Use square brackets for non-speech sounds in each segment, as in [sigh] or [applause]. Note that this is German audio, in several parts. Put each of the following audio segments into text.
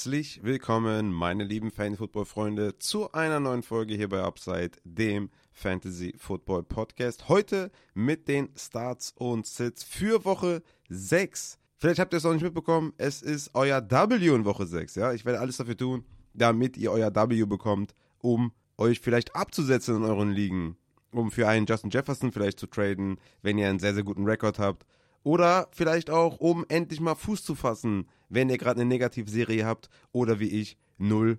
Herzlich willkommen, meine lieben Fantasy-Football-Freunde, zu einer neuen Folge hier bei Upside, dem Fantasy-Football-Podcast. Heute mit den Starts und Sits für Woche 6. Vielleicht habt ihr es noch nicht mitbekommen, es ist euer W in Woche 6. Ja? Ich werde alles dafür tun, damit ihr euer W bekommt, um euch vielleicht abzusetzen in euren Ligen. Um für einen Justin Jefferson vielleicht zu traden, wenn ihr einen sehr, sehr guten Rekord habt. Oder vielleicht auch, um endlich mal Fuß zu fassen, wenn ihr gerade eine Negativserie habt oder wie ich 0-5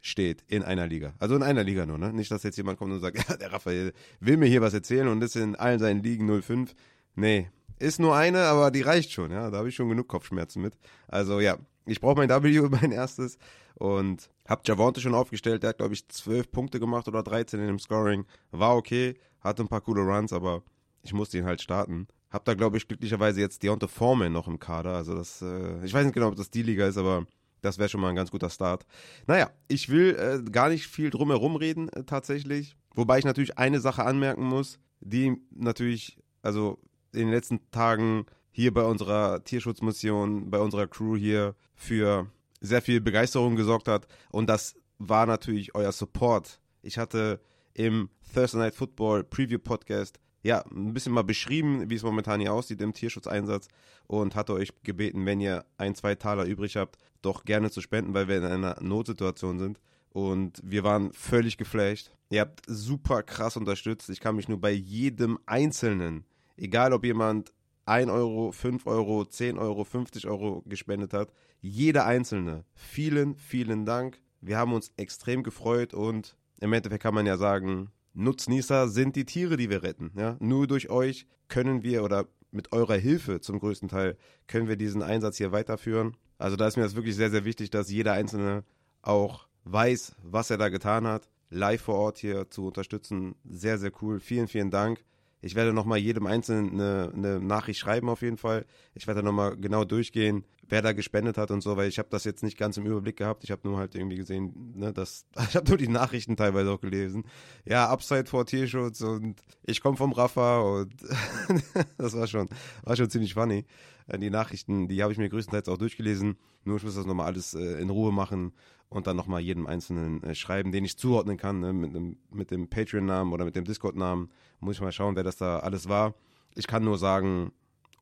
steht in einer Liga. Also in einer Liga nur, ne? Nicht, dass jetzt jemand kommt und sagt, [laughs] ja, der Raphael will mir hier was erzählen und ist in allen seinen Ligen 0-5. Nee, ist nur eine, aber die reicht schon, ja. Da habe ich schon genug Kopfschmerzen mit. Also ja, ich brauche mein W, [laughs] mein erstes. Und hab Javonte schon aufgestellt. Der hat, glaube ich, 12 Punkte gemacht oder 13 in dem Scoring. War okay, hatte ein paar coole Runs, aber ich musste ihn halt starten. Hab da, glaube ich, glücklicherweise jetzt Deontay Foreman noch im Kader. Also das, äh, ich weiß nicht genau, ob das die Liga ist, aber das wäre schon mal ein ganz guter Start. Naja, ich will äh, gar nicht viel drumherum reden, äh, tatsächlich. Wobei ich natürlich eine Sache anmerken muss, die natürlich, also in den letzten Tagen hier bei unserer Tierschutzmission, bei unserer Crew hier für sehr viel Begeisterung gesorgt hat. Und das war natürlich euer Support. Ich hatte im Thursday Night Football Preview Podcast ja, ein bisschen mal beschrieben, wie es momentan hier aussieht im Tierschutzeinsatz und hatte euch gebeten, wenn ihr ein, zwei Taler übrig habt, doch gerne zu spenden, weil wir in einer Notsituation sind. Und wir waren völlig geflasht. Ihr habt super krass unterstützt. Ich kann mich nur bei jedem Einzelnen, egal ob jemand 1 Euro, 5 Euro, 10 Euro, 50 Euro gespendet hat, jeder Einzelne, vielen, vielen Dank. Wir haben uns extrem gefreut und im Endeffekt kann man ja sagen, Nutznießer sind die Tiere, die wir retten. Ja? Nur durch euch können wir oder mit eurer Hilfe zum größten Teil können wir diesen Einsatz hier weiterführen. Also da ist mir das wirklich sehr, sehr wichtig, dass jeder Einzelne auch weiß, was er da getan hat. Live vor Ort hier zu unterstützen, sehr, sehr cool. Vielen, vielen Dank. Ich werde nochmal jedem Einzelnen eine, eine, Nachricht schreiben auf jeden Fall. Ich werde nochmal genau durchgehen, wer da gespendet hat und so, weil ich habe das jetzt nicht ganz im Überblick gehabt. Ich habe nur halt irgendwie gesehen, ne, dass [laughs] ich habe nur die Nachrichten teilweise auch gelesen. Ja, Upside vor Tierschutz und ich komme vom Rafa und [laughs] das war schon war schon ziemlich funny. Äh, die Nachrichten, die habe ich mir größtenteils auch durchgelesen. Nur ich muss das nochmal alles äh, in Ruhe machen und dann nochmal jedem Einzelnen äh, schreiben, den ich zuordnen kann, ne, mit, dem, mit dem Patreon-Namen oder mit dem Discord-Namen. Muss ich mal schauen, wer das da alles war. Ich kann nur sagen,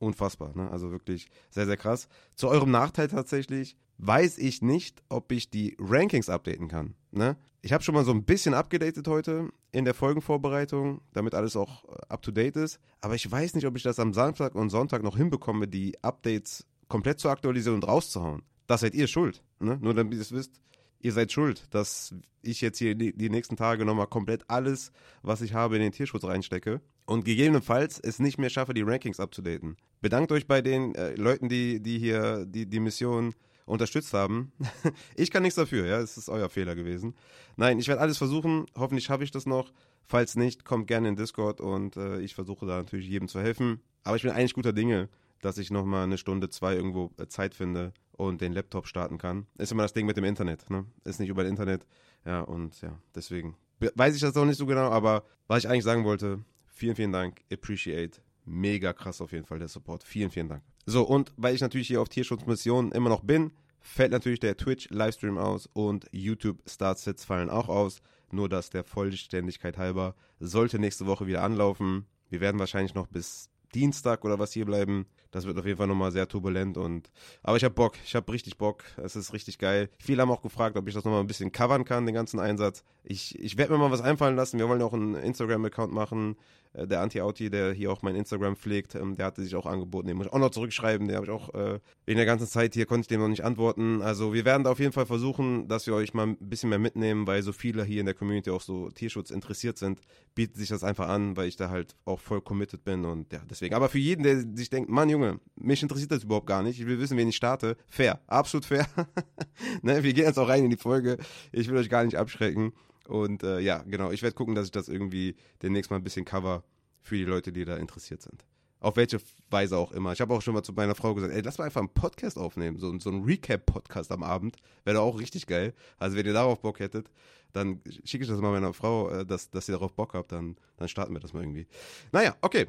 unfassbar. Ne? Also wirklich sehr, sehr krass. Zu eurem Nachteil tatsächlich weiß ich nicht, ob ich die Rankings updaten kann. Ne? Ich habe schon mal so ein bisschen abgedatet heute in der Folgenvorbereitung, damit alles auch äh, up-to-date ist. Aber ich weiß nicht, ob ich das am Samstag und Sonntag noch hinbekomme, die Updates komplett zu aktualisieren und rauszuhauen. Das seid ihr schuld. Ne? Nur damit ihr es wisst, ihr seid schuld, dass ich jetzt hier die, nächsten Tage nochmal komplett alles, was ich habe, in den Tierschutz reinstecke und gegebenenfalls es nicht mehr schaffe, die Rankings abzudaten. Bedankt euch bei den äh, Leuten, die, die hier die, die Mission unterstützt haben. [laughs] ich kann nichts dafür, ja, es ist euer Fehler gewesen. Nein, ich werde alles versuchen, hoffentlich schaffe ich das noch. Falls nicht, kommt gerne in Discord und äh, ich versuche da natürlich jedem zu helfen. Aber ich bin eigentlich guter Dinge, dass ich nochmal eine Stunde, zwei irgendwo äh, Zeit finde und den Laptop starten kann. Ist immer das Ding mit dem Internet, ne? Ist nicht über Internet. Ja, und ja, deswegen weiß ich das auch nicht so genau, aber was ich eigentlich sagen wollte, vielen, vielen Dank, appreciate. Mega krass auf jeden Fall der Support. Vielen, vielen Dank. So, und weil ich natürlich hier auf Tierschutzmissionen immer noch bin, fällt natürlich der Twitch-Livestream aus und YouTube-Startsets fallen auch aus. Nur dass der Vollständigkeit halber sollte nächste Woche wieder anlaufen. Wir werden wahrscheinlich noch bis Dienstag oder was hier bleiben. Das wird auf jeden Fall nochmal sehr turbulent und aber ich habe Bock, ich habe richtig Bock. Es ist richtig geil. Viele haben auch gefragt, ob ich das nochmal ein bisschen covern kann, den ganzen Einsatz. Ich, ich werde mir mal was einfallen lassen. Wir wollen auch einen Instagram-Account machen. Äh, der Anti-Auti, der hier auch mein Instagram pflegt, ähm, der hatte sich auch angeboten. Den muss ich auch noch zurückschreiben. Den habe ich auch äh, in der ganzen Zeit hier konnte ich dem noch nicht antworten. Also wir werden da auf jeden Fall versuchen, dass wir euch mal ein bisschen mehr mitnehmen, weil so viele hier in der Community auch so Tierschutz interessiert sind, bietet sich das einfach an, weil ich da halt auch voll committed bin und ja, deswegen. Aber für jeden, der sich denkt, Mann, Junge, mich interessiert das überhaupt gar nicht. Ich will wissen, wen ich starte. Fair, absolut fair. [laughs] ne, wir gehen jetzt auch rein in die Folge. Ich will euch gar nicht abschrecken. Und äh, ja, genau, ich werde gucken, dass ich das irgendwie demnächst mal ein bisschen cover für die Leute, die da interessiert sind. Auf welche Weise auch immer. Ich habe auch schon mal zu meiner Frau gesagt, ey, lass mal einfach einen Podcast aufnehmen, so, so ein Recap-Podcast am Abend. Wäre auch richtig geil. Also wenn ihr darauf Bock hättet, dann schicke ich das mal meiner Frau, äh, dass, dass ihr darauf Bock habt, dann, dann starten wir das mal irgendwie. Naja, okay.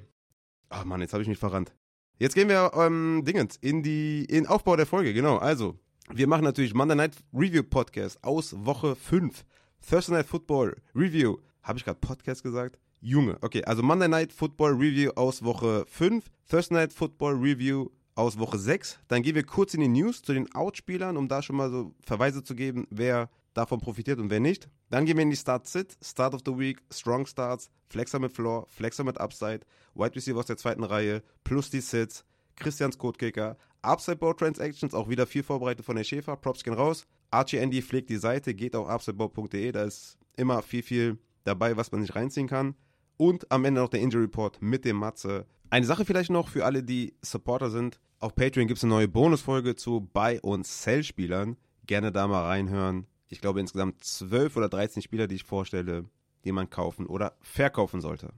Ach Mann, jetzt habe ich mich verrannt. Jetzt gehen wir ähm, Dingens in die in Aufbau der Folge, genau. Also, Wir machen natürlich Monday Night Review Podcast aus Woche 5. Thursday Night Football Review. Habe ich gerade Podcast gesagt? Junge. Okay, also Monday Night Football Review aus Woche 5. Thursday Night Football Review aus Woche 6. Dann gehen wir kurz in die News zu den Outspielern, um da schon mal so Verweise zu geben, wer davon profitiert und wer nicht. Dann gehen wir in die Start-Sit, Start of the Week, Strong Starts, Flexer mit Floor, Flexer mit Upside, Wide Receiver aus der zweiten Reihe, plus die Sits, Christians Codekicker, Upside Board Transactions, auch wieder viel vorbereitet von der Schäfer, Props gehen raus. Archie Andy pflegt die Seite, geht auf upsideboard.de, da ist immer viel, viel dabei, was man sich reinziehen kann. Und am Ende noch der Injury Report mit dem Matze. Eine Sache vielleicht noch für alle, die Supporter sind. Auf Patreon gibt es eine neue Bonusfolge zu Buy- und Sell-Spielern. Gerne da mal reinhören. Ich glaube insgesamt 12 oder 13 Spieler, die ich vorstelle, die man kaufen oder verkaufen sollte.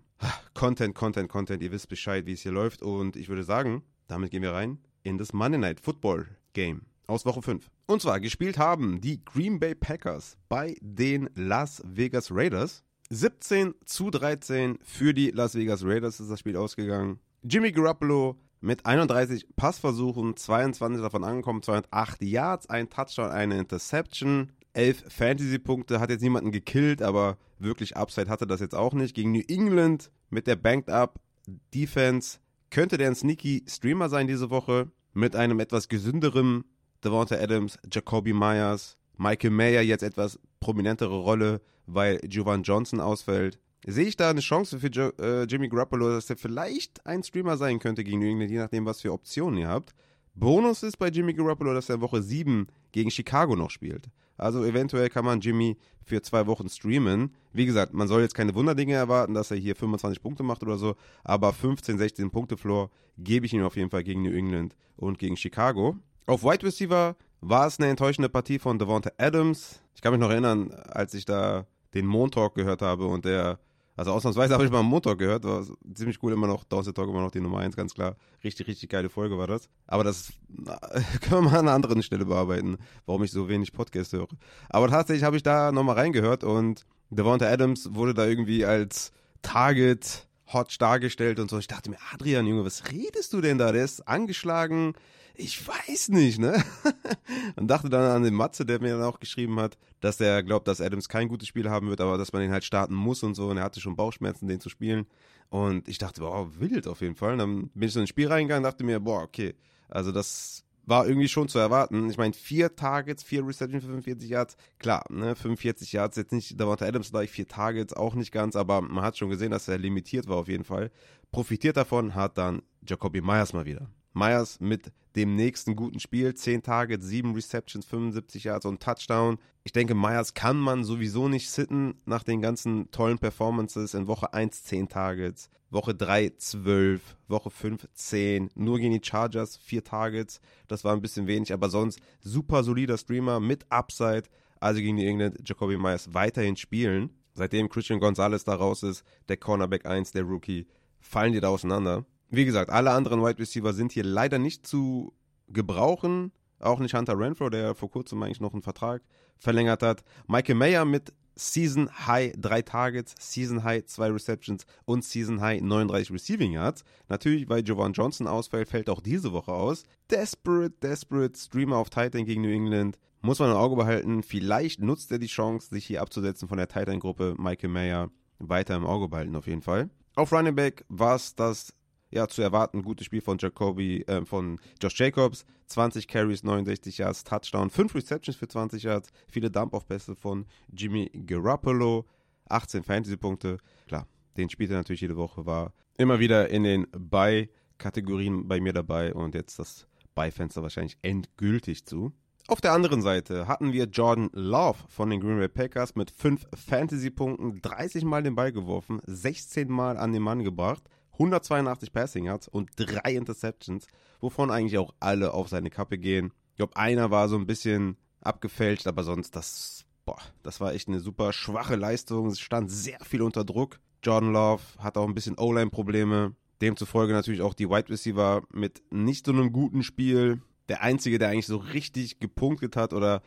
Content, Content, Content. Ihr wisst Bescheid, wie es hier läuft. Und ich würde sagen, damit gehen wir rein in das Monday Night Football Game aus Woche 5. Und zwar gespielt haben die Green Bay Packers bei den Las Vegas Raiders. 17 zu 13 für die Las Vegas Raiders ist das Spiel ausgegangen. Jimmy Garoppolo mit 31 Passversuchen, 22 davon angekommen, 208 Yards, ein Touchdown, eine Interception, 11 Fantasy-Punkte, hat jetzt niemanden gekillt, aber wirklich Upside hatte das jetzt auch nicht. Gegen New England mit der Banked Up Defense könnte der ein sneaky Streamer sein diese Woche mit einem etwas gesünderen Devonta Adams, Jacoby Myers, Michael Mayer jetzt etwas prominentere Rolle, weil Jovan Johnson ausfällt. Sehe ich da eine Chance für jo äh, Jimmy Garoppolo, dass er vielleicht ein Streamer sein könnte gegen New England, je nachdem, was für Optionen ihr habt. Bonus ist bei Jimmy Garoppolo, dass er Woche 7 gegen Chicago noch spielt. Also eventuell kann man Jimmy für zwei Wochen streamen. Wie gesagt, man soll jetzt keine Wunderdinge erwarten, dass er hier 25 Punkte macht oder so, aber 15, 16 Punkte Floor gebe ich ihm auf jeden Fall gegen New England und gegen Chicago. Auf Wide Receiver war es eine enttäuschende Partie von Devonta Adams. Ich kann mich noch erinnern, als ich da den Montalk gehört habe und der also ausnahmsweise habe ich mal einen Motor gehört, war ziemlich cool, immer noch Downset Talk, immer noch die Nummer 1, ganz klar. Richtig, richtig geile Folge war das. Aber das [laughs] können wir mal an einer anderen Stelle bearbeiten, warum ich so wenig Podcast höre. Aber tatsächlich habe ich da nochmal reingehört und Devonta Adams wurde da irgendwie als Target hot dargestellt und so. Ich dachte mir, Adrian, Junge, was redest du denn da? Der ist angeschlagen, ich weiß nicht, ne? [laughs] und dachte dann an den Matze, der mir dann auch geschrieben hat, dass er glaubt, dass Adams kein gutes Spiel haben wird, aber dass man ihn halt starten muss und so. Und er hatte schon Bauchschmerzen, den zu spielen. Und ich dachte, boah, wild auf jeden Fall. Und dann bin ich so ins Spiel reingegangen und dachte mir, boah, okay. Also das war irgendwie schon zu erwarten. Ich meine, vier Targets, vier Receptions für 45 Yards. Klar, ne, 45 Yards jetzt nicht, da war der Adams gleich vier Targets, auch nicht ganz, aber man hat schon gesehen, dass er limitiert war auf jeden Fall. Profitiert davon hat dann Jacoby Myers mal wieder. Myers mit dem nächsten guten Spiel. 10 Targets, 7 Receptions, 75 Yards und Touchdown. Ich denke, Myers kann man sowieso nicht sitten nach den ganzen tollen Performances. In Woche 1 10 Targets, Woche 3 12, Woche 5 10. Nur gegen die Chargers 4 Targets. Das war ein bisschen wenig, aber sonst super solider Streamer mit Upside. Also gegen die England Jacoby Myers weiterhin spielen. Seitdem Christian Gonzalez da raus ist, der Cornerback 1, der Rookie, fallen die da auseinander. Wie gesagt, alle anderen Wide Receiver sind hier leider nicht zu gebrauchen. Auch nicht Hunter Renfro, der vor kurzem eigentlich noch einen Vertrag verlängert hat. Michael Mayer mit Season High 3 Targets, Season High 2 Receptions und Season High 39 Receiving Yards. Natürlich, weil Jovan Johnson ausfällt, fällt auch diese Woche aus. Desperate, desperate Streamer auf Titan gegen New England. Muss man im Auge behalten. Vielleicht nutzt er die Chance, sich hier abzusetzen von der Titan-Gruppe. Michael Mayer weiter im Auge behalten auf jeden Fall. Auf Running Back war es das ja, zu erwarten, gutes Spiel von Jacoby, äh, von Josh Jacobs. 20 Carries, 69 Yards, Touchdown, 5 Receptions für 20 Yards, viele Dump-Off-Pässe von Jimmy Garoppolo, 18 Fantasy-Punkte. Klar, den spielt er natürlich jede Woche, war immer wieder in den Buy-Kategorien bei mir dabei und jetzt das Buy-Fenster wahrscheinlich endgültig zu. Auf der anderen Seite hatten wir Jordan Love von den Green Bay Packers mit 5 Fantasy-Punkten, 30 Mal den Ball geworfen, 16 Mal an den Mann gebracht. 182 Passing Yards und drei Interceptions, wovon eigentlich auch alle auf seine Kappe gehen. Ich glaube, einer war so ein bisschen abgefälscht, aber sonst das, boah, das war echt eine super schwache Leistung. Es stand sehr viel unter Druck. Jordan Love hat auch ein bisschen O-Line-Probleme. Demzufolge natürlich auch die Wide Receiver mit nicht so einem guten Spiel. Der einzige, der eigentlich so richtig gepunktet hat oder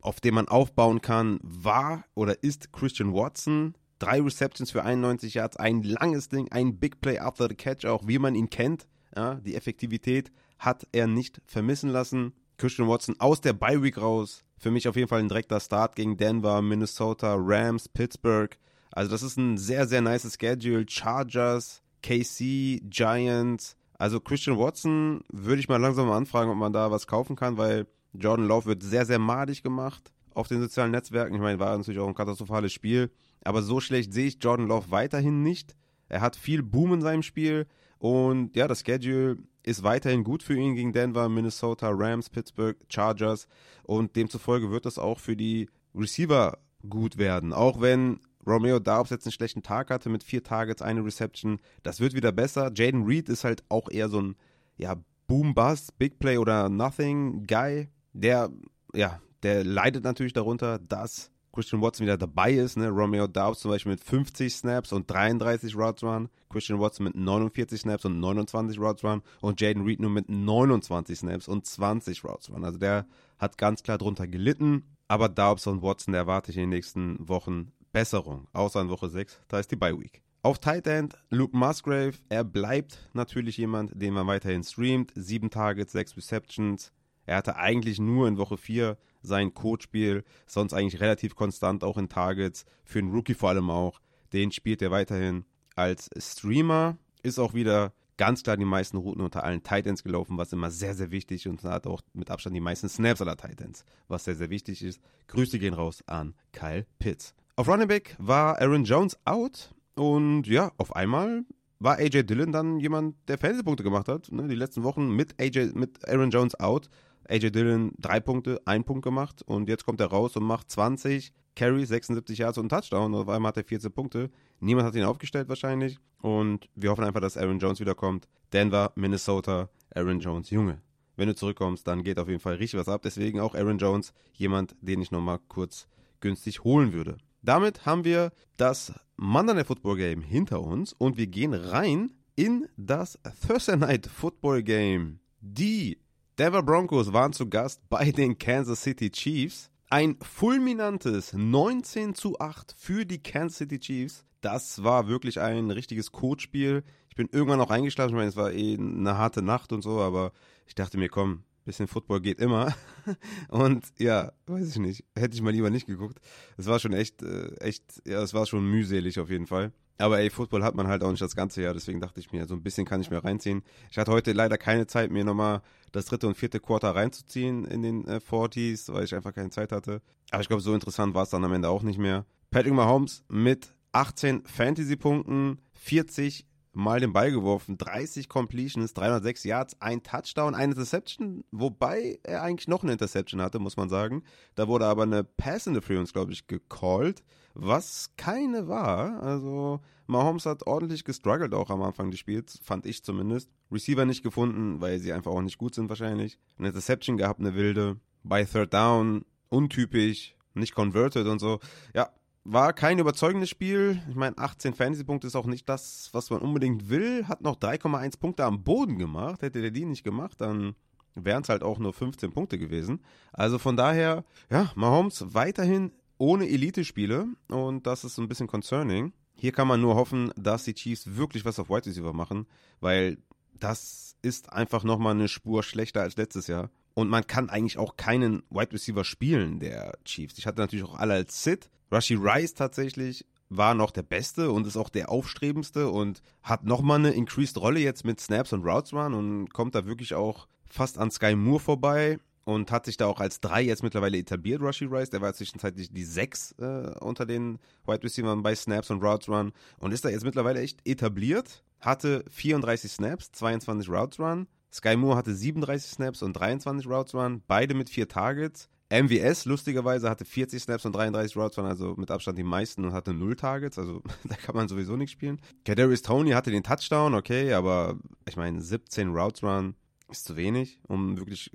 auf dem man aufbauen kann, war oder ist Christian Watson. Drei Receptions für 91 Yards, ein langes Ding, ein Big Play after the catch, auch wie man ihn kennt. Ja, die Effektivität hat er nicht vermissen lassen. Christian Watson aus der Bye Week raus. Für mich auf jeden Fall ein direkter Start gegen Denver, Minnesota, Rams, Pittsburgh. Also das ist ein sehr, sehr nice Schedule. Chargers, KC, Giants. Also Christian Watson würde ich mal langsam mal anfragen, ob man da was kaufen kann, weil Jordan Love wird sehr, sehr madig gemacht auf den sozialen Netzwerken. Ich meine, war natürlich auch ein katastrophales Spiel. Aber so schlecht sehe ich Jordan Love weiterhin nicht. Er hat viel Boom in seinem Spiel. Und ja, das Schedule ist weiterhin gut für ihn gegen Denver, Minnesota, Rams, Pittsburgh, Chargers. Und demzufolge wird das auch für die Receiver gut werden. Auch wenn Romeo Daubs jetzt einen schlechten Tag hatte mit vier Targets, eine Reception. Das wird wieder besser. Jaden Reed ist halt auch eher so ein ja, Boom-Bust, Big Play oder Nothing Guy. Der, ja, der leidet natürlich darunter, dass Christian Watson wieder dabei ist. Ne? Romeo Daubs zum Beispiel mit 50 Snaps und 33 Routes Run. Christian Watson mit 49 Snaps und 29 Routes Run. Und Jaden Reed nur mit 29 Snaps und 20 Routes Run. Also der hat ganz klar drunter gelitten. Aber Daubs und Watson erwarte ich in den nächsten Wochen Besserung. Außer in Woche 6, da ist die Bye Week. Auf Tight End Luke Musgrave. Er bleibt natürlich jemand, den man weiterhin streamt. Sieben Targets, sechs Receptions. Er hatte eigentlich nur in Woche 4 sein Codespiel, sonst eigentlich relativ konstant auch in Targets, für einen Rookie vor allem auch. Den spielt er weiterhin als Streamer, ist auch wieder ganz klar die meisten Routen unter allen Titans gelaufen, was immer sehr, sehr wichtig und hat auch mit Abstand die meisten Snaps aller Titans, was sehr, sehr wichtig ist. Grüße gehen raus an Kyle Pitts. Auf Running Back war Aaron Jones out und ja, auf einmal war AJ Dillon dann jemand, der Fantasy-Punkte gemacht hat. Ne, die letzten Wochen mit AJ, mit Aaron Jones out AJ Dillon drei Punkte, ein Punkt gemacht und jetzt kommt er raus und macht 20 Carries, 76 Yards und einen Touchdown und auf einmal hat er 14 Punkte. Niemand hat ihn aufgestellt wahrscheinlich und wir hoffen einfach, dass Aaron Jones wiederkommt. Denver, Minnesota, Aaron Jones, Junge. Wenn du zurückkommst, dann geht auf jeden Fall richtig was ab. Deswegen auch Aaron Jones, jemand, den ich nochmal kurz günstig holen würde. Damit haben wir das Monday Night Football Game hinter uns und wir gehen rein in das Thursday Night Football Game. Die Denver Broncos waren zu Gast [laughs] bei den Kansas City Chiefs. Ein fulminantes 19 zu 8 für die Kansas City Chiefs. Das war wirklich ein richtiges Codespiel. Ich bin irgendwann noch eingeschlafen. Ich meine, es war eh eine harte Nacht und so, aber ich dachte mir, komm, bisschen Football geht immer. [laughs] Und ja, weiß ich nicht. Hätte ich mal lieber nicht geguckt. Es war schon echt, äh, echt, ja, es war schon mühselig auf jeden Fall. Aber ey, Football hat man halt auch nicht das ganze Jahr, deswegen dachte ich mir, so ein bisschen kann ich mir reinziehen. Ich hatte heute leider keine Zeit, mir nochmal das dritte und vierte Quarter reinzuziehen in den äh, 40s, weil ich einfach keine Zeit hatte. Aber ich glaube, so interessant war es dann am Ende auch nicht mehr. Patrick Mahomes mit 18 Fantasy-Punkten, 40 Mal den Ball geworfen, 30 Completions, 306 Yards, ein Touchdown, eine Interception, wobei er eigentlich noch eine Interception hatte, muss man sagen. Da wurde aber eine Pass Interference, glaube ich, gecallt was keine war. Also Mahomes hat ordentlich gestruggelt auch am Anfang des Spiels, fand ich zumindest. Receiver nicht gefunden, weil sie einfach auch nicht gut sind wahrscheinlich. Eine Interception gehabt, eine wilde. Bei Third Down, untypisch, nicht converted und so. Ja, war kein überzeugendes Spiel. Ich meine, 18 Fantasy-Punkte ist auch nicht das, was man unbedingt will. Hat noch 3,1 Punkte am Boden gemacht. Hätte der die nicht gemacht, dann wären es halt auch nur 15 Punkte gewesen. Also von daher, ja, Mahomes weiterhin ohne Elite-Spiele und das ist ein bisschen concerning. Hier kann man nur hoffen, dass die Chiefs wirklich was auf Wide Receiver machen, weil das ist einfach nochmal eine Spur schlechter als letztes Jahr. Und man kann eigentlich auch keinen Wide Receiver spielen, der Chiefs. Ich hatte natürlich auch alle als Sit. Rashi Rice tatsächlich war noch der Beste und ist auch der aufstrebendste und hat nochmal eine increased Rolle jetzt mit Snaps und Routes Run und kommt da wirklich auch fast an Sky Moore vorbei und hat sich da auch als drei jetzt mittlerweile etabliert, Rushy Rice. Der war zwischenzeitlich die sechs äh, unter den Wide Receivers bei Snaps und Routes Run und ist da jetzt mittlerweile echt etabliert. Hatte 34 Snaps, 22 Routes Run. Sky Moore hatte 37 Snaps und 23 Routes Run, beide mit vier Targets. MVS lustigerweise hatte 40 Snaps und 33 Routes Run, also mit Abstand die meisten und hatte null Targets, also [laughs] da kann man sowieso nicht spielen. Kadarius Tony hatte den Touchdown, okay, aber ich meine 17 Routes Run ist zu wenig, um wirklich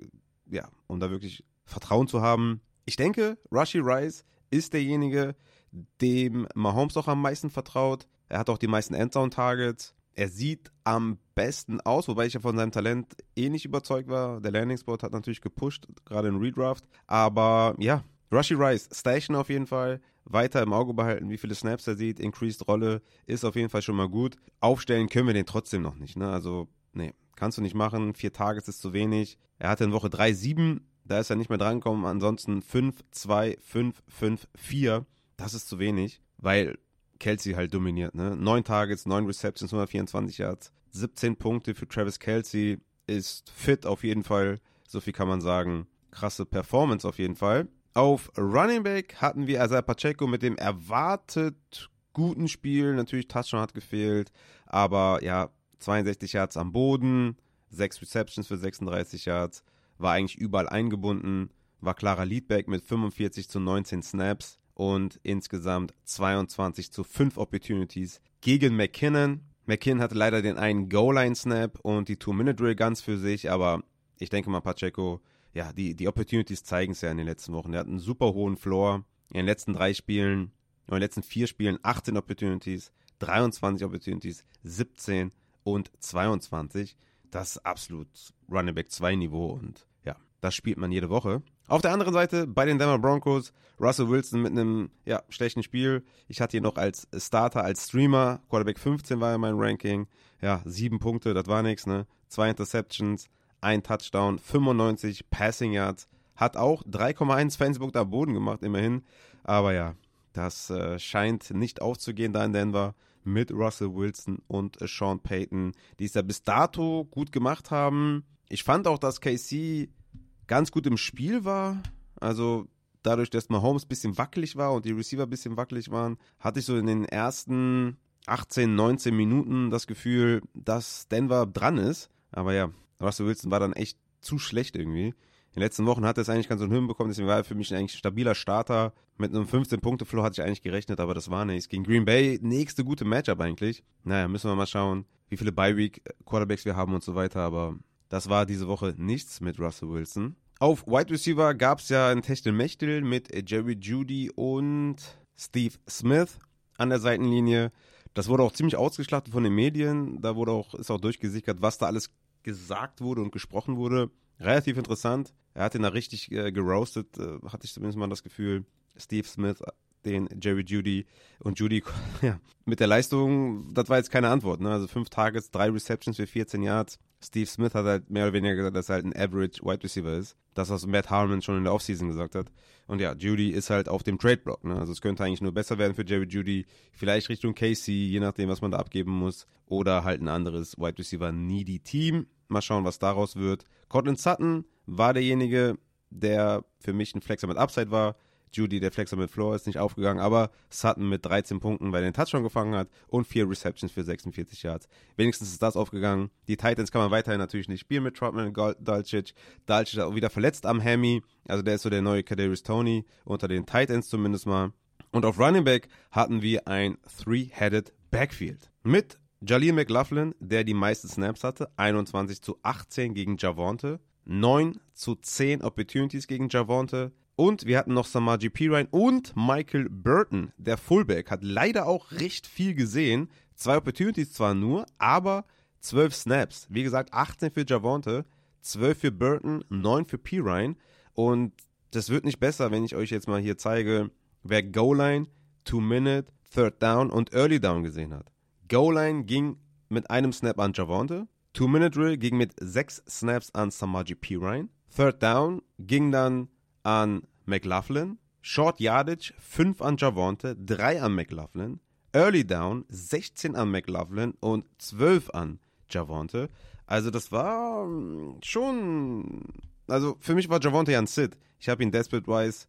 ja, um da wirklich Vertrauen zu haben. Ich denke, Rushy Rice ist derjenige, dem Mahomes auch am meisten vertraut. Er hat auch die meisten Endzone-Targets. Er sieht am besten aus, wobei ich ja von seinem Talent eh nicht überzeugt war. Der Landing-Spot hat natürlich gepusht, gerade in Redraft. Aber ja, Rushy Rice, Station auf jeden Fall. Weiter im Auge behalten, wie viele Snaps er sieht. Increased Rolle ist auf jeden Fall schon mal gut. Aufstellen können wir den trotzdem noch nicht. Ne? Also, nee, kannst du nicht machen. Vier Tages ist zu wenig. Er hatte in Woche 3 sieben Da ist er nicht mehr drangekommen. Ansonsten 5, 2, 5, 5, 4. Das ist zu wenig, weil Kelsey halt dominiert. Ne? 9 Targets, 9 Receptions, 124 Yards, 17 Punkte für Travis Kelsey. Ist fit auf jeden Fall. So viel kann man sagen. Krasse Performance auf jeden Fall. Auf Running Back hatten wir Isaiah Pacheco mit dem erwartet guten Spiel. Natürlich Touchdown hat gefehlt, aber ja, 62 Yards am Boden, 6 Receptions für 36 Yards, war eigentlich überall eingebunden, war klarer Leadback mit 45 zu 19 Snaps und insgesamt 22 zu 5 Opportunities gegen McKinnon. McKinnon hatte leider den einen Goal-Line-Snap und die Two-Minute-Drill ganz für sich, aber ich denke mal, Pacheco, ja, die, die Opportunities zeigen es ja in den letzten Wochen. Er hat einen super hohen Floor. In den letzten drei Spielen, in den letzten vier Spielen 18 Opportunities, 23 Opportunities, 17 und 22. Das ist absolut Running Back 2 Niveau und ja, das spielt man jede Woche. Auf der anderen Seite bei den Denver Broncos Russell Wilson mit einem ja, schlechten Spiel. Ich hatte ihn noch als Starter, als Streamer. Quarterback 15 war ja mein Ranking. Ja, sieben Punkte, das war nichts, ne? Zwei Interceptions, ein Touchdown, 95 Passing Yards. Hat auch 3,1 Fanspunkte am Boden gemacht, immerhin. Aber ja, das äh, scheint nicht aufzugehen da in Denver mit Russell Wilson und Sean Payton, die es ja bis dato gut gemacht haben. Ich fand auch, dass KC ganz gut im Spiel war. Also dadurch, dass Mahomes ein bisschen wackelig war und die Receiver ein bisschen wackelig waren, hatte ich so in den ersten 18, 19 Minuten das Gefühl, dass Denver dran ist. Aber ja, Russell Wilson war dann echt zu schlecht irgendwie. In den letzten Wochen hat er es eigentlich ganz so hinbekommen, deswegen war er für mich eigentlich ein stabiler Starter. Mit einem 15-Punkte-Flow hatte ich eigentlich gerechnet, aber das war nichts. Gegen Green Bay, nächste gute Matchup eigentlich. Naja, müssen wir mal schauen, wie viele Bye-Week-Quarterbacks wir haben und so weiter, aber das war diese Woche nichts mit Russell Wilson. Auf Wide Receiver gab es ja ein Techtelmechtel mit Jerry Judy und Steve Smith an der Seitenlinie. Das wurde auch ziemlich ausgeschlachtet von den Medien. Da wurde auch, ist auch durchgesickert, was da alles gesagt wurde und gesprochen wurde. Relativ interessant. Er hat ihn da richtig äh, geroastet, äh, hatte ich zumindest mal das Gefühl. Steve Smith, den Jerry Judy und Judy, [laughs] ja, mit der Leistung, das war jetzt keine Antwort. Ne? Also fünf Targets, drei Receptions für 14 Yards. Steve Smith hat halt mehr oder weniger gesagt, dass er halt ein Average Wide Receiver ist. Das, was Matt Harmon schon in der Offseason gesagt hat. Und ja, Judy ist halt auf dem Trade-Block. Ne? Also es könnte eigentlich nur besser werden für Jerry Judy. Vielleicht Richtung Casey, je nachdem, was man da abgeben muss. Oder halt ein anderes Wide Receiver Needy Team. Mal schauen, was daraus wird. Cortland Sutton war derjenige, der für mich ein Flexer mit Upside war. Judy, der Flexer mit Floor, ist nicht aufgegangen, aber Sutton mit 13 Punkten, weil er den Touchdown gefangen hat und vier Receptions für 46 Yards. Wenigstens ist das aufgegangen. Die Titans kann man weiterhin natürlich nicht spielen mit Trotman und Dalcic. Dalcic ist auch wieder verletzt am Hammy, also der ist so der neue Kadarius Tony, unter den Titans zumindest mal. Und auf Running Back hatten wir ein Three-Headed Backfield mit Jaleel McLaughlin, der die meisten Snaps hatte, 21 zu 18 gegen Javonte, 9 zu 10 Opportunities gegen Javonte, und wir hatten noch Samaji Pirine und Michael Burton, der Fullback, hat leider auch recht viel gesehen. Zwei Opportunities zwar nur, aber 12 Snaps. Wie gesagt, 18 für Javonte, 12 für Burton, 9 für Pirine. Und das wird nicht besser, wenn ich euch jetzt mal hier zeige, wer Goal-Line, Two-Minute, Third Down und Early Down gesehen hat. Goal-Line ging mit einem Snap an Javonte. Two-Minute-Drill ging mit 6 Snaps an Samaji Pirine. Third Down ging dann an McLaughlin, Short Yardage 5 an Javonte, 3 an McLaughlin, Early Down 16 an McLaughlin und 12 an Javonte. Also das war hm, schon, also für mich war Javonte ja ein Sit. Ich habe ihn desperate-wise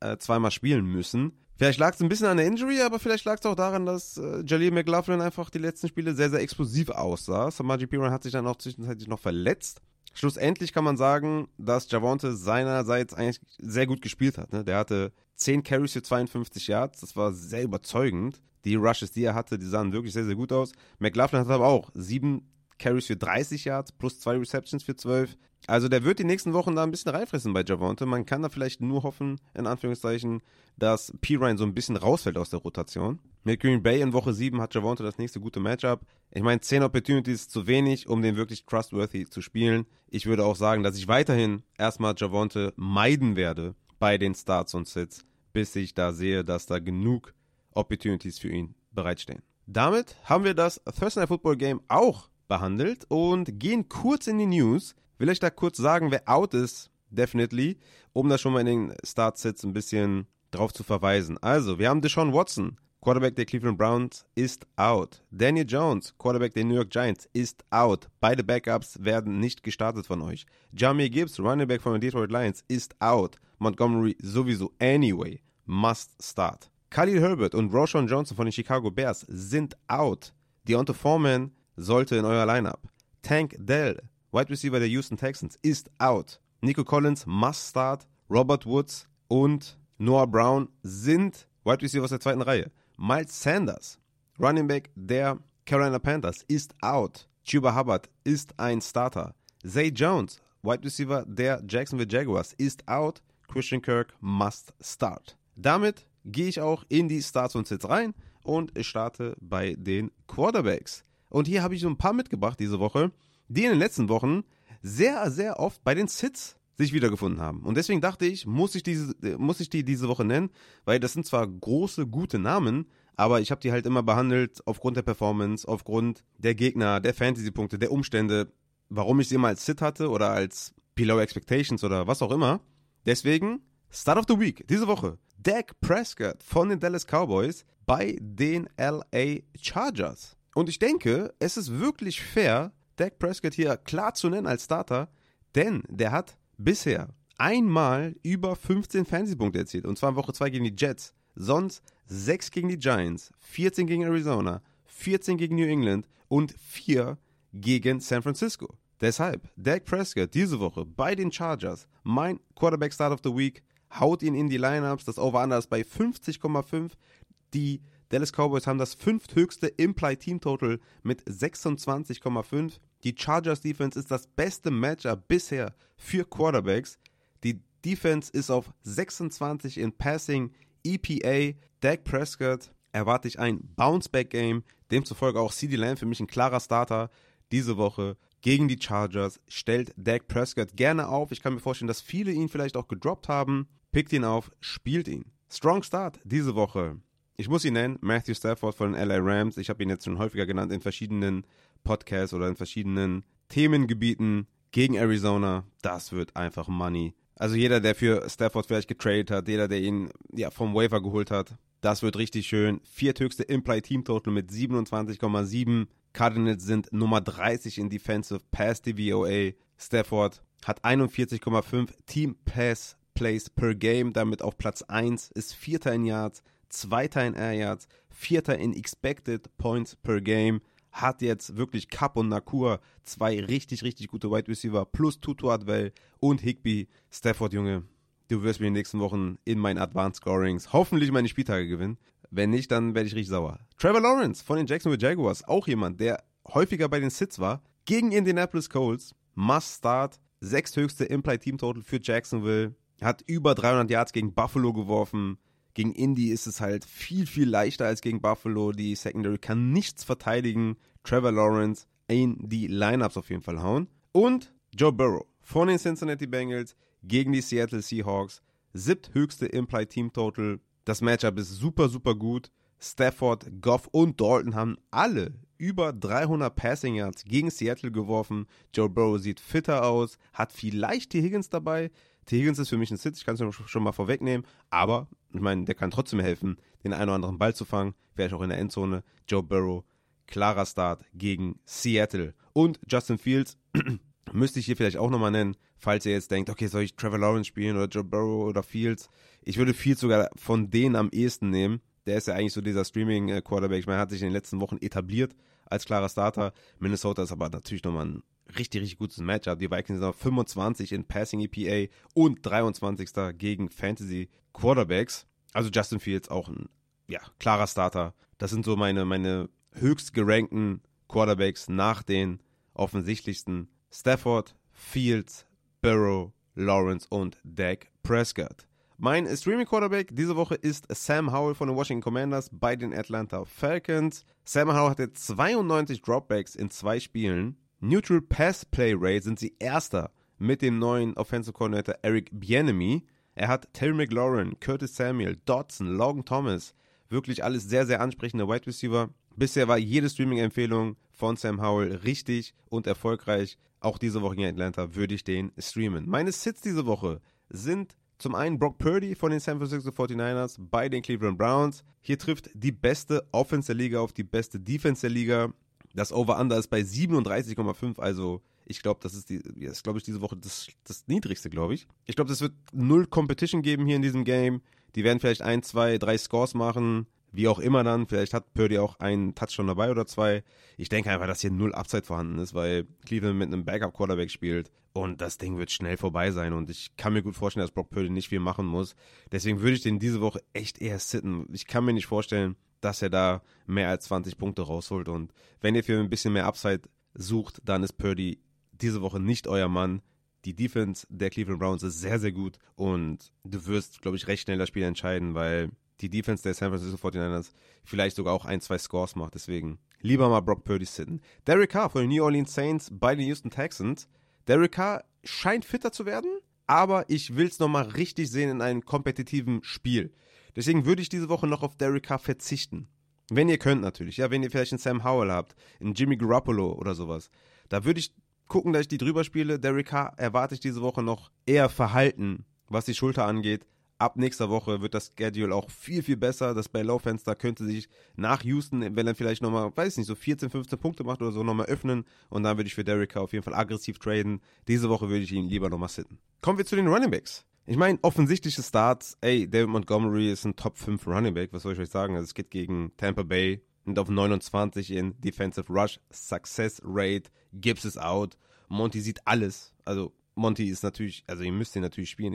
äh, zweimal spielen müssen. Vielleicht lag es ein bisschen an der Injury, aber vielleicht lag es auch daran, dass äh, Jaleel McLaughlin einfach die letzten Spiele sehr, sehr explosiv aussah. Samaji Piran hat sich dann auch zwischenzeitlich noch verletzt. Schlussendlich kann man sagen, dass Javonte seinerseits eigentlich sehr gut gespielt hat. Ne? Der hatte 10 Carries für 52 Yards, das war sehr überzeugend. Die Rushes, die er hatte, die sahen wirklich sehr, sehr gut aus. McLaughlin hat aber auch 7 Carries für 30 Yards plus 2 Receptions für 12. Also der wird die nächsten Wochen da ein bisschen reinfressen bei Javonte. Man kann da vielleicht nur hoffen, in Anführungszeichen, dass Pirine so ein bisschen rausfällt aus der Rotation. Mit Green Bay in Woche 7 hat Javonte das nächste gute Matchup. Ich meine, 10 Opportunities ist zu wenig, um den wirklich trustworthy zu spielen. Ich würde auch sagen, dass ich weiterhin erstmal Javonte meiden werde bei den Starts und Sits, bis ich da sehe, dass da genug Opportunities für ihn bereitstehen. Damit haben wir das Thursday Football Game auch behandelt und gehen kurz in die News. Will euch da kurz sagen, wer out ist definitely, um da schon mal in den Start-Sits ein bisschen drauf zu verweisen. Also, wir haben Deshaun Watson, Quarterback der Cleveland Browns, ist out. Daniel Jones, Quarterback der New York Giants, ist out. Beide Backups werden nicht gestartet von euch. Jamie Gibbs, Running Back von den Detroit Lions, ist out. Montgomery sowieso anyway. Must start. Khalil Herbert und Roshan Johnson von den Chicago Bears sind out. Deontay Foreman sollte in euer Lineup. Tank Dell, Wide Receiver der Houston Texans, ist out. Nico Collins must start. Robert Woods und Noah Brown sind Wide Receiver aus der zweiten Reihe. Miles Sanders, Running Back der Carolina Panthers, ist out. Chuba Hubbard ist ein Starter. Zay Jones, Wide Receiver der Jacksonville Jaguars, ist out. Christian Kirk must start. Damit gehe ich auch in die Starts und Sits rein und starte bei den Quarterbacks. Und hier habe ich so ein paar mitgebracht diese Woche, die in den letzten Wochen sehr, sehr oft bei den Sits sich wiedergefunden haben. Und deswegen dachte ich, muss ich, diese, muss ich die diese Woche nennen, weil das sind zwar große, gute Namen, aber ich habe die halt immer behandelt aufgrund der Performance, aufgrund der Gegner, der Fantasy-Punkte, der Umstände, warum ich sie immer als Sit hatte oder als Below Expectations oder was auch immer. Deswegen, Start of the Week, diese Woche, Dak Prescott von den Dallas Cowboys bei den LA Chargers. Und ich denke, es ist wirklich fair, Dak Prescott hier klar zu nennen als Starter, denn der hat bisher einmal über 15 Fantasy-Punkte erzielt. Und zwar in Woche 2 gegen die Jets. Sonst 6 gegen die Giants, 14 gegen Arizona, 14 gegen New England und 4 gegen San Francisco. Deshalb, Dak Prescott diese Woche bei den Chargers, mein Quarterback Start of the Week, haut ihn in die Lineups. Das Over-Under ist bei 50,5. Die Dallas Cowboys haben das fünfthöchste Implied Team Total mit 26,5. Die Chargers Defense ist das beste Matchup bisher für Quarterbacks. Die Defense ist auf 26 in Passing EPA. Dak Prescott erwarte ich ein Bounceback-Game. Demzufolge auch CD Lamb für mich ein klarer Starter diese Woche gegen die Chargers. Stellt Dak Prescott gerne auf. Ich kann mir vorstellen, dass viele ihn vielleicht auch gedroppt haben. Pickt ihn auf, spielt ihn. Strong Start diese Woche. Ich muss ihn nennen, Matthew Stafford von den LA Rams. Ich habe ihn jetzt schon häufiger genannt in verschiedenen Podcasts oder in verschiedenen Themengebieten gegen Arizona. Das wird einfach Money. Also jeder, der für Stafford vielleicht getradet hat, jeder, der ihn ja, vom Waiver geholt hat, das wird richtig schön. Vierthöchste Imply Team Total mit 27,7. Cardinals sind Nummer 30 in Defensive Pass DVOA. Stafford hat 41,5 Team Pass Plays per Game, damit auf Platz 1, ist Vierter in Yards, Zweiter in Air Yards, Vierter in Expected Points per Game hat jetzt wirklich Cup und Nakur zwei richtig, richtig gute Wide Receiver plus Tutu Adwell und Higby. Stafford, Junge, du wirst mir in den nächsten Wochen in meinen Advanced Scorings hoffentlich meine Spieltage gewinnen. Wenn nicht, dann werde ich richtig sauer. Trevor Lawrence von den Jacksonville Jaguars, auch jemand, der häufiger bei den Sits war, gegen Indianapolis Colts, must start, sechsthöchste Implied Team Total für Jacksonville, hat über 300 Yards gegen Buffalo geworfen, gegen Indy ist es halt viel, viel leichter als gegen Buffalo. Die Secondary kann nichts verteidigen. Trevor Lawrence in die Lineups auf jeden Fall hauen. Und Joe Burrow von den Cincinnati Bengals gegen die Seattle Seahawks. Siebthöchste Implied Team Total. Das Matchup ist super, super gut. Stafford, Goff und Dalton haben alle über 300 Passing Yards gegen Seattle geworfen. Joe Burrow sieht fitter aus, hat vielleicht die Higgins dabei. T. Higgins ist für mich ein Sit, ich kann es schon mal vorwegnehmen, aber ich meine, der kann trotzdem helfen, den einen oder anderen Ball zu fangen, vielleicht auch in der Endzone. Joe Burrow, klarer Start gegen Seattle. Und Justin Fields [clears throat] müsste ich hier vielleicht auch nochmal nennen, falls ihr jetzt denkt, okay, soll ich Trevor Lawrence spielen oder Joe Burrow oder Fields? Ich würde Fields sogar von denen am ehesten nehmen. Der ist ja eigentlich so dieser Streaming-Quarterback. Ich meine, hat sich in den letzten Wochen etabliert als klarer Starter. Minnesota ist aber natürlich nochmal ein richtig, richtig gutes Matchup. Die Vikings sind auf 25 in Passing EPA und 23. gegen Fantasy Quarterbacks. Also Justin Fields auch ein ja, klarer Starter. Das sind so meine, meine höchst gerankten Quarterbacks nach den offensichtlichsten Stafford, Fields, Burrow, Lawrence und Dak Prescott. Mein Streaming Quarterback diese Woche ist Sam Howell von den Washington Commanders bei den Atlanta Falcons. Sam Howell hatte 92 Dropbacks in zwei Spielen Neutral Pass Play Rate sind sie Erster mit dem neuen Offensive Coordinator Eric Bienemy. Er hat Terry McLaurin, Curtis Samuel, Dodson, Logan Thomas. Wirklich alles sehr, sehr ansprechende Wide Receiver. Bisher war jede Streaming-Empfehlung von Sam Howell richtig und erfolgreich. Auch diese Woche gegen Atlanta würde ich den streamen. Meine Sits diese Woche sind zum einen Brock Purdy von den San Francisco 49ers bei den Cleveland Browns. Hier trifft die beste Offense der Liga auf die beste Defense der Liga. Das Over-Under ist bei 37,5, also ich glaube, das ist, die, ist glaube ich, diese Woche das, das niedrigste, glaube ich. Ich glaube, es wird null Competition geben hier in diesem Game. Die werden vielleicht ein, zwei, drei Scores machen. Wie auch immer dann, vielleicht hat Purdy auch einen Touchdown dabei oder zwei. Ich denke einfach, dass hier null Upside vorhanden ist, weil Cleveland mit einem Backup-Quarterback spielt und das Ding wird schnell vorbei sein und ich kann mir gut vorstellen, dass Brock Purdy nicht viel machen muss. Deswegen würde ich den diese Woche echt eher sitten. Ich kann mir nicht vorstellen, dass er da mehr als 20 Punkte rausholt und wenn ihr für ein bisschen mehr Upside sucht, dann ist Purdy diese Woche nicht euer Mann. Die Defense der Cleveland Browns ist sehr, sehr gut und du wirst, glaube ich, recht schnell das Spiel entscheiden, weil die Defense der San Francisco 49ers vielleicht sogar auch ein, zwei Scores macht. Deswegen lieber mal Brock Purdy sitten. Derek Carr von den New Orleans Saints bei den Houston Texans. Derek Carr scheint fitter zu werden, aber ich will es nochmal richtig sehen in einem kompetitiven Spiel. Deswegen würde ich diese Woche noch auf Derek Carr verzichten. Wenn ihr könnt natürlich, ja, wenn ihr vielleicht einen Sam Howell habt, einen Jimmy Garoppolo oder sowas, da würde ich gucken, dass ich die drüber spiele. Derek Carr erwarte ich diese Woche noch eher verhalten, was die Schulter angeht, ab nächster Woche wird das Schedule auch viel, viel besser. Das bei Low-Fenster könnte sich nach Houston, wenn er vielleicht nochmal, weiß nicht, so 14, 15 Punkte macht oder so, nochmal öffnen. Und dann würde ich für Derek auf jeden Fall aggressiv traden. Diese Woche würde ich ihn lieber nochmal sitten. Kommen wir zu den Running Backs. Ich meine, offensichtliche Starts. Ey, David Montgomery ist ein Top 5 Running Back. Was soll ich euch sagen? Also es geht gegen Tampa Bay und auf 29 in Defensive Rush. Success Rate. Gibbs ist out. Monty sieht alles. Also Monty ist natürlich, also ihr müsst ihn natürlich spielen.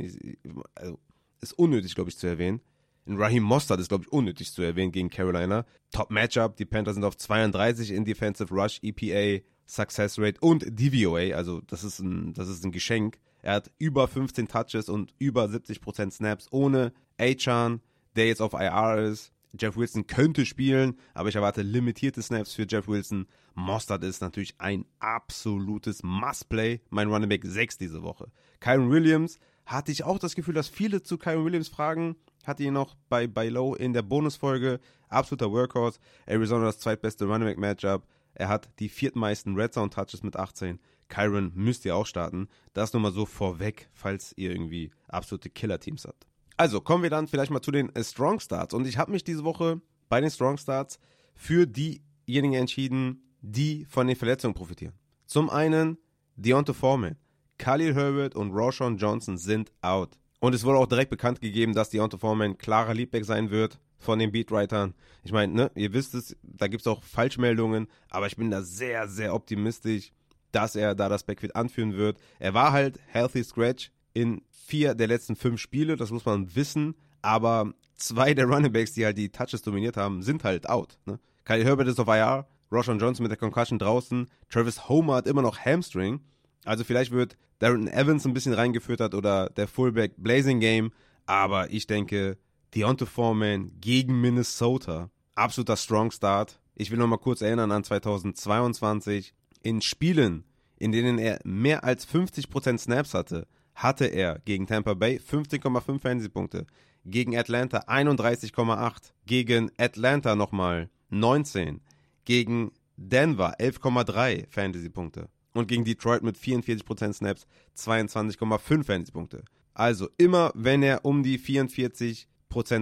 Also ist unnötig, glaube ich, zu erwähnen. In Raheem Mostert ist, glaube ich, unnötig zu erwähnen gegen Carolina. Top Matchup. Die Panthers sind auf 32 in Defensive Rush, EPA, Success Rate und DVOA. Also, das ist ein, das ist ein Geschenk. Er hat über 15 Touches und über 70% Snaps ohne Achan, der jetzt auf IR ist. Jeff Wilson könnte spielen, aber ich erwarte limitierte Snaps für Jeff Wilson. Mostert ist natürlich ein absolutes Must-Play. Mein Running Back 6 diese Woche. Kyron Williams hatte ich auch das Gefühl, dass viele zu Kyron Williams fragen. Hatte ihn noch bei, bei Low in der Bonusfolge. Absoluter Workhorse. Arizona das zweitbeste Running Back Matchup. Er hat die viertmeisten Red Zone Touches mit 18. Kyron müsst ihr auch starten. Das nur mal so vorweg, falls ihr irgendwie absolute Killer-Teams habt. Also kommen wir dann vielleicht mal zu den äh, Strong Starts. Und ich habe mich diese Woche bei den Strong Starts für diejenigen entschieden, die von den Verletzungen profitieren. Zum einen Deontay Foreman. Khalil Herbert und Roshan Johnson sind out. Und es wurde auch direkt bekannt gegeben, dass Deontay Foreman klarer Leadback sein wird von den Beatwritern. Ich meine, ne, ihr wisst es, da gibt es auch Falschmeldungen, aber ich bin da sehr, sehr optimistisch, dass er da das Backfield anführen wird. Er war halt Healthy Scratch in vier der letzten fünf Spiele, das muss man wissen, aber zwei der Runningbacks, die halt die Touches dominiert haben, sind halt out. Ne? Kyle Herbert ist auf IR, Roshan Johnson mit der Concussion draußen, Travis Homer hat immer noch Hamstring. Also vielleicht wird Darren Evans ein bisschen reingeführt hat oder der Fullback Blazing Game, aber ich denke, Deontay Foreman gegen Minnesota, absoluter Strong Start. Ich will noch mal kurz erinnern an 2022. In Spielen, in denen er mehr als 50% Snaps hatte, hatte er gegen Tampa Bay 15,5 Fantasy-Punkte, gegen Atlanta 31,8, gegen Atlanta nochmal 19, gegen Denver 11,3 Fantasy-Punkte und gegen Detroit mit 44% Snaps 22,5 Fantasy-Punkte. Also immer, wenn er um die 44%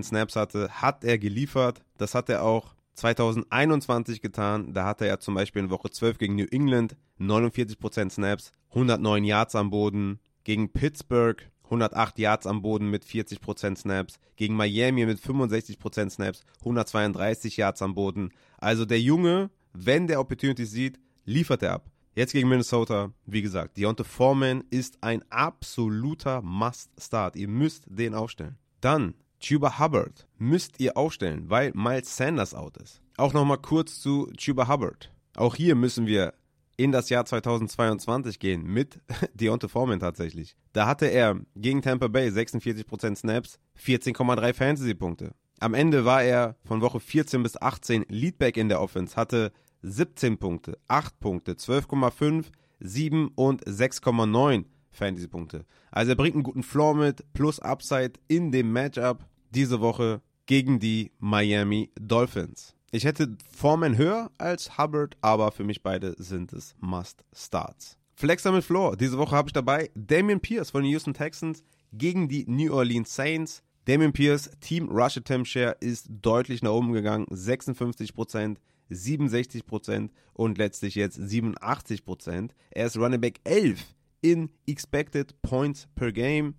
Snaps hatte, hat er geliefert. Das hat er auch 2021 getan. Da hatte er zum Beispiel in Woche 12 gegen New England 49% Snaps, 109 Yards am Boden. Gegen Pittsburgh 108 Yards am Boden mit 40% Snaps. Gegen Miami mit 65% Snaps, 132 Yards am Boden. Also der Junge, wenn der Opportunity sieht, liefert er ab. Jetzt gegen Minnesota, wie gesagt, Deontay Foreman ist ein absoluter Must-Start. Ihr müsst den aufstellen. Dann Chuba Hubbard müsst ihr aufstellen, weil Miles Sanders out ist. Auch nochmal kurz zu Chuba Hubbard. Auch hier müssen wir in das Jahr 2022 gehen mit [laughs] Deontay Foreman tatsächlich. Da hatte er gegen Tampa Bay 46% Snaps, 14,3 Fantasy-Punkte. Am Ende war er von Woche 14 bis 18 Leadback in der Offense, hatte 17 Punkte, 8 Punkte, 12,5, 7 und 6,9 Fantasy-Punkte. Also er bringt einen guten Floor mit, plus Upside in dem Matchup diese Woche gegen die Miami Dolphins. Ich hätte Foreman höher als Hubbard, aber für mich beide sind es Must-Starts. Flexer mit Floor. Diese Woche habe ich dabei Damian Pierce von den Houston Texans gegen die New Orleans Saints. Damian Pierce, Team Rush Attempt Share ist deutlich nach oben gegangen. 56%, 67% und letztlich jetzt 87%. Er ist Running Back 11 in Expected Points per Game.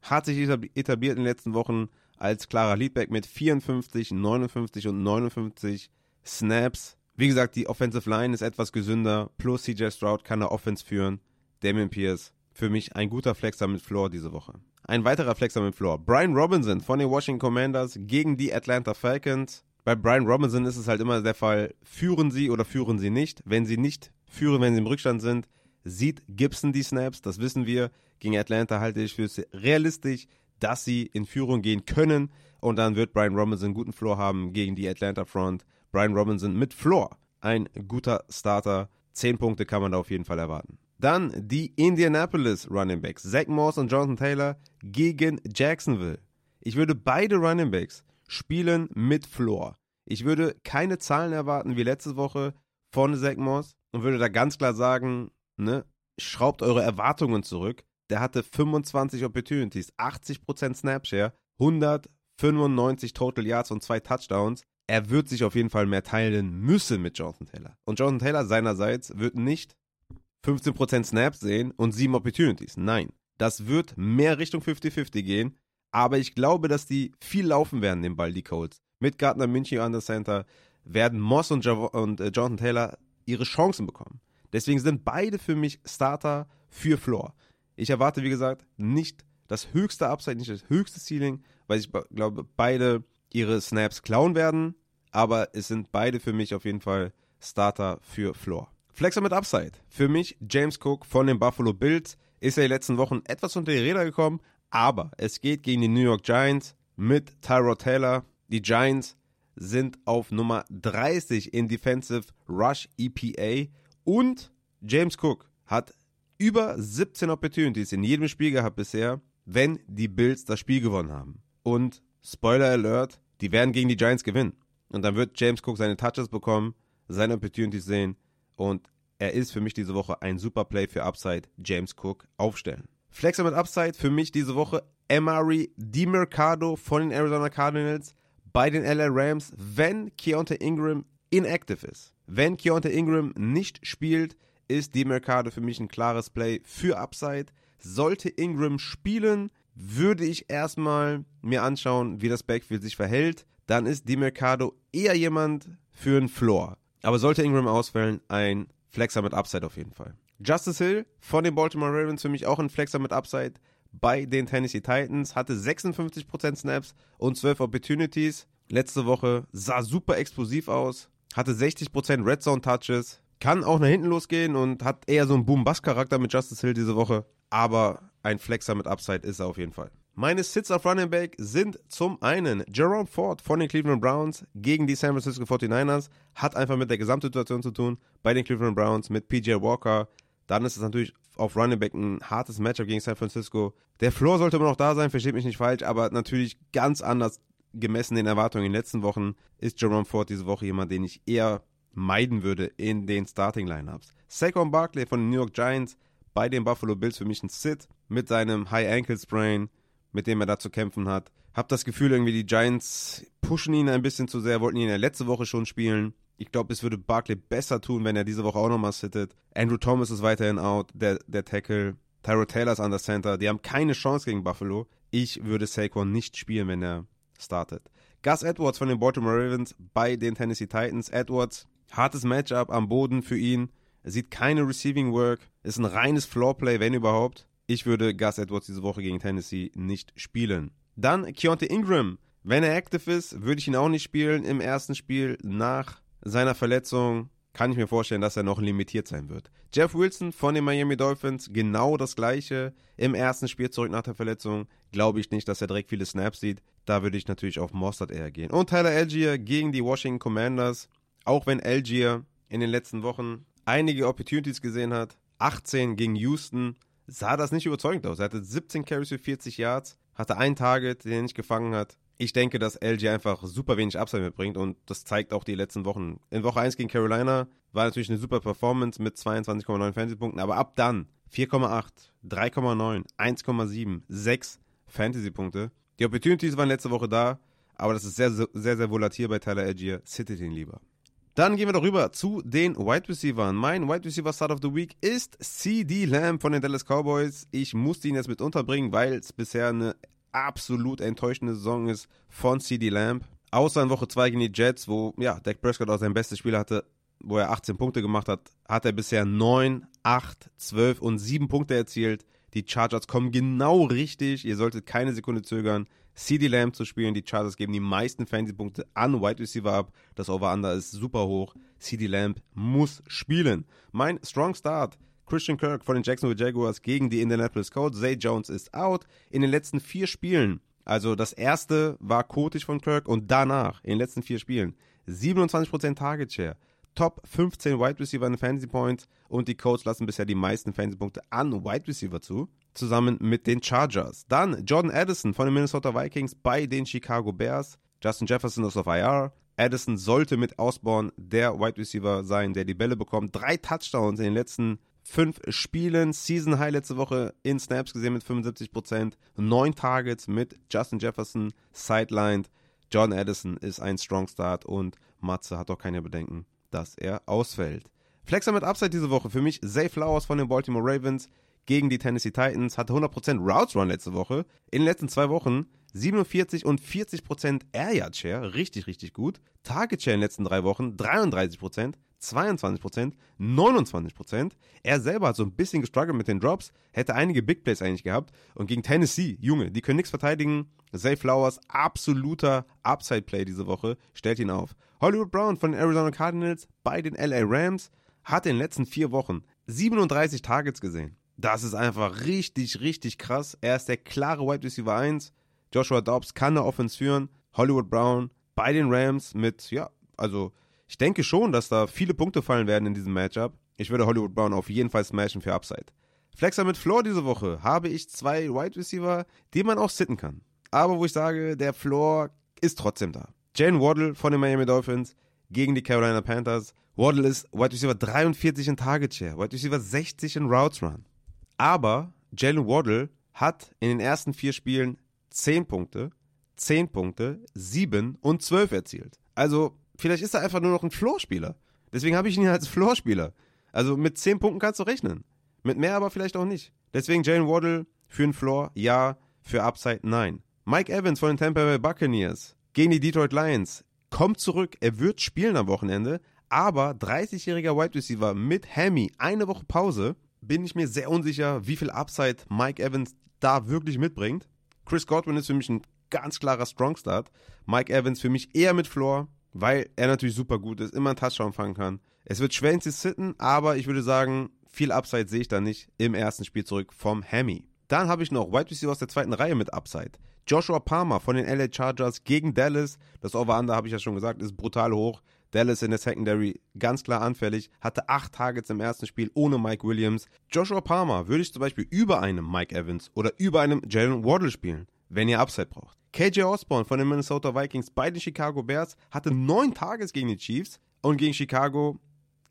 Hat sich etabliert in den letzten Wochen als klarer Leadback mit 54, 59 und 59 Snaps. Wie gesagt, die Offensive Line ist etwas gesünder. Plus CJ Stroud kann der Offense führen. Damien Pierce, für mich ein guter Flexer mit Floor diese Woche. Ein weiterer Flexer mit Floor. Brian Robinson von den Washington Commanders gegen die Atlanta Falcons. Bei Brian Robinson ist es halt immer der Fall, führen sie oder führen sie nicht. Wenn sie nicht führen, wenn sie im Rückstand sind, sieht Gibson die Snaps. Das wissen wir. Gegen Atlanta halte ich für realistisch, dass sie in Führung gehen können und dann wird Brian Robinson einen guten Floor haben gegen die Atlanta Front. Brian Robinson mit Floor, ein guter Starter. Zehn Punkte kann man da auf jeden Fall erwarten. Dann die Indianapolis Running Backs, Zach Morse und Jonathan Taylor gegen Jacksonville. Ich würde beide Running Backs spielen mit Floor. Ich würde keine Zahlen erwarten wie letzte Woche von Zach Morse und würde da ganz klar sagen, ne, schraubt eure Erwartungen zurück der hatte 25 Opportunities, 80% Snapshare, 195 Total Yards und zwei Touchdowns. Er wird sich auf jeden Fall mehr teilen müssen mit Jonathan Taylor. Und Jonathan Taylor seinerseits wird nicht 15% Snaps sehen und 7 Opportunities. Nein, das wird mehr Richtung 50-50 gehen. Aber ich glaube, dass die viel laufen werden, den Ball, die Colts. Mit Gardner München an der Center werden Moss und, Jav und äh, Jonathan Taylor ihre Chancen bekommen. Deswegen sind beide für mich Starter für Floor. Ich erwarte, wie gesagt, nicht das höchste Upside, nicht das höchste Ceiling, weil ich glaube, beide ihre Snaps klauen werden, aber es sind beide für mich auf jeden Fall Starter für Floor. Flexer mit Upside. Für mich James Cook von den Buffalo Bills ist ja die letzten Wochen etwas unter die Räder gekommen, aber es geht gegen die New York Giants mit Tyrod Taylor. Die Giants sind auf Nummer 30 in Defensive Rush EPA und James Cook hat über 17 Opportunities in jedem Spiel gehabt bisher, wenn die Bills das Spiel gewonnen haben. Und Spoiler Alert, die werden gegen die Giants gewinnen. Und dann wird James Cook seine Touches bekommen, seine Opportunities sehen und er ist für mich diese Woche ein super Play für Upside, James Cook aufstellen. Flexer mit Upside für mich diese Woche Emery DiMercado von den Arizona Cardinals bei den LA Rams, wenn Keontae Ingram inactive ist. Wenn Keontae Ingram nicht spielt, ist die Mercado für mich ein klares Play für Upside. Sollte Ingram spielen, würde ich erstmal mir anschauen, wie das Backfield sich verhält. Dann ist die Mercado eher jemand für einen Floor. Aber sollte Ingram ausfallen, ein Flexer mit Upside auf jeden Fall. Justice Hill von den Baltimore Ravens für mich auch ein Flexer mit Upside bei den Tennessee Titans. Hatte 56% Snaps und 12 Opportunities. Letzte Woche sah super explosiv aus. Hatte 60% Red Zone Touches. Kann auch nach hinten losgehen und hat eher so einen Boom-Bust-Charakter mit Justice Hill diese Woche. Aber ein Flexer mit Upside ist er auf jeden Fall. Meine Sits auf Running Back sind zum einen Jerome Ford von den Cleveland Browns gegen die San Francisco 49ers. Hat einfach mit der Gesamtsituation zu tun bei den Cleveland Browns mit PJ Walker. Dann ist es natürlich auf Running Back ein hartes Matchup gegen San Francisco. Der Floor sollte immer noch da sein, versteht mich nicht falsch, aber natürlich ganz anders gemessen den Erwartungen in den letzten Wochen ist Jerome Ford diese Woche jemand, den ich eher meiden würde in den Starting Lineups. Saquon Barkley von den New York Giants bei den Buffalo Bills für mich ein Sit mit seinem High Ankle Sprain, mit dem er da zu kämpfen hat. Hab das Gefühl, irgendwie die Giants pushen ihn ein bisschen zu sehr, wollten ihn ja letzte Woche schon spielen. Ich glaube, es würde Barkley besser tun, wenn er diese Woche auch nochmal sittet. Andrew Thomas ist weiterhin out, der, der Tackle. Tyro Taylor ist an der Center. Die haben keine Chance gegen Buffalo. Ich würde Saquon nicht spielen, wenn er startet. Gus Edwards von den Baltimore Ravens bei den Tennessee Titans. Edwards Hartes Matchup am Boden für ihn. Er sieht keine Receiving Work. Ist ein reines Floorplay, wenn überhaupt. Ich würde Gus Edwards diese Woche gegen Tennessee nicht spielen. Dann Keontae Ingram. Wenn er active ist, würde ich ihn auch nicht spielen im ersten Spiel nach seiner Verletzung. Kann ich mir vorstellen, dass er noch limitiert sein wird. Jeff Wilson von den Miami Dolphins, genau das gleiche. Im ersten Spiel zurück nach der Verletzung. Glaube ich nicht, dass er direkt viele Snaps sieht. Da würde ich natürlich auf Mostert eher gehen. Und Tyler Algier gegen die Washington Commanders. Auch wenn Algier in den letzten Wochen einige Opportunities gesehen hat, 18 gegen Houston, sah das nicht überzeugend aus. Er hatte 17 Carries für 40 Yards, hatte ein Target, den er nicht gefangen hat. Ich denke, dass LG einfach super wenig Upside mitbringt und das zeigt auch die letzten Wochen. In Woche 1 gegen Carolina war natürlich eine super Performance mit 22,9 Fantasy-Punkten, aber ab dann 4,8, 3,9, 1,7, 6 Fantasy-Punkte. Die Opportunities waren letzte Woche da, aber das ist sehr, sehr, sehr volatil bei Tyler Algier. Sittet ihn lieber. Dann gehen wir doch rüber zu den Wide Receivers. Mein Wide Receiver Start of the Week ist CD Lamb von den Dallas Cowboys. Ich musste ihn jetzt mit unterbringen, weil es bisher eine absolut enttäuschende Saison ist von CD Lamb. Außer in Woche 2 gegen die Jets, wo ja, Dak Prescott auch sein bestes Spiel hatte, wo er 18 Punkte gemacht hat, hat er bisher 9, 8, 12 und 7 Punkte erzielt. Die Chargers kommen genau richtig. Ihr solltet keine Sekunde zögern, CD Lamb zu spielen. Die Chargers geben die meisten Fantasy-Punkte an Wide Receiver ab. Das Over-Under ist super hoch. CD Lamb muss spielen. Mein Strong Start. Christian Kirk von den Jacksonville Jaguars gegen die Indianapolis Colts. Zay Jones ist out. In den letzten vier Spielen, also das erste war kotisch von Kirk und danach, in den letzten vier Spielen, 27% Target Share, Top 15 Wide Receiver in Fantasy Points und die Colts lassen bisher die meisten Fantasy Punkte an Wide Receiver zu, zusammen mit den Chargers. Dann Jordan Addison von den Minnesota Vikings bei den Chicago Bears. Justin Jefferson ist auf IR. Addison sollte mit Ausbauen der Wide Receiver sein, der die Bälle bekommt. Drei Touchdowns in den letzten fünf Spielen. Season High letzte Woche in Snaps gesehen mit 75%. Neun Targets mit Justin Jefferson sidelined. John Addison ist ein Strong Start und Matze hat auch keine Bedenken dass er ausfällt. Flexer mit Upside diese Woche für mich Zay Flowers von den Baltimore Ravens gegen die Tennessee Titans, hatte 100% Routes Run letzte Woche. In den letzten zwei Wochen 47 und 40% Air Yard Share, richtig, richtig gut. Target Share in den letzten drei Wochen 33%, 22%, 29%. Er selber hat so ein bisschen gestruggelt mit den Drops, hätte einige Big Plays eigentlich gehabt. Und gegen Tennessee, Junge, die können nichts verteidigen. Zay Flowers, absoluter Upside-Play diese Woche, stellt ihn auf. Hollywood Brown von den Arizona Cardinals bei den LA Rams hat in den letzten vier Wochen 37 Targets gesehen. Das ist einfach richtig, richtig krass. Er ist der klare Wide Receiver 1. Joshua Dobbs kann eine Offense führen. Hollywood Brown bei den Rams mit, ja, also ich denke schon, dass da viele Punkte fallen werden in diesem Matchup. Ich würde Hollywood Brown auf jeden Fall smashen für Upside. Flexer mit Floor diese Woche habe ich zwei Wide Receiver, die man auch sitten kann. Aber wo ich sage, der Floor ist trotzdem da. Jane Waddle von den Miami Dolphins gegen die Carolina Panthers. Waddle ist Wide Receiver 43 in Target Share, Wide Receiver 60 in Routes Run. Aber Jalen Waddle hat in den ersten vier Spielen 10 Punkte, 10 Punkte, 7 und 12 erzielt. Also vielleicht ist er einfach nur noch ein Floorspieler. Deswegen habe ich ihn als Floorspieler. Also mit 10 Punkten kannst du rechnen. Mit mehr aber vielleicht auch nicht. Deswegen Jalen Waddle für einen Floor ja, für Upside nein. Mike Evans von den Tampa Bay Buccaneers gegen die Detroit Lions kommt zurück. Er wird spielen am Wochenende, aber 30-jähriger Wide Receiver mit Hammy, eine Woche Pause, bin ich mir sehr unsicher, wie viel Upside Mike Evans da wirklich mitbringt. Chris Godwin ist für mich ein ganz klarer Strong Start. Mike Evans für mich eher mit Floor, weil er natürlich super gut ist, immer einen Touchdown fangen kann. Es wird schwer in sie sitten, aber ich würde sagen, viel Upside sehe ich da nicht im ersten Spiel zurück vom Hammy. Dann habe ich noch Wide Receiver aus der zweiten Reihe mit Upside. Joshua Palmer von den LA Chargers gegen Dallas. Das Over-Under, habe ich ja schon gesagt, ist brutal hoch. Dallas in der Secondary ganz klar anfällig, hatte acht Targets im ersten Spiel ohne Mike Williams. Joshua Palmer würde ich zum Beispiel über einem Mike Evans oder über einem Jalen Waddle spielen, wenn ihr Upside braucht. KJ Osborne von den Minnesota Vikings bei den Chicago Bears hatte neun Targets gegen die Chiefs und gegen Chicago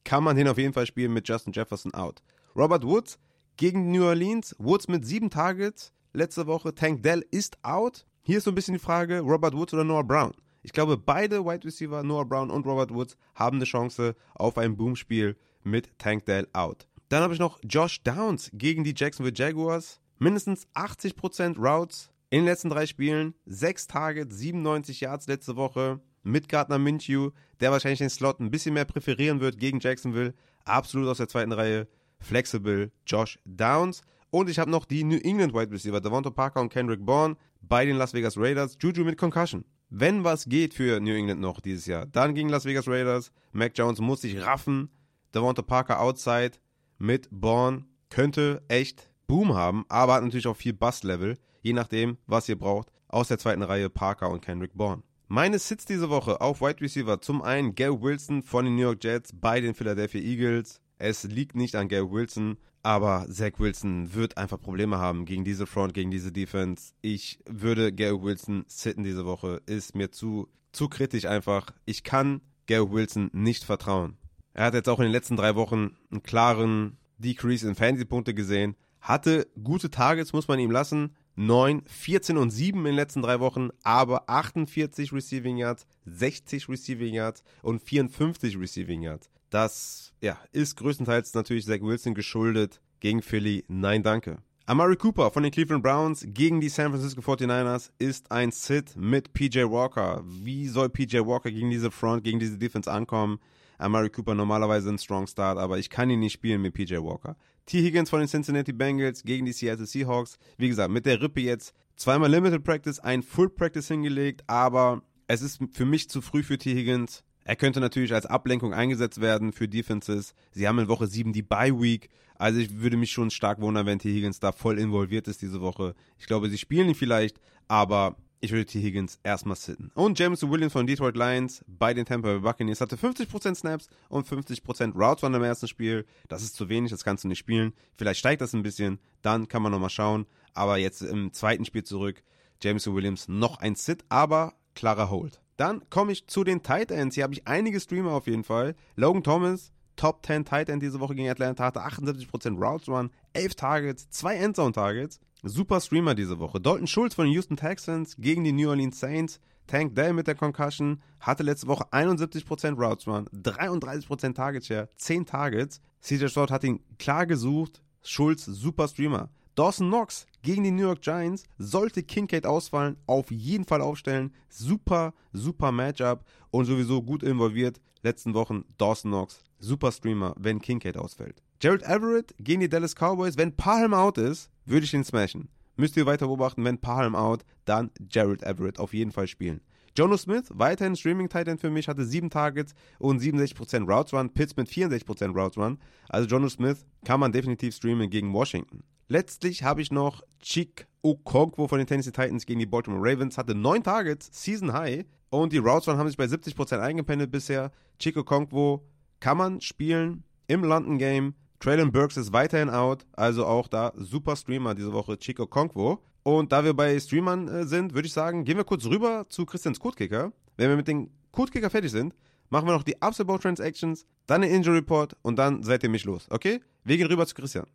kann man den auf jeden Fall spielen mit Justin Jefferson out. Robert Woods gegen New Orleans, Woods mit sieben Targets letzte Woche. Tank Dell ist out. Hier ist so ein bisschen die Frage, Robert Woods oder Noah Brown. Ich glaube, beide Wide Receiver, Noah Brown und Robert Woods, haben eine Chance auf ein Boomspiel mit Tank Dell out. Dann habe ich noch Josh Downs gegen die Jacksonville Jaguars. Mindestens 80% Routes in den letzten drei Spielen. Sechs Targets, 97 Yards letzte Woche mit Gardner Minshew, der wahrscheinlich den Slot ein bisschen mehr präferieren wird gegen Jacksonville. Absolut aus der zweiten Reihe. Flexible Josh Downs. Und ich habe noch die New England Wide Receiver, Devonta Parker und Kendrick Bourne bei den Las Vegas Raiders. Juju mit Concussion. Wenn was geht für New England noch dieses Jahr, dann gegen Las Vegas Raiders. Mac Jones muss sich raffen. Devonta Parker outside mit Bourne könnte echt Boom haben, aber hat natürlich auch viel Bust-Level, je nachdem, was ihr braucht. Aus der zweiten Reihe Parker und Kendrick Bourne. Meine Sits diese Woche auf Wide Receiver. Zum einen Gary Wilson von den New York Jets bei den Philadelphia Eagles. Es liegt nicht an Gary Wilson, aber Zach Wilson wird einfach Probleme haben gegen diese Front, gegen diese Defense. Ich würde Garrett Wilson sitten diese Woche. Ist mir zu, zu kritisch einfach. Ich kann Garrett Wilson nicht vertrauen. Er hat jetzt auch in den letzten drei Wochen einen klaren Decrease in Fantasy-Punkte gesehen. Hatte gute Targets, muss man ihm lassen. 9, 14 und 7 in den letzten drei Wochen, aber 48 Receiving Yards, 60 Receiving Yards und 54 Receiving Yards. Das ja, ist größtenteils natürlich Zach Wilson geschuldet gegen Philly. Nein, danke. Amari Cooper von den Cleveland Browns gegen die San Francisco 49ers ist ein Sit mit PJ Walker. Wie soll PJ Walker gegen diese Front, gegen diese Defense ankommen? Amari Cooper normalerweise ein Strong Start, aber ich kann ihn nicht spielen mit PJ Walker. T. Higgins von den Cincinnati Bengals gegen die Seattle Seahawks. Wie gesagt, mit der Rippe jetzt zweimal Limited Practice, ein Full Practice hingelegt, aber es ist für mich zu früh für T. Higgins. Er könnte natürlich als Ablenkung eingesetzt werden für Defenses. Sie haben in Woche 7 die Bye Week. Also ich würde mich schon stark wundern, wenn T. Higgins da voll involviert ist diese Woche. Ich glaube, sie spielen ihn vielleicht, aber ich würde T. Higgins erstmal sitten. Und Jameson Williams von Detroit Lions bei den Tampa Bay Buccaneers hatte 50% Snaps und 50% Routes von dem ersten Spiel. Das ist zu wenig, das kannst du nicht spielen. Vielleicht steigt das ein bisschen, dann kann man nochmal schauen. Aber jetzt im zweiten Spiel zurück, Jameson Williams noch ein Sit, aber klarer Hold. Dann komme ich zu den Tight Ends. Hier habe ich einige Streamer auf jeden Fall. Logan Thomas, Top 10 Tight End diese Woche gegen Atlanta, hatte 78% Routes Run, 11 Targets, 2 Endzone Targets. Super Streamer diese Woche. Dalton Schulz von den Houston Texans gegen die New Orleans Saints. Tank Dell mit der Concussion hatte letzte Woche 71% Routes Run, 33% Target Share, 10 Targets. CJ Stroud hat ihn klar gesucht. Schulz, super Streamer. Dawson Knox gegen die New York Giants. Sollte Kincaid ausfallen, auf jeden Fall aufstellen. Super, super Matchup und sowieso gut involviert. Letzten Wochen Dawson Knox, super Streamer, wenn Kincaid ausfällt. Jared Everett gegen die Dallas Cowboys. Wenn Parham out ist, würde ich ihn smashen. Müsst ihr weiter beobachten, wenn Parham out, dann Jared Everett auf jeden Fall spielen. Jono Smith, weiterhin Streaming Titan für mich, hatte 7 Targets und 67% Routes Run, Pitts mit 64% Routes Run. Also Jono Smith kann man definitiv streamen gegen Washington. Letztlich habe ich noch Chick Okonkwo von den Tennessee Titans gegen die Baltimore Ravens, hatte 9 Targets, Season High und die Routes haben sich bei 70% eingependelt bisher. Chick Okonkwo kann man spielen im London Game, Traylon Burks ist weiterhin out, also auch da super Streamer diese Woche, Chico Konkwo. Und da wir bei Streamern äh, sind, würde ich sagen, gehen wir kurz rüber zu Christians Codekicker. Wenn wir mit den Codekicker fertig sind, machen wir noch die Upside Transactions, dann den Injury Report und dann seid ihr mich los, okay? Wir gehen rüber zu Christian.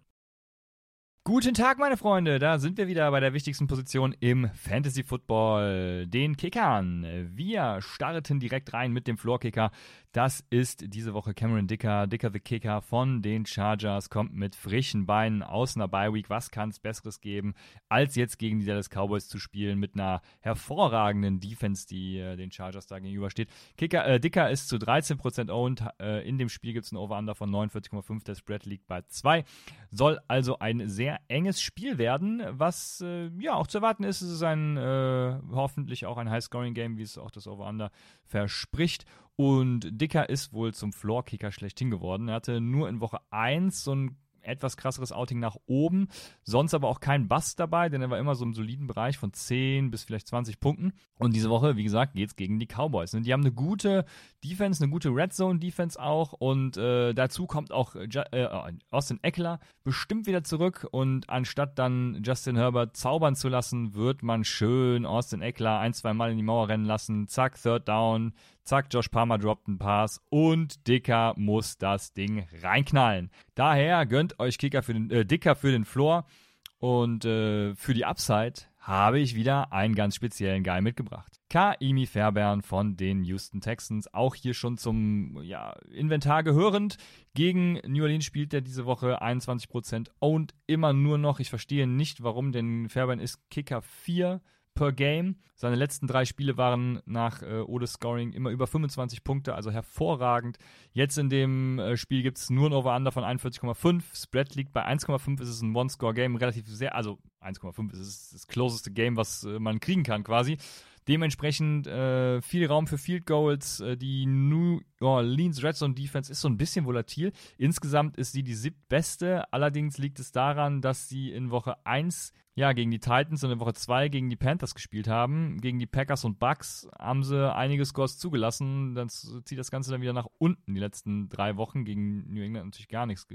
Guten Tag, meine Freunde. Da sind wir wieder bei der wichtigsten Position im Fantasy Football, den Kickern. Wir starten direkt rein mit dem Floor-Kicker. Das ist diese Woche Cameron Dicker, Dicker the Kicker von den Chargers, kommt mit frischen Beinen aus einer Bye-Week. Was kann es Besseres geben, als jetzt gegen die Dallas Cowboys zu spielen mit einer hervorragenden Defense, die äh, den Chargers da gegenübersteht. Kicker, äh, Dicker ist zu 13% owned. Äh, in dem Spiel gibt es ein Over-Under von 49,5. Der Spread liegt bei 2. Soll also ein sehr enges Spiel werden, was äh, ja auch zu erwarten ist. Es ist ein äh, hoffentlich auch ein High-Scoring-Game, wie es auch das Over-Under verspricht. Und Dicker ist wohl zum Floor-Kicker schlechthin geworden. Er hatte nur in Woche 1 so ein etwas krasseres Outing nach oben. Sonst aber auch kein Bass dabei, denn er war immer so im soliden Bereich von 10 bis vielleicht 20 Punkten. Und diese Woche, wie gesagt, geht es gegen die Cowboys. Und die haben eine gute Defense, eine gute Red Zone Defense auch. Und äh, dazu kommt auch äh, Austin Eckler bestimmt wieder zurück. Und anstatt dann Justin Herbert zaubern zu lassen, wird man schön Austin Eckler ein, zwei Mal in die Mauer rennen lassen. Zack, Third Down. Zack, Josh Palmer droppt einen Pass und Dicker muss das Ding reinknallen. Daher gönnt euch Kicker für den, äh, Dicker für den Floor und äh, für die Upside habe ich wieder einen ganz speziellen Guy mitgebracht. Kaimi Fairbairn von den Houston Texans, auch hier schon zum ja, Inventar gehörend. Gegen New Orleans spielt er diese Woche 21% owned immer nur noch. Ich verstehe nicht, warum, denn Fairbairn ist Kicker 4 per Game. Seine letzten drei Spiele waren nach äh, Odes Scoring immer über 25 Punkte, also hervorragend. Jetzt in dem äh, Spiel gibt es nur ein Over-Under von 41,5. Spread liegt bei 1,5. Ist es ein One-Score-Game, relativ sehr, also 1,5 ist das closeste Game, was äh, man kriegen kann quasi. Dementsprechend äh, viel Raum für Field Goals. Äh, die New Orleans Red Zone Defense ist so ein bisschen volatil. Insgesamt ist sie die siebtbeste. Allerdings liegt es daran, dass sie in Woche 1 ja, gegen die Titans in der Woche 2 gegen die Panthers gespielt haben. Gegen die Packers und Bucks haben sie einige Scores zugelassen. Dann zieht das Ganze dann wieder nach unten die letzten drei Wochen. Gegen New England natürlich gar nichts.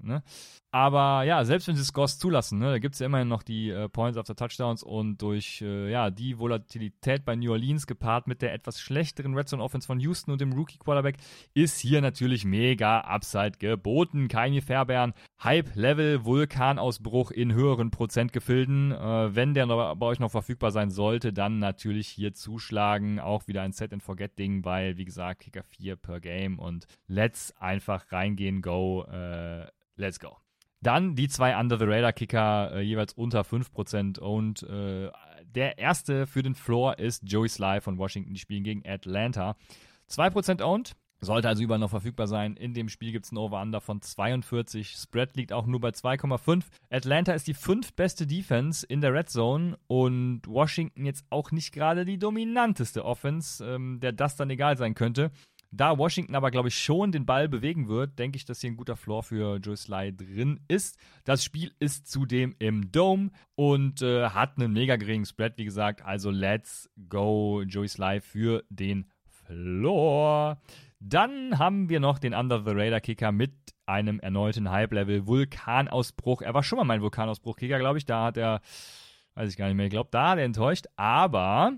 Ne? Aber ja, selbst wenn sie Scores zulassen, ne, da gibt es ja immerhin noch die äh, Points after Touchdowns und durch äh, ja, die Volatilität bei New Orleans gepaart mit der etwas schlechteren Red Zone Offense von Houston und dem Rookie Quarterback ist hier natürlich mega Upside geboten. Keine Fairbairn, Hype-Level, Vulkanausbruch in höheren Prozentgefilden. Äh, wenn der noch, bei euch noch verfügbar sein sollte, dann natürlich hier zuschlagen. Auch wieder ein Set-and-Forget-Ding, weil, wie gesagt, Kicker 4 per Game und let's einfach reingehen, go, äh, let's go. Dann die zwei Under-the-Radar-Kicker, äh, jeweils unter 5% und äh, der erste für den Floor ist Joey Sly von Washington. Die spielen gegen Atlanta. 2% owned, sollte also überall noch verfügbar sein. In dem Spiel gibt es ein Over-Under von 42. Spread liegt auch nur bei 2,5. Atlanta ist die fünftbeste Defense in der Red Zone und Washington jetzt auch nicht gerade die dominanteste Offense, ähm, der das dann egal sein könnte. Da Washington aber, glaube ich, schon den Ball bewegen wird, denke ich, dass hier ein guter Floor für Joe Sly drin ist. Das Spiel ist zudem im Dome und äh, hat einen mega geringen Spread, wie gesagt. Also let's go Joey Sly für den Floor. Dann haben wir noch den Under the Radar Kicker mit einem erneuten Hype-Level Vulkanausbruch. Er war schon mal mein Vulkanausbruch-Kicker, glaube ich. Da hat er, weiß ich gar nicht mehr, ich glaube, da hat er enttäuscht. Aber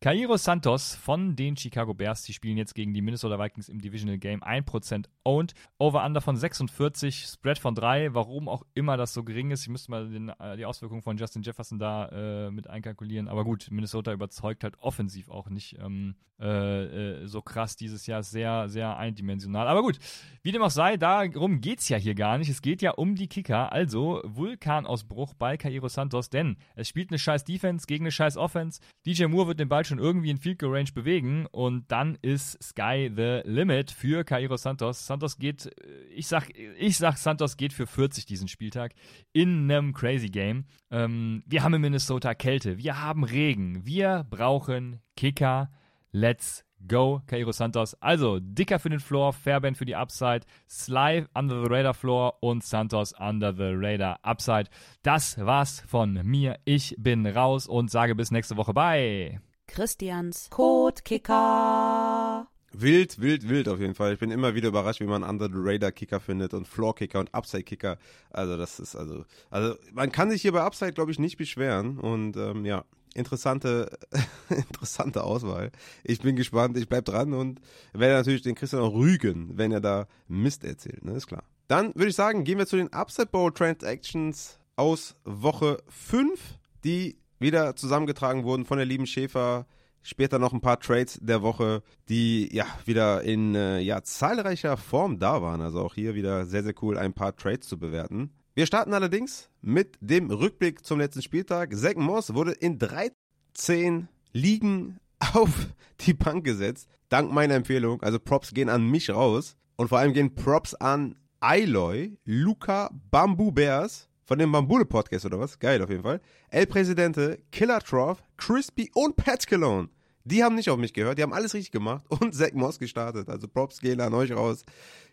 Cairo Santos von den Chicago Bears, die spielen jetzt gegen die Minnesota Vikings im Divisional Game 1% owned. Over-Under von 46, Spread von 3, warum auch immer das so gering ist. Ich müsste mal den, äh, die Auswirkungen von Justin Jefferson da äh, mit einkalkulieren. Aber gut, Minnesota überzeugt halt offensiv auch nicht ähm, äh, äh so krass dieses Jahr. Sehr, sehr eindimensional. Aber gut, wie dem auch sei, darum geht es ja hier gar nicht. Es geht ja um die Kicker. Also Vulkanausbruch bei Cairo Santos, denn es spielt eine scheiß Defense gegen eine scheiß Offense. DJ Moore wird den Ball schon irgendwie in Field Goal Range bewegen und dann ist Sky the Limit für Cairo Santos. Santos geht, äh, ich sag, ich sag, Santos geht für 40 diesen Spieltag in einem Crazy Game. Ähm, wir haben in Minnesota Kälte, wir haben Regen, wir brauchen Kicker. Let's go, Cairo Santos. Also, dicker für den Floor, Fairband für die Upside, Sly under the radar Floor und Santos under the radar Upside. Das war's von mir. Ich bin raus und sage bis nächste Woche. Bye. Christians Codekicker. Wild, wild, wild auf jeden Fall. Ich bin immer wieder überrascht, wie man Under the Radar Kicker findet und Floor Kicker und Upside Kicker. Also das ist also, also man kann sich hier bei Upside glaube ich nicht beschweren und ähm, ja, interessante, [laughs] interessante Auswahl. Ich bin gespannt, ich bleib dran und werde natürlich den Christian auch rügen, wenn er da Mist erzählt, ne, ist klar. Dann würde ich sagen, gehen wir zu den Upside Bowl Transactions aus Woche 5, die wieder zusammengetragen wurden von der lieben Schäfer. Später noch ein paar Trades der Woche, die ja wieder in äh, ja, zahlreicher Form da waren. Also auch hier wieder sehr, sehr cool, ein paar Trades zu bewerten. Wir starten allerdings mit dem Rückblick zum letzten Spieltag. Zach Moss wurde in 13 Ligen [laughs] auf die Bank gesetzt, dank meiner Empfehlung. Also Props gehen an mich raus. Und vor allem gehen Props an Aloy, Luca Bamboo Bears, von dem Bambule Podcast oder was? Geil auf jeden Fall. El Presidente, Killer Trough, Crispy und Pat Cologne. Die haben nicht auf mich gehört, die haben alles richtig gemacht [laughs] und Zack Moss gestartet. Also Props gehen an euch raus.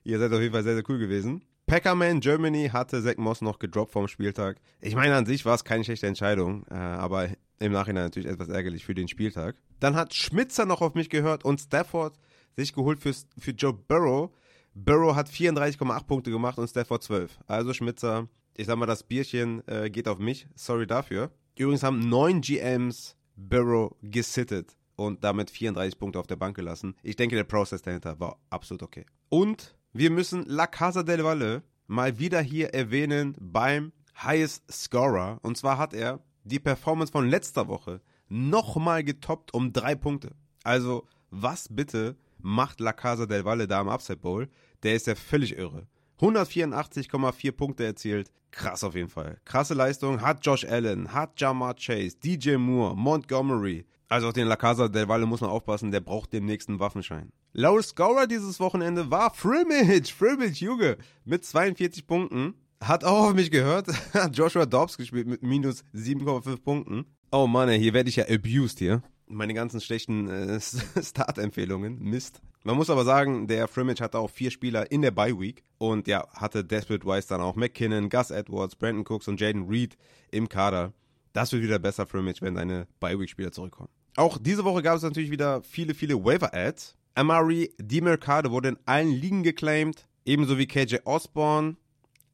Ihr seid auf jeden Fall sehr, sehr cool gewesen. Packerman Germany hatte Zack Moss noch gedroppt vom Spieltag. Ich meine, an sich war es keine schlechte Entscheidung, äh, aber im Nachhinein natürlich etwas ärgerlich für den Spieltag. Dann hat Schmitzer noch auf mich gehört und Stafford sich geholt für, für Joe Burrow. Burrow hat 34,8 Punkte gemacht und Stafford 12. Also Schmitzer ich sag mal, das Bierchen äh, geht auf mich. Sorry dafür. Übrigens haben neun GMs Burrow gesittet und damit 34 Punkte auf der Bank gelassen. Ich denke, der Prozess dahinter war absolut okay. Und wir müssen La Casa del Valle mal wieder hier erwähnen beim Highest Scorer. Und zwar hat er die Performance von letzter Woche nochmal getoppt um drei Punkte. Also, was bitte macht La Casa del Valle da im Upside Bowl? Der ist ja völlig irre. 184,4 Punkte erzielt. Krass auf jeden Fall. Krasse Leistung hat Josh Allen, hat Jamar Chase, DJ Moore, Montgomery. Also auf den La Casa del Valle muss man aufpassen, der braucht den nächsten Waffenschein. Lowest Scorer dieses Wochenende war Frimmage, Frimmage, Junge, mit 42 Punkten. Hat auch auf mich gehört. [laughs] Hat Joshua Dobbs gespielt mit minus 7,5 Punkten. Oh Mann, hier werde ich ja abused hier. Meine ganzen schlechten äh, [laughs] Start-Empfehlungen. Mist. Man muss aber sagen, der Frimmage hatte auch vier Spieler in der Bye Week und ja, hatte Desperate Wise dann auch McKinnon, Gus Edwards, Brandon Cooks und Jaden Reed im Kader. Das wird wieder besser mich, wenn deine Bi-Week-Spieler zurückkommen. Auch diese Woche gab es natürlich wieder viele, viele Waiver-Ads. Amari DiMercado wurde in allen Ligen geclaimed, ebenso wie KJ Osborne.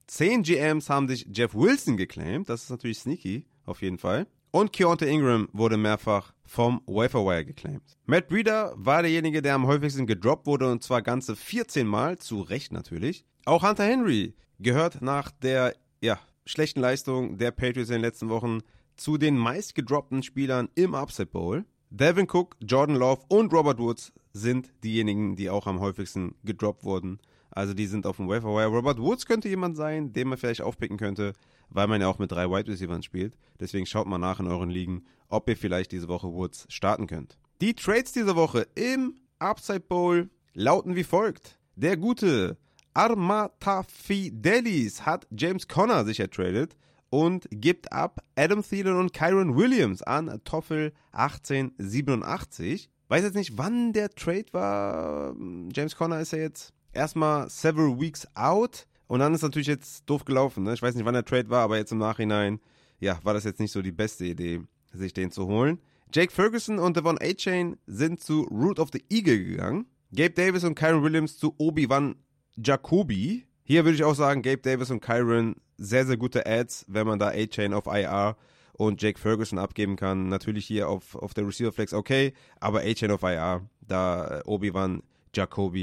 Zehn GMs haben sich Jeff Wilson geclaimed, das ist natürlich sneaky, auf jeden Fall. Und Keontae Ingram wurde mehrfach vom Waferwire geclaimed. Matt Breeder war derjenige, der am häufigsten gedroppt wurde und zwar ganze 14 Mal, zu Recht natürlich. Auch Hunter Henry gehört nach der ja, schlechten Leistung der Patriots in den letzten Wochen zu den meist gedroppten Spielern im Upset Bowl. Devin Cook, Jordan Love und Robert Woods sind diejenigen, die auch am häufigsten gedroppt wurden. Also die sind auf dem Waferwire. Robert Woods könnte jemand sein, den man vielleicht aufpicken könnte, weil man ja auch mit drei Wide Receivers spielt. Deswegen schaut mal nach in euren Ligen, ob ihr vielleicht diese Woche Woods starten könnt. Die Trades dieser Woche im Upside Bowl lauten wie folgt. Der gute Armatafidelis hat James Conner sich ertradet und gibt ab Adam Thielen und Kyron Williams an Toffel 1887. Weiß jetzt nicht, wann der Trade war. James Conner ist ja jetzt erstmal several weeks out. Und dann ist natürlich jetzt doof gelaufen. Ne? Ich weiß nicht, wann der Trade war, aber jetzt im Nachhinein, ja, war das jetzt nicht so die beste Idee, sich den zu holen. Jake Ferguson und Devon A-Chain sind zu Root of the Eagle gegangen. Gabe Davis und Kyron Williams zu Obi-Wan Jacoby. Hier würde ich auch sagen, Gabe Davis und Kyron sehr, sehr gute Ads, wenn man da A-Chain auf IR und Jake Ferguson abgeben kann. Natürlich hier auf, auf der Receiver Flex okay, aber A-Chain auf IR, da Obi-Wan Jacoby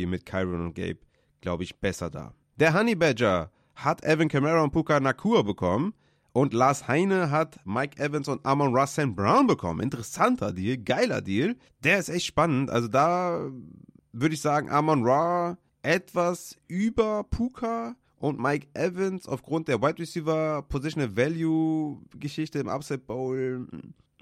mit Kyron und Gabe, glaube ich, besser da. Der Honey Badger hat Evan Kamara und Puka Nakua bekommen. Und Lars Heine hat Mike Evans und Amon Russell Brown bekommen. Interessanter Deal, geiler Deal. Der ist echt spannend. Also da würde ich sagen, Amon Ra etwas über Puka und Mike Evans aufgrund der Wide Receiver Positional Value Geschichte im Upset Bowl.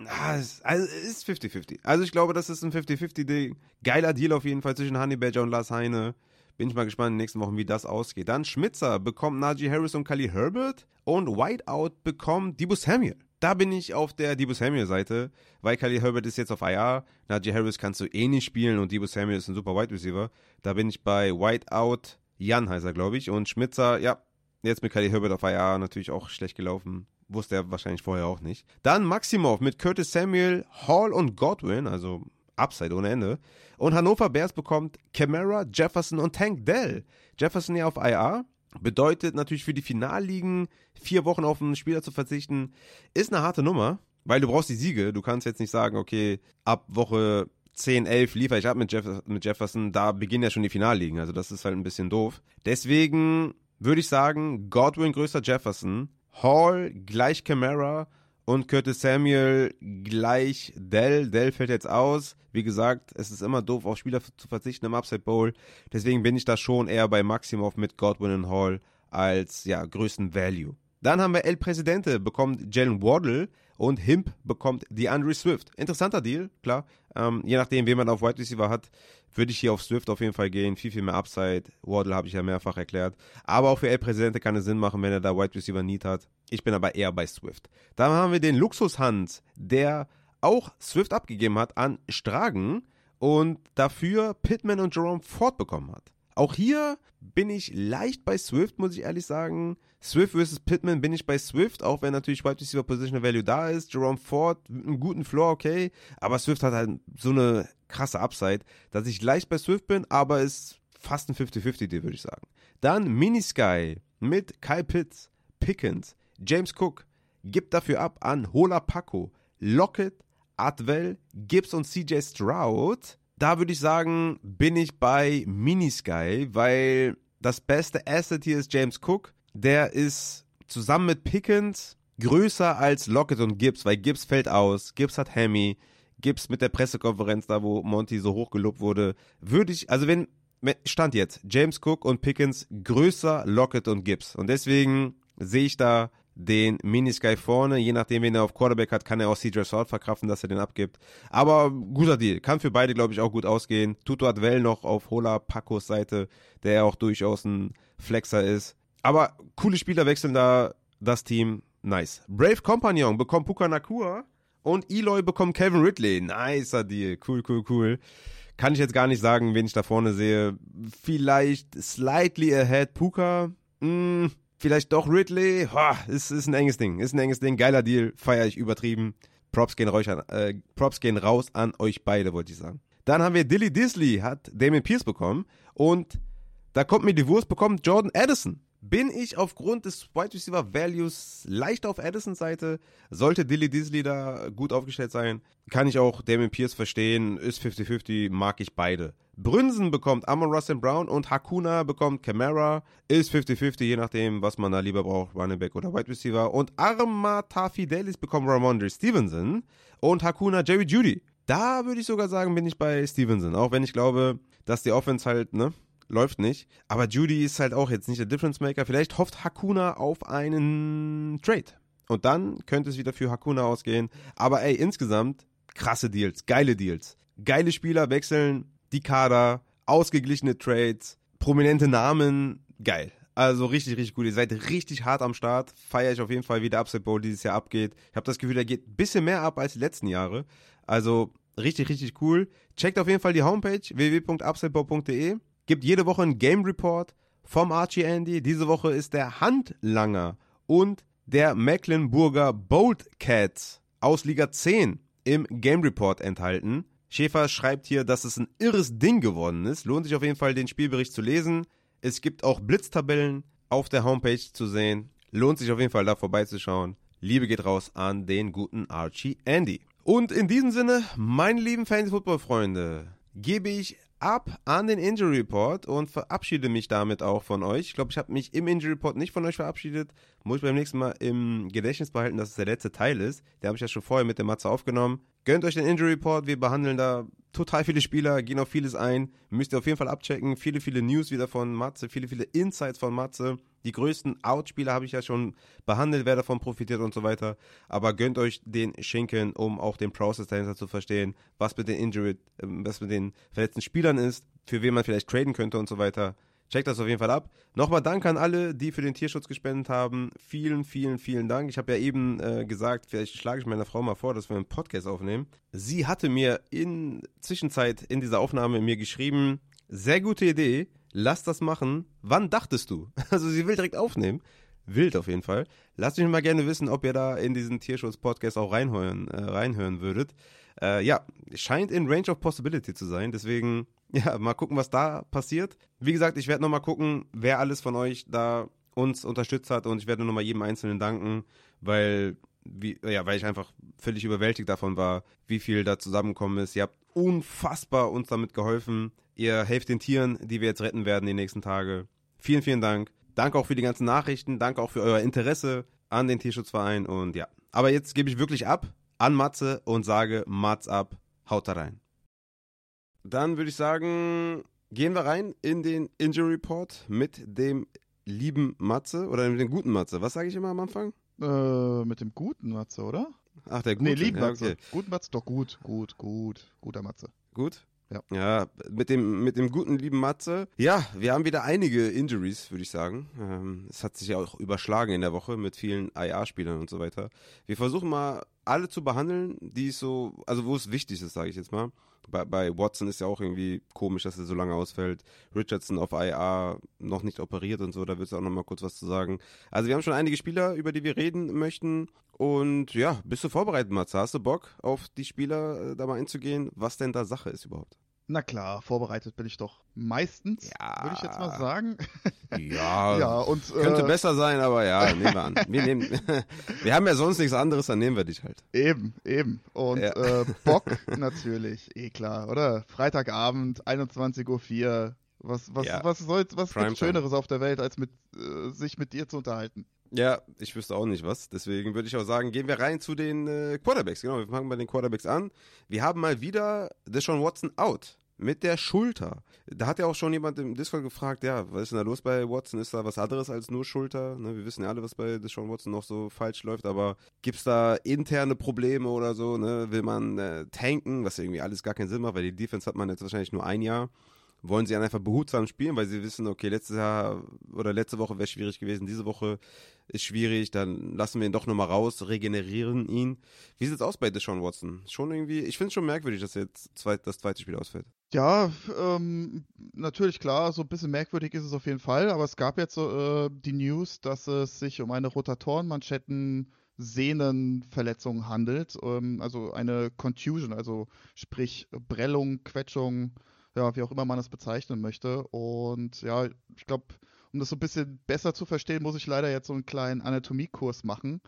Ah, es, also ist 50-50. Also ich glaube, das ist ein 50-50 Deal. Geiler Deal auf jeden Fall zwischen Honey Badger und Lars Heine. Bin ich mal gespannt in den nächsten Wochen, wie das ausgeht. Dann Schmitzer bekommt Najee Harris und Kali Herbert und Whiteout bekommt Debo Samuel. Da bin ich auf der Debo Samuel Seite, weil Kali Herbert ist jetzt auf IR. Najee Harris kannst du eh nicht spielen und Debo Samuel ist ein super Wide Receiver. Da bin ich bei Whiteout. Jan heißt er, glaube ich. Und Schmitzer, ja, jetzt mit Kali Herbert auf IR natürlich auch schlecht gelaufen. Wusste er wahrscheinlich vorher auch nicht. Dann Maximov mit Curtis Samuel, Hall und Godwin, also Upside ohne Ende. Und Hannover Bears bekommt Camara, Jefferson und Tank Dell. Jefferson ja auf IR. Bedeutet natürlich für die Finalligen, vier Wochen auf einen Spieler zu verzichten, ist eine harte Nummer, weil du brauchst die Siege. Du kannst jetzt nicht sagen, okay, ab Woche 10, 11 liefere ich ab mit, Jeff mit Jefferson, da beginnen ja schon die Finalligen. Also das ist halt ein bisschen doof. Deswegen würde ich sagen, Godwin größer Jefferson, Hall gleich Camara und Curtis Samuel gleich Dell. Dell fällt jetzt aus. Wie gesagt, es ist immer doof, auf Spieler zu verzichten im Upside Bowl. Deswegen bin ich da schon eher bei Maximov mit Godwin und Hall als ja, größten Value. Dann haben wir El Presidente bekommt Jalen Waddle und Himp bekommt DeAndre Swift. Interessanter Deal, klar. Ähm, je nachdem, wen man auf Wide Receiver hat, würde ich hier auf Swift auf jeden Fall gehen. Viel, viel mehr Upside. Waddle habe ich ja mehrfach erklärt. Aber auch für El Presidente kann es Sinn machen, wenn er da Wide Receiver Need hat. Ich bin aber eher bei Swift. Dann haben wir den Luxushand, der auch Swift abgegeben hat an Stragen und dafür Pittman und Jerome Ford bekommen hat. Auch hier bin ich leicht bei Swift, muss ich ehrlich sagen. Swift versus Pittman bin ich bei Swift, auch wenn natürlich Wide Receiver Positional Value da ist. Jerome Ford mit einem guten Floor, okay. Aber Swift hat halt so eine krasse Upside, dass ich leicht bei Swift bin, aber ist fast ein 50-50-Deal, würde ich sagen. Dann Minisky mit Kyle Pitts, Pickens, James Cook gibt dafür ab an Hola Paco, Lockett, Atwell, Gibbs und CJ Stroud. Da würde ich sagen, bin ich bei Minisky, weil das beste Asset hier ist James Cook. Der ist zusammen mit Pickens größer als Lockett und Gibbs, weil Gibbs fällt aus. Gibbs hat Hammy. Gibbs mit der Pressekonferenz da, wo Monty so hochgelobt wurde, würde ich, also wenn, Stand jetzt, James Cook und Pickens größer Lockett und Gibbs. Und deswegen sehe ich da den Minisky vorne. Je nachdem, wen er auf Quarterback hat, kann er auch CJ Stroud verkraften, dass er den abgibt. Aber guter Deal. Kann für beide, glaube ich, auch gut ausgehen. Tutu hat Well noch auf Hola Pacos Seite, der ja auch durchaus ein Flexer ist. Aber coole Spieler wechseln da das Team. Nice. Brave Compagnon bekommt Puka Nakua und Eloy bekommt Kevin Ridley. Nicer Deal. Cool, cool, cool. Kann ich jetzt gar nicht sagen, wen ich da vorne sehe. Vielleicht slightly ahead Puka. Hm, vielleicht doch Ridley. Ha, ist, ist ein enges Ding. Ist ein enges Ding. Geiler Deal. Feier ich übertrieben. Props gehen, raus an, äh, Props gehen raus an euch beide, wollte ich sagen. Dann haben wir Dilly Disley, hat Damien Pierce bekommen. Und da kommt mir die Wurst, bekommt Jordan Addison. Bin ich aufgrund des Wide Receiver Values leicht auf Addisons Seite? Sollte Dilly Disley da gut aufgestellt sein? Kann ich auch Damien Pierce verstehen. Ist 50-50, mag ich beide. Brünsen bekommt Amon Russell Brown und Hakuna bekommt Camara. Ist 50-50, je nachdem, was man da lieber braucht, Running Back oder Wide Receiver. Und Armata Fidelis bekommt Ramondre Stevenson und Hakuna Jerry Judy. Da würde ich sogar sagen, bin ich bei Stevenson. Auch wenn ich glaube, dass die Offense halt, ne, läuft nicht. Aber Judy ist halt auch jetzt nicht der Difference Maker. Vielleicht hofft Hakuna auf einen Trade. Und dann könnte es wieder für Hakuna ausgehen. Aber ey, insgesamt krasse Deals, geile Deals. Geile Spieler wechseln die Kader, ausgeglichene Trades, prominente Namen, geil. Also richtig, richtig gut. Ihr seid richtig hart am Start. Feiere ich auf jeden Fall, wie der Upset Bowl dieses Jahr abgeht. Ich habe das Gefühl, der geht ein bisschen mehr ab als die letzten Jahre. Also richtig, richtig cool. Checkt auf jeden Fall die Homepage www.upsetbowl.de. Gibt jede Woche einen Game Report vom Archie Andy. Diese Woche ist der Handlanger und der Mecklenburger Bold Cats aus Liga 10 im Game Report enthalten. Schäfer schreibt hier, dass es ein irres Ding geworden ist. Lohnt sich auf jeden Fall, den Spielbericht zu lesen. Es gibt auch Blitztabellen auf der Homepage zu sehen. Lohnt sich auf jeden Fall, da vorbeizuschauen. Liebe geht raus an den guten Archie Andy. Und in diesem Sinne, meine lieben Fantasy-Football-Freunde, gebe ich ab an den Injury Report und verabschiede mich damit auch von euch. Ich glaube, ich habe mich im Injury Report nicht von euch verabschiedet. Muss ich beim nächsten Mal im Gedächtnis behalten, dass es der letzte Teil ist. Der habe ich ja schon vorher mit der Matze aufgenommen. Gönnt euch den Injury Report. Wir behandeln da total viele Spieler, gehen auf vieles ein. Müsst ihr auf jeden Fall abchecken. Viele, viele News wieder von Matze, viele, viele Insights von Matze. Die größten Outspieler habe ich ja schon behandelt, wer davon profitiert und so weiter. Aber gönnt euch den Schinken, um auch den Prozess dahinter zu verstehen, was mit den Injury, äh, was mit den verletzten Spielern ist, für wen man vielleicht traden könnte und so weiter. Checkt das auf jeden Fall ab. Nochmal Dank an alle, die für den Tierschutz gespendet haben. Vielen, vielen, vielen Dank. Ich habe ja eben äh, gesagt, vielleicht schlage ich meiner Frau mal vor, dass wir einen Podcast aufnehmen. Sie hatte mir in Zwischenzeit in dieser Aufnahme mir geschrieben, sehr gute Idee, lass das machen. Wann dachtest du? [laughs] Also sie will direkt aufnehmen. Wild auf jeden Fall. Lasst mich mal gerne wissen, ob ihr da in diesen Tierschutz-Podcast auch reinhören, äh, reinhören würdet. Äh, ja, scheint in Range of Possibility zu sein. Deswegen, [laughs] ja, mal gucken, was da passiert. Wie gesagt, ich werde nochmal gucken, wer alles von euch da uns unterstützt hat und ich werde nochmal jedem Einzelnen danken, weil, wie, ja, weil ich einfach völlig überwältigt davon war, wie viel da zusammengekommen ist. Ihr habt unfassbar uns damit geholfen. Ihr helft den Tieren, die wir jetzt retten werden die nächsten Tage. Vielen, vielen Dank. Danke auch für die ganzen Nachrichten. Danke auch für euer Interesse an den Tierschutzverein und ja. Aber jetzt gebe ich wirklich ab an Matze und sage Mats ab, haut da rein. Dann würde ich sagen, gehen wir rein in den Injury Report mit dem lieben Matze oder mit dem guten Matze. Was sage ich immer am Anfang? Äh, mit dem guten Matze, oder? Ach, der gute. Nee, lieben ja, Matze. okay. Guten Matze, doch gut, gut, gut. Guter Matze. Gut? Ja. Ja, mit dem, mit dem guten lieben Matze. Ja, wir haben wieder einige Injuries, würde ich sagen. Ähm, es hat sich ja auch überschlagen in der Woche mit vielen IA-Spielern und so weiter. Wir versuchen mal alle zu behandeln, die es so, also wo es wichtig ist, sage ich jetzt mal. Bei, bei Watson ist ja auch irgendwie komisch, dass er so lange ausfällt. Richardson auf IA noch nicht operiert und so, da willst du auch noch mal kurz was zu sagen. Also wir haben schon einige Spieler, über die wir reden möchten. Und ja, bist du vorbereitet, Matze? Hast du Bock, auf die Spieler äh, da mal einzugehen? Was denn da Sache ist überhaupt? Na klar, vorbereitet bin ich doch meistens, Ja. würde ich jetzt mal sagen. Ja, [laughs] ja, und könnte äh, besser sein, aber ja, nehmen wir an. Wir, nehmen, [laughs] wir haben ja sonst nichts anderes, dann nehmen wir dich halt. eben, eben. Und Ja. äh, [laughs] Bock natürlich, eh klar, oder? Freitagabend, 21.04 Uhr. Was, was, Ja. was soll, was gibt's Schöneres auf der Welt, als mit, äh, sich mit dir zu unterhalten? Ja, ich wüsste auch nicht was. Deswegen würde ich auch sagen, gehen wir rein zu den äh, Quarterbacks. Genau, wir fangen bei den Quarterbacks an. Wir haben mal wieder Deshaun Watson out. Mit der Schulter. Da hat ja auch schon jemand im Discord gefragt, ja, was ist denn da los bei Watson? Ist da was anderes als nur Schulter? Ne, wir wissen ja alle, was bei Deshaun Watson noch so falsch läuft, aber gibt es da interne Probleme oder so? Ne? Will man äh, tanken, was irgendwie alles gar keinen Sinn macht, weil die Defense hat man jetzt wahrscheinlich nur ein Jahr. Wollen sie einfach behutsam spielen, weil sie wissen, okay, letztes Jahr oder letzte Woche wäre schwierig gewesen, diese Woche ist schwierig, dann lassen wir ihn doch nochmal raus, regenerieren ihn. Wie sieht's aus bei Deshaun Watson? Schon irgendwie, ich finde es schon merkwürdig, dass jetzt zweit, das zweite Spiel ausfällt. Ja, ähm, natürlich klar, so ein bisschen merkwürdig ist es auf jeden Fall, aber es gab jetzt so, äh, die News, dass es sich um eine Rotatorenmanschetten Sehnenverletzung handelt, ähm, also eine Contusion, also sprich Prellung, Quetschung, ja, wie auch immer man es bezeichnen möchte. Und ja, ich glaube, um das so ein bisschen besser zu verstehen, muss ich leider jetzt so einen kleinen Anatomiekurs machen.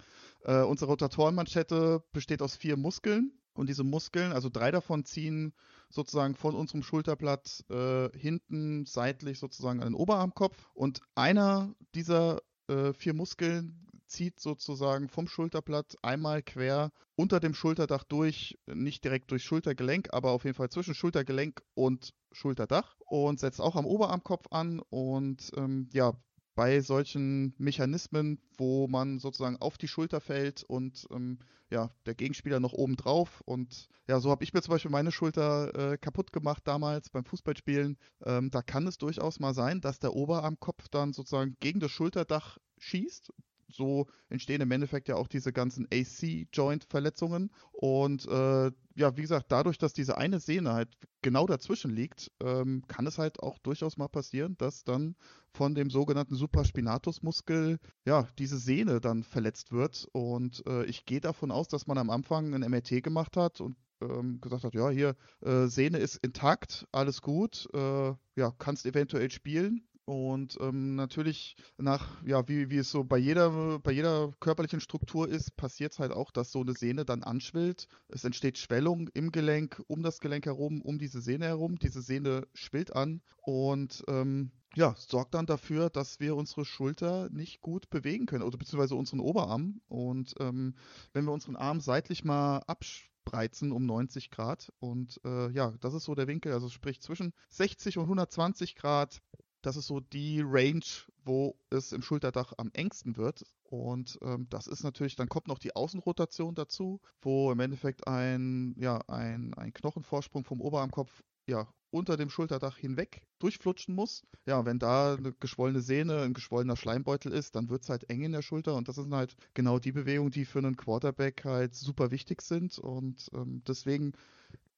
Äh, unsere Rotatorenmanschette besteht aus vier Muskeln und diese Muskeln, also drei davon ziehen sozusagen von unserem Schulterblatt äh, hinten seitlich sozusagen an den Oberarmkopf und einer dieser äh, vier Muskeln zieht sozusagen vom Schulterblatt einmal quer unter dem Schulterdach durch, nicht direkt durch Schultergelenk, aber auf jeden Fall zwischen Schultergelenk und Schulterdach und setzt auch am Oberarmkopf an und ähm, ja, bei solchen Mechanismen, wo man sozusagen auf die Schulter fällt und ähm, ja, der Gegenspieler noch oben drauf. Und ja, so habe ich mir zum Beispiel meine Schulter äh, kaputt gemacht damals beim Fußballspielen. Ähm, da kann es durchaus mal sein, dass der Oberarmkopf dann sozusagen gegen das Schulterdach schießt, so entstehen im Endeffekt ja auch diese ganzen AC-Joint-Verletzungen. Und äh, ja, wie gesagt, dadurch, dass diese eine Sehne halt genau dazwischen liegt, ähm, kann es halt auch durchaus mal passieren, dass dann von dem sogenannten Supraspinatus-Muskel ja diese Sehne dann verletzt wird. Und äh, ich gehe davon aus, dass man am Anfang ein MRT gemacht hat und ähm, gesagt hat, ja, hier, äh, Sehne ist intakt, alles gut, äh, ja, kannst eventuell spielen. Und ähm, natürlich nach, ja, wie, wie es so bei jeder, bei jeder körperlichen Struktur ist, passiert es halt auch, dass so eine Sehne dann anschwillt. Es entsteht Schwellung im Gelenk, um das Gelenk herum, um diese Sehne herum. Diese Sehne schwillt an und ähm, ja, sorgt dann dafür, dass wir unsere Schulter nicht gut bewegen können, oder beziehungsweise unseren Oberarm. Und ähm, wenn wir unseren Arm seitlich mal abspreizen um 90 Grad und äh, ja, das ist so der Winkel, also sprich zwischen 60 und 120 Grad das ist so die Range, wo es im Schulterdach am engsten wird. Und ähm, das ist natürlich, dann kommt noch die Außenrotation dazu, wo im Endeffekt ein, ja, ein, ein Knochenvorsprung vom Oberarmkopf ja, unter dem Schulterdach hinweg durchflutschen muss. Ja, wenn da eine geschwollene Sehne, ein geschwollener Schleimbeutel ist, dann wird es halt eng in der Schulter und das sind halt genau die Bewegungen, die für einen Quarterback halt super wichtig sind und ähm, deswegen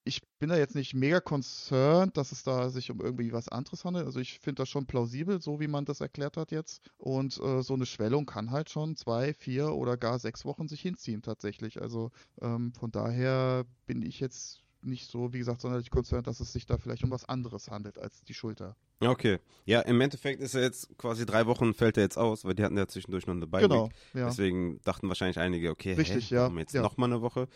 ich bin da jetzt nicht mega concerned, dass es da sich um irgendwie was anderes handelt. Also ich finde das schon plausibel, so wie man das erklärt hat jetzt. Und äh, so eine Schwellung kann halt schon zwei, vier oder gar sechs Wochen sich hinziehen tatsächlich. Also ähm, von daher bin ich jetzt nicht so, wie gesagt, sonderlich concerned, dass es sich da vielleicht um was anderes handelt als die Schulter. Okay. Ja, im Endeffekt ist er jetzt quasi drei Wochen fällt er jetzt aus, weil die hatten ja zwischendurch noch eine Bye Genau, ja. Deswegen dachten wahrscheinlich einige, okay, Richtig, hä, ja, jetzt ja. noch mal eine Woche.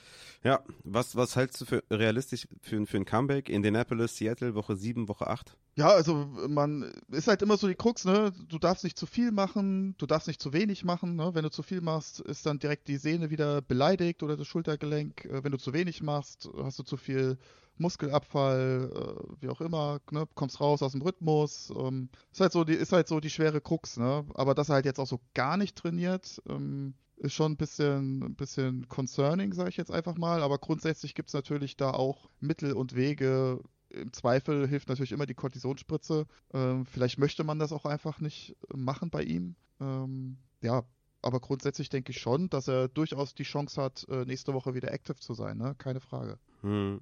Ja, was, was hältst du für realistisch für, für ein Comeback? Indianapolis, Seattle, Woche 7, Woche 8? Ja, also man ist halt immer so die Krux, ne? Du darfst nicht zu viel machen, du darfst nicht zu wenig machen, ne? Wenn du zu viel machst, ist dann direkt die Sehne wieder beleidigt oder das Schultergelenk. Äh, Wenn du zu wenig machst, hast du zu viel Muskelabfall, äh, wie auch immer, ne? kommst raus aus dem Rhythmus. Ähm, ist halt so die, ist halt so die schwere Krux, ne? Aber dass er halt jetzt auch so gar nicht trainiert, ähm, ist schon ein bisschen, ein bisschen concerning, sage ich jetzt einfach mal. Aber grundsätzlich gibt es natürlich da auch Mittel und Wege. Im Zweifel hilft natürlich immer die Kortisonspritze. Ähm, vielleicht möchte man das auch einfach nicht machen bei ihm. Ähm, ja, aber grundsätzlich denke ich schon, dass er durchaus die Chance hat, äh, nächste Woche wieder active zu sein, ne? Keine Frage. Hm.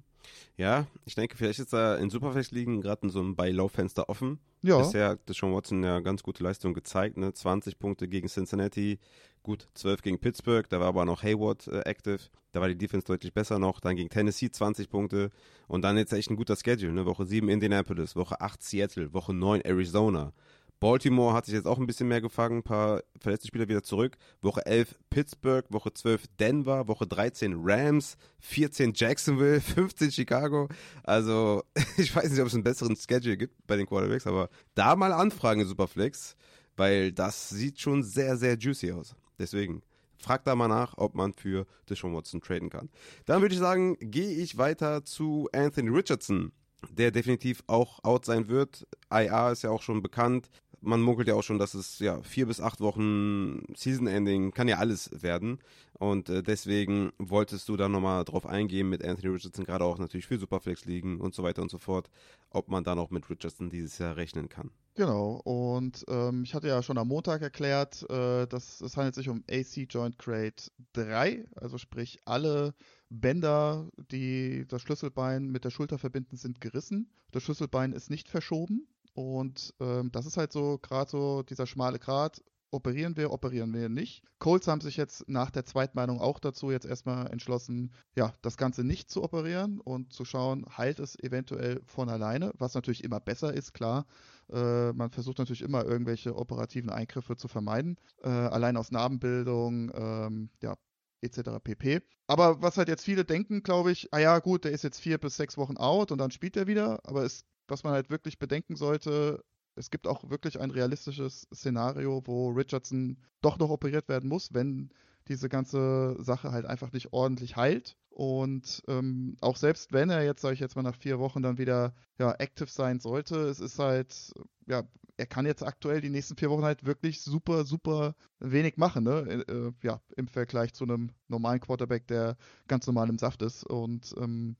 Ja, ich denke, vielleicht ist er in Superflex-Ligen gerade in so einem Buy-Low-Fenster offen. Ja. Bisher hat Deshaun Watson ja ganz gute Leistung gezeigt, ne? 20 Punkte gegen Cincinnati, gut 12 gegen Pittsburgh, da war aber noch Hayward äh, active, da war die Defense deutlich besser noch, dann gegen Tennessee 20 Punkte und dann jetzt echt ein guter Schedule, ne? Woche 7 Indianapolis, Woche 8 Seattle, Woche 9 Arizona. Baltimore hat sich jetzt auch ein bisschen mehr gefangen, ein paar verletzte Spieler wieder zurück. Woche 11 Pittsburgh, Woche 12 Denver, Woche 13 Rams, 14 Jacksonville, [laughs] 15 Chicago. Also [laughs] ich weiß nicht, ob es einen besseren Schedule gibt bei den Quarterbacks, aber da mal anfragen in Superflex, weil das sieht schon sehr, sehr juicy aus. Deswegen fragt da mal nach, ob man für Deshaun Watson traden kann. Dann würde ich sagen, gehe ich weiter zu Anthony Richardson, der definitiv auch out sein wird. IA ist ja auch schon bekannt. Man munkelt ja auch schon, dass es ja vier bis acht Wochen Season Ending kann ja alles werden. Und äh, deswegen wolltest du da nochmal drauf eingehen mit Anthony Richardson, gerade auch natürlich für Superflex ligen und so weiter und so fort, ob man da noch mit Richardson dieses Jahr rechnen kann. Genau, und ähm, ich hatte ja schon am Montag erklärt, äh, dass es handelt sich um AC Joint Crate 3, also sprich alle Bänder, die das Schlüsselbein mit der Schulter verbinden, sind gerissen. Das Schlüsselbein ist nicht verschoben. Und ähm, das ist halt so gerade so dieser schmale Grat. Operieren wir, operieren wir nicht. Colts haben sich jetzt nach der Zweitmeinung auch dazu jetzt erstmal entschlossen, ja, das Ganze nicht zu operieren und zu schauen, heilt es eventuell von alleine, was natürlich immer besser ist, klar. Äh, man versucht natürlich immer irgendwelche operativen Eingriffe zu vermeiden, äh, allein aus Narbenbildung, ähm, ja, etc. pp. Aber was halt jetzt viele denken, glaube ich, ah ja, gut, der ist jetzt vier bis sechs Wochen out und dann spielt er wieder, aber es was man halt wirklich bedenken sollte, es gibt auch wirklich ein realistisches Szenario, wo Richardson doch noch operiert werden muss, wenn diese ganze Sache halt einfach nicht ordentlich heilt. Und ähm, auch selbst wenn er jetzt, sage ich jetzt mal, nach vier Wochen dann wieder ja, active sein sollte, es ist halt, ja, er kann jetzt aktuell die nächsten vier Wochen halt wirklich super, super wenig machen, ne? Äh, ja, im Vergleich zu einem normalen Quarterback, der ganz normal im Saft ist. Und ähm,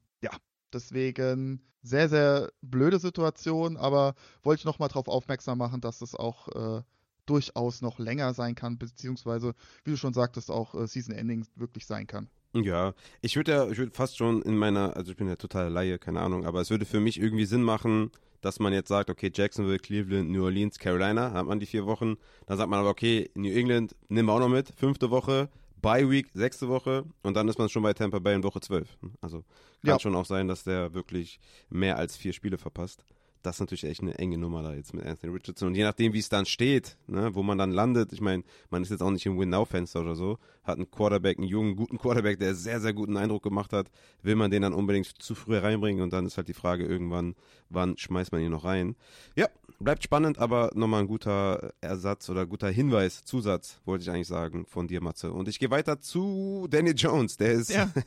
Deswegen sehr, sehr blöde Situation, aber wollte ich nochmal darauf aufmerksam machen, dass es auch äh, durchaus noch länger sein kann, beziehungsweise, wie du schon sagtest, auch äh, Season Ending wirklich sein kann. Ja, ich würde ja, ich würde fast schon in meiner, also ich bin ja total Laie, keine Ahnung, aber es würde für mich irgendwie Sinn machen, dass man jetzt sagt, okay, Jacksonville, Cleveland, New Orleans, Carolina, hat man die vier Wochen. Dann sagt man aber, okay, New England nehmen wir auch noch mit, fünfte Woche, Bye Week, sechste Woche und dann ist man schon bei Tampa Bay in Woche zwölf. Also kann ja. schon auch sein, dass der wirklich mehr als vier Spiele verpasst das ist natürlich echt eine enge Nummer da jetzt mit Anthony Richardson. Und je nachdem, wie es dann steht, ne, wo man dann landet, ich meine, man ist jetzt auch nicht im Win-Now-Fenster oder so, hat einen Quarterback, einen jungen, guten Quarterback, der sehr, sehr guten Eindruck gemacht hat, will man den dann unbedingt zu früh reinbringen und dann ist halt die Frage irgendwann, wann schmeißt man ihn noch rein. Ja, bleibt spannend, aber nochmal ein guter Ersatz oder guter Hinweis, Zusatz, wollte ich eigentlich sagen, von dir, Matze. Und ich gehe weiter zu Danny Jones, der ist... Ja. [laughs]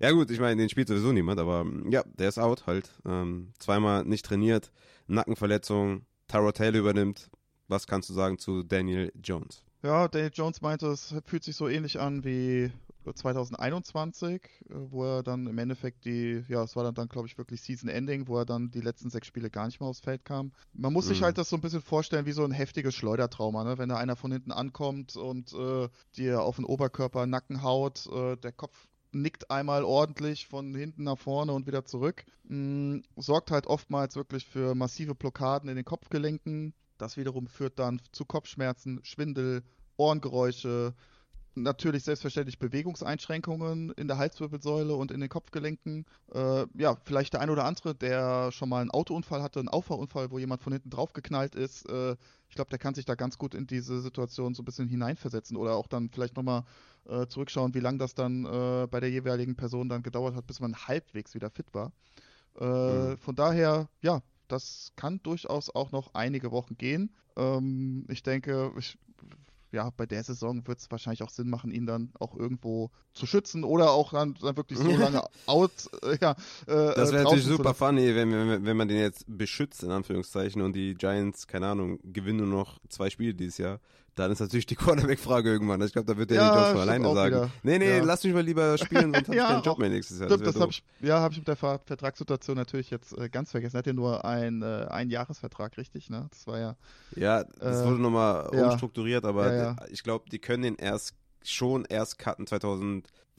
Ja gut, ich meine, den spielt sowieso niemand, aber ja, der ist out halt. Ähm, zweimal nicht trainiert, Nackenverletzung, Taro Taylor übernimmt. Was kannst du sagen zu Daniel Jones? Ja, Daniel Jones meinte, es fühlt sich so ähnlich an wie 2021, wo er dann im Endeffekt die, ja, es war dann, dann glaube ich, wirklich Season Ending, wo er dann die letzten sechs Spiele gar nicht mehr aufs Feld kam. Man muss mhm. sich halt das so ein bisschen vorstellen wie so ein heftiges Schleudertrauma, ne? wenn da einer von hinten ankommt und äh, dir auf den Oberkörper Nacken haut, äh, der Kopf nickt einmal ordentlich von hinten nach vorne und wieder zurück. Mm, sorgt halt oftmals wirklich für massive Blockaden in den Kopfgelenken. Das wiederum führt dann zu Kopfschmerzen, Schwindel, Ohrengeräusche, natürlich selbstverständlich Bewegungseinschränkungen in der Halswirbelsäule und in den Kopfgelenken. Äh, ja, vielleicht der ein oder andere, der schon mal einen Autounfall hatte, einen Auffahrunfall, wo jemand von hinten draufgeknallt ist. Äh, ich glaube, der kann sich da ganz gut in diese Situation so ein bisschen hineinversetzen oder auch dann vielleicht nochmal äh, zurückschauen, wie lange das dann äh, bei der jeweiligen Person dann gedauert hat, bis man halbwegs wieder fit war. Äh, mhm. Von daher, ja, das kann durchaus auch noch einige Wochen gehen. Ähm, ich denke, ich ja, bei der Saison wird es wahrscheinlich auch Sinn machen, ihn dann auch irgendwo zu schützen oder auch dann, dann wirklich so lange [laughs] out. Äh, ja, äh, das wäre natürlich super funny, wenn, wenn, wenn man den jetzt beschützt, in Anführungszeichen, und die Giants, keine Ahnung, gewinnen nur noch zwei Spiele dieses Jahr dann ist natürlich die Quarterback-Frage irgendwann. Ich glaube, da wird der ja, nicht von alleine sagen. Wieder. Nee, nee, ja. lass mich mal lieber spielen, sonst [laughs] ja, habe ich keinen Job mehr nächstes Jahr. Stimmt, das, das habe ich, ja, habe ich mit der Vertragssituation natürlich jetzt äh, ganz vergessen. Er hat ja nur ein, äh, ein Jahresvertrag, richtig, ne? Das war ja. Ja, das äh, wurde nochmal umstrukturiert, aber ich glaube, die können den erst schon erst cutten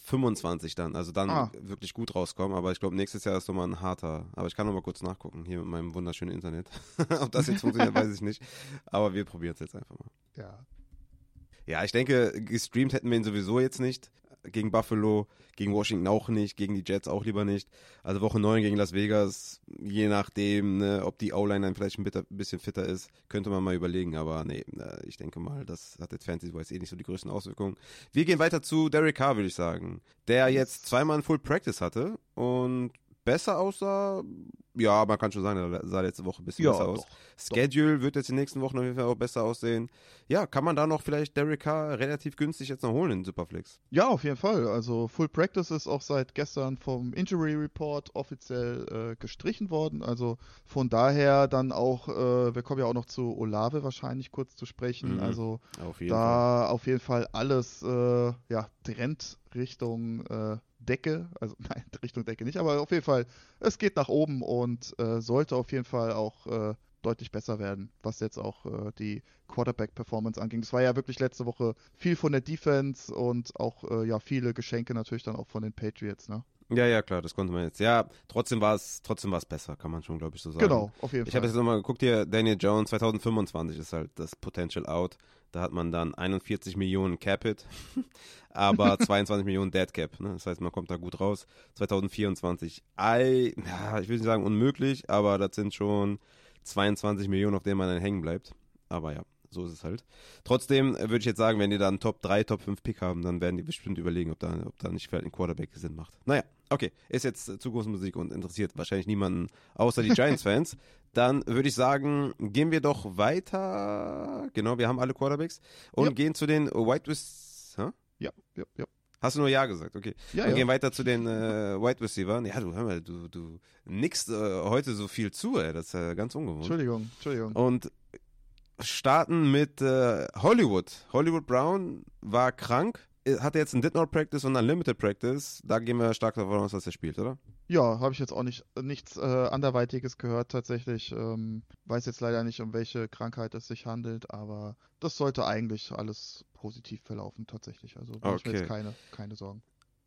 2025 dann, also dann ah. wirklich gut rauskommen. Aber ich glaube, nächstes Jahr ist nochmal ein harter. Aber ich kann nochmal kurz nachgucken, hier mit meinem wunderschönen Internet. [laughs] Ob das jetzt funktioniert, weiß ich nicht. Aber wir probieren es jetzt einfach mal. Ja. Ja, ich denke, gestreamt hätten wir ihn sowieso jetzt nicht gegen Buffalo, gegen Washington auch nicht, gegen die Jets auch lieber nicht. Also Woche 9 gegen Las Vegas, je nachdem, ne, ob die O-Line dann vielleicht ein bisschen fitter ist, könnte man mal überlegen. Aber nee, äh, ich denke mal, das hat jetzt Fantasy-Wise eh nicht so die größten Auswirkungen. Wir gehen weiter zu Derek Carr, würde ich sagen, der jetzt zweimal ein Full Practice hatte und besser aussah. Ja, man kann schon sagen, er sah letzte Woche ein bisschen ja, besser aus. Doch, Schedule doch. wird jetzt in den nächsten Wochen auf jeden Fall auch besser aussehen. Ja, kann man da noch vielleicht Derek Carr relativ günstig jetzt noch holen in Superflex? Ja, auf jeden Fall. Also Full Practice ist auch seit gestern vom Injury Report offiziell äh, gestrichen worden. Also von daher dann auch, äh, wir kommen ja auch noch zu Olave wahrscheinlich kurz zu sprechen. Mhm. Also auf da Fall. auf jeden Fall alles äh, ja, Trend Richtung äh, Decke, also [laughs] nein, Richtung Decke nicht, aber auf jeden Fall, es geht nach oben und äh, sollte auf jeden Fall auch äh, deutlich besser werden, was jetzt auch äh, die Quarterback-Performance anging. Das war ja wirklich letzte Woche viel von der Defense und auch äh, ja viele Geschenke natürlich dann auch von den Patriots, ne? Ja, ja, klar, das konnte man jetzt. Ja, trotzdem war es, trotzdem war es besser, kann man schon, glaube ich, so sagen. Genau, auf jeden Ich Fall. habe jetzt nochmal geguckt hier, Daniel Jones 2025 ist halt das Potential Out. Da hat man dann 41 Millionen Capit, [laughs] aber [laughs] 22 Millionen Dead Cap. Ne? Das heißt, man kommt da gut raus. 2024, I, ja, ich will nicht sagen unmöglich, aber das sind schon 22 Millionen, auf denen man dann hängen bleibt. Aber ja, so ist es halt. Trotzdem äh, würde ich jetzt sagen, wenn die da einen Top 3, Top 5 Pick haben, dann werden die bestimmt überlegen, ob da, ob da nicht vielleicht ein Quarterback Sinn macht. Naja, okay, ist jetzt äh, Zukunftsmusik und interessiert wahrscheinlich niemanden außer die [laughs] Giants-Fans. Dann würde ich sagen, gehen wir doch weiter. Genau, wir haben alle Quarterbacks und Ja. gehen zu den White Receivers. Hä? ja, ja, ja. Hast du nur Ja gesagt, okay. Ja, und ja. gehen weiter zu den äh, Wide Receivers. Ja, du, hör mal, du, du nickst äh, heute so viel zu, ey. Das ist äh, ganz ungewohnt. Entschuldigung, Entschuldigung. Und starten mit äh, Hollywood. Hollywood Brown war krank, äh, hatte jetzt ein Did Not Practice und ein Limited Practice. Da gehen wir stark davon aus, dass er spielt, oder? Ja, habe ich jetzt auch nicht nichts äh, anderweitiges gehört tatsächlich. Ähm, weiß jetzt leider nicht, um welche Krankheit es sich handelt, aber das sollte eigentlich alles positiv verlaufen tatsächlich. Also mache ich mir Okay. jetzt keine, keine Sorgen.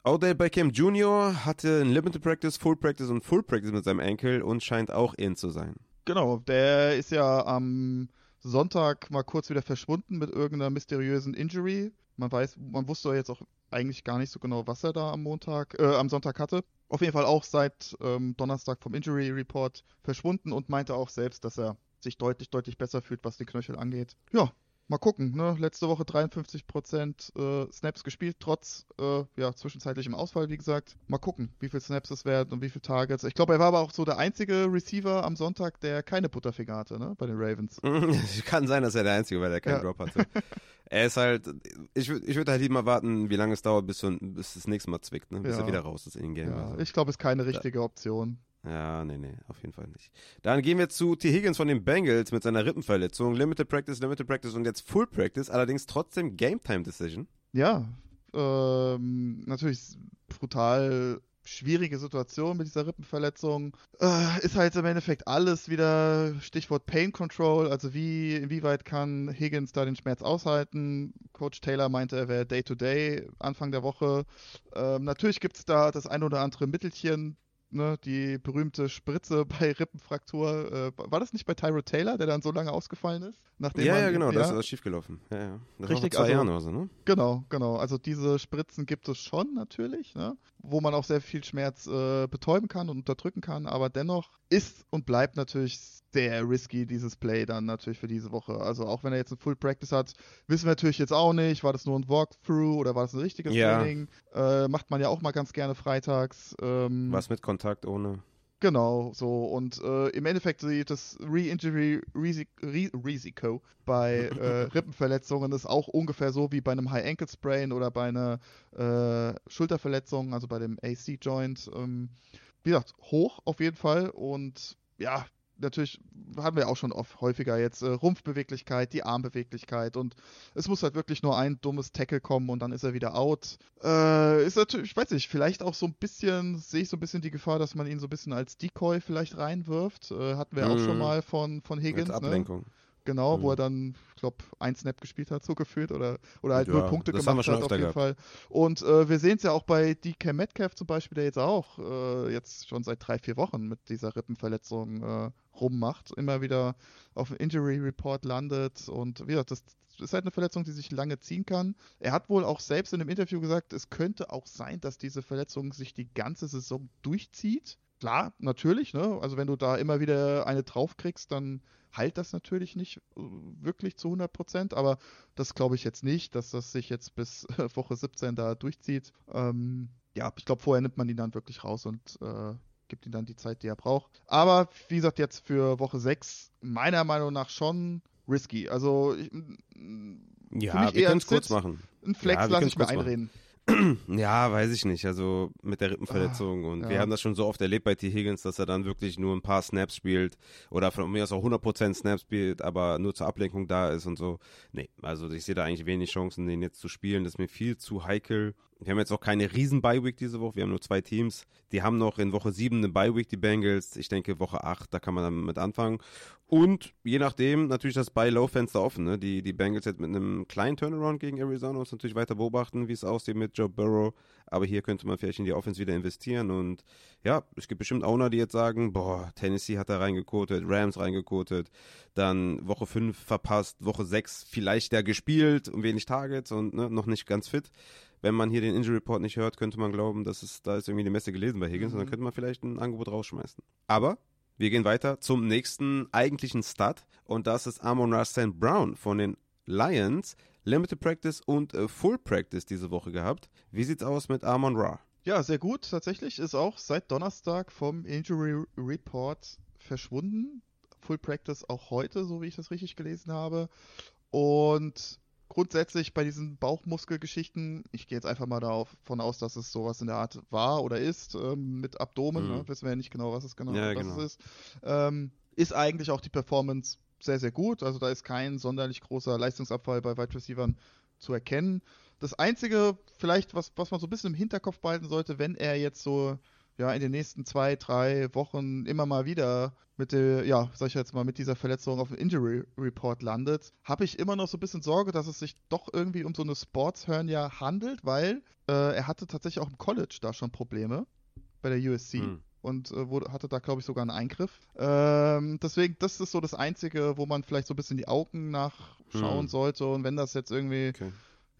Odell Beckham Jr. hatte ein Limited Practice, Full Practice und Full Practice mit seinem Enkel und scheint auch in zu sein. Genau, der ist ja am Sonntag mal kurz wieder verschwunden mit irgendeiner mysteriösen Injury. Man weiß, man wusste jetzt auch eigentlich gar nicht so genau, was er da am Montag, äh, am Sonntag hatte. Auf jeden Fall auch seit ähm, Donnerstag vom Injury Report verschwunden und meinte auch selbst, dass er sich deutlich, deutlich besser fühlt, was die Knöchel angeht. Ja, mal gucken. Ne? Letzte Woche 53% äh, Snaps gespielt, trotz äh, ja, zwischenzeitlichem Ausfall, wie gesagt. Mal gucken, wie viele Snaps es werden und wie viele Targets. Ich glaube, er war aber auch so der einzige Receiver am Sonntag, der keine Butterfinger hatte, ne? Bei den Ravens. [laughs] Kann sein, dass er der Einzige war, der keinen Ja. Drop hatte. er ist halt, ich würde ich würd halt lieber warten, wie lange es dauert, bis, du, bis das nächste Mal zwickt, ne? bis Ja. er wieder raus ist in den Game. Ja, also. ich glaube, ist keine richtige Option. Ja, nee, nee, auf jeden Fall nicht. Dann gehen wir zu T. Higgins von den Bengals mit seiner Rippenverletzung. Limited Practice, Limited Practice und jetzt Full Practice, allerdings trotzdem Game Time Decision. Ja, ähm, natürlich brutal schwierige Situation mit dieser Rippenverletzung. Äh, ist halt im Endeffekt alles wieder Stichwort Pain Control. Also wie, inwieweit kann Higgins da den Schmerz aushalten? Coach Taylor meinte, er wäre Day-to-Day Anfang der Woche. Ähm, natürlich gibt es da das ein oder andere Mittelchen. Ne, die berühmte Spritze [laughs] bei Rippenfraktur. Äh, war das nicht bei Tyro Taylor, der dann so lange ausgefallen ist? Nachdem ja, man, ja, genau, das ist schiefgelaufen. Ja, ja. Das Richtig, war vor zwei also- Jahren oder so, ne? Genau, genau. Also diese Spritzen gibt es schon natürlich, ne? wo man auch sehr viel Schmerz äh, betäuben kann und unterdrücken kann, aber dennoch ist und bleibt natürlich sehr risky dieses Play dann natürlich für diese Woche. Also auch wenn er jetzt ein Full Practice hat, wissen wir natürlich jetzt auch nicht, war das nur ein Walkthrough oder war das ein richtiges Ja. Training? Äh, macht man ja auch mal ganz gerne freitags. Ähm, Was mit Kontakt ohne. Genau, so. Und äh, im Endeffekt sieht das Re-Injury-Risiko bei äh, [laughs] Rippenverletzungen ist auch ungefähr so wie bei einem High-Ankle-Sprain oder bei einer äh, Schulterverletzung, also bei dem AC-Joint. Ähm, wie gesagt, hoch auf jeden Fall. Und ja, natürlich haben wir auch schon oft häufiger jetzt äh, Rumpfbeweglichkeit, die Armbeweglichkeit und es muss halt wirklich nur ein dummes Tackle kommen und dann ist er wieder out. Äh, ist natürlich, ich weiß nicht, vielleicht auch so ein bisschen, sehe ich so ein bisschen die Gefahr, dass man ihn so ein bisschen als Decoy vielleicht reinwirft. Äh, hatten wir auch Mhm. schon mal von, von Higgins. Als Ne? Genau, wo Mhm. er dann, ich glaube, ein Snap gespielt hat, so gefühlt, oder, oder halt Ja, null Punkte gemacht hat, auf jeden gehabt. Fall. Und äh, wir sehen es ja auch bei DK Metcalf zum Beispiel, der jetzt auch äh, jetzt schon seit drei, vier Wochen mit dieser Rippenverletzung äh, rummacht, immer wieder auf dem Injury Report landet und wie gesagt, das ist halt eine Verletzung, die sich lange ziehen kann. Er hat wohl auch selbst in einem Interview gesagt, es könnte auch sein, dass diese Verletzung sich die ganze Saison durchzieht. Klar, natürlich, ne? Also wenn du da immer wieder eine draufkriegst, dann heilt das natürlich nicht äh, wirklich zu 100 Prozent, aber das glaube ich jetzt nicht, dass das sich jetzt bis Woche 17 da durchzieht. Ähm, ja, ich glaube, vorher nimmt man ihn dann wirklich raus und äh, gibt ihm dann die Zeit, die er braucht. Aber wie gesagt, jetzt für Woche 6 meiner Meinung nach schon risky. Also ich, Ja, wir eher können es kurz machen. ein Flex Ja, lasse ich mir einreden. [clears throat] Ja, weiß ich nicht. Also mit der Rippenverletzung und Ah, ja. wir haben das schon so oft erlebt bei T. Higgins, dass er dann wirklich nur ein paar Snaps spielt oder von mir aus auch 100% Snaps spielt, aber nur zur Ablenkung da ist und so. Nee, also ich sehe da eigentlich wenig Chancen, den jetzt zu spielen. Das ist mir viel zu heikel. Wir haben jetzt auch keine riesen Bye-Week diese Woche. Wir haben nur zwei Teams. Die haben noch in Woche 7 eine Bye-Week, die Bengals. Ich denke, Woche 8, da kann man damit anfangen. Und je nachdem, natürlich das Buy-Low-Fenster offen. Ne? Die, die Bengals jetzt mit einem kleinen Turnaround gegen Arizona uns natürlich weiter beobachten, wie es aussieht mit Joe Burrow. Aber hier könnte man vielleicht in die Offense wieder investieren. Und ja, es gibt bestimmt Owner, die jetzt sagen, boah, Tennessee hat da reingekotet, Rams reingekotet. Dann Woche 5 verpasst, Woche 6 vielleicht der gespielt und wenig Targets und ne, noch nicht ganz fit wenn man hier den Injury Report nicht hört, könnte man glauben, dass es da ist irgendwie die Messe gelesen bei Higgins mhm. und dann könnte man vielleicht ein Angebot rausschmeißen. Aber wir gehen weiter zum nächsten eigentlichen Stud und das ist Amon Ra St. Brown von den Lions. Limited Practice und äh, Full Practice diese Woche gehabt. Wie sieht's aus mit Amon Ra? Ja, sehr gut. Tatsächlich ist auch seit Donnerstag vom Injury Report verschwunden. Full Practice auch heute, so wie ich das richtig gelesen habe. Und grundsätzlich bei diesen Bauchmuskelgeschichten, ich gehe jetzt einfach mal davon aus, dass es sowas in der Art war oder ist, ähm, mit Abdomen, mhm. ne? wissen wir ja nicht genau, was es genau, ja, was genau. es ist, ähm, ist eigentlich auch die Performance sehr, sehr gut. Also da ist kein sonderlich großer Leistungsabfall bei Wide Receivers zu erkennen. Das Einzige, vielleicht, was, was man so ein bisschen im Hinterkopf behalten sollte, wenn er jetzt so ja, in den nächsten zwei, drei Wochen immer mal wieder mit der, ja, sag ich jetzt mal, mit dieser Verletzung auf dem Injury Report landet, habe ich immer noch so ein bisschen Sorge, dass es sich doch irgendwie um so eine Sports-Hernia handelt, weil äh, er hatte tatsächlich auch im College da schon Probleme bei der USC. Hm und äh, wurde, hatte da, glaube ich, sogar einen Eingriff. Ähm, deswegen, das ist so das Einzige, wo man vielleicht so ein bisschen die Augen nachschauen hm. sollte. Und wenn das jetzt irgendwie okay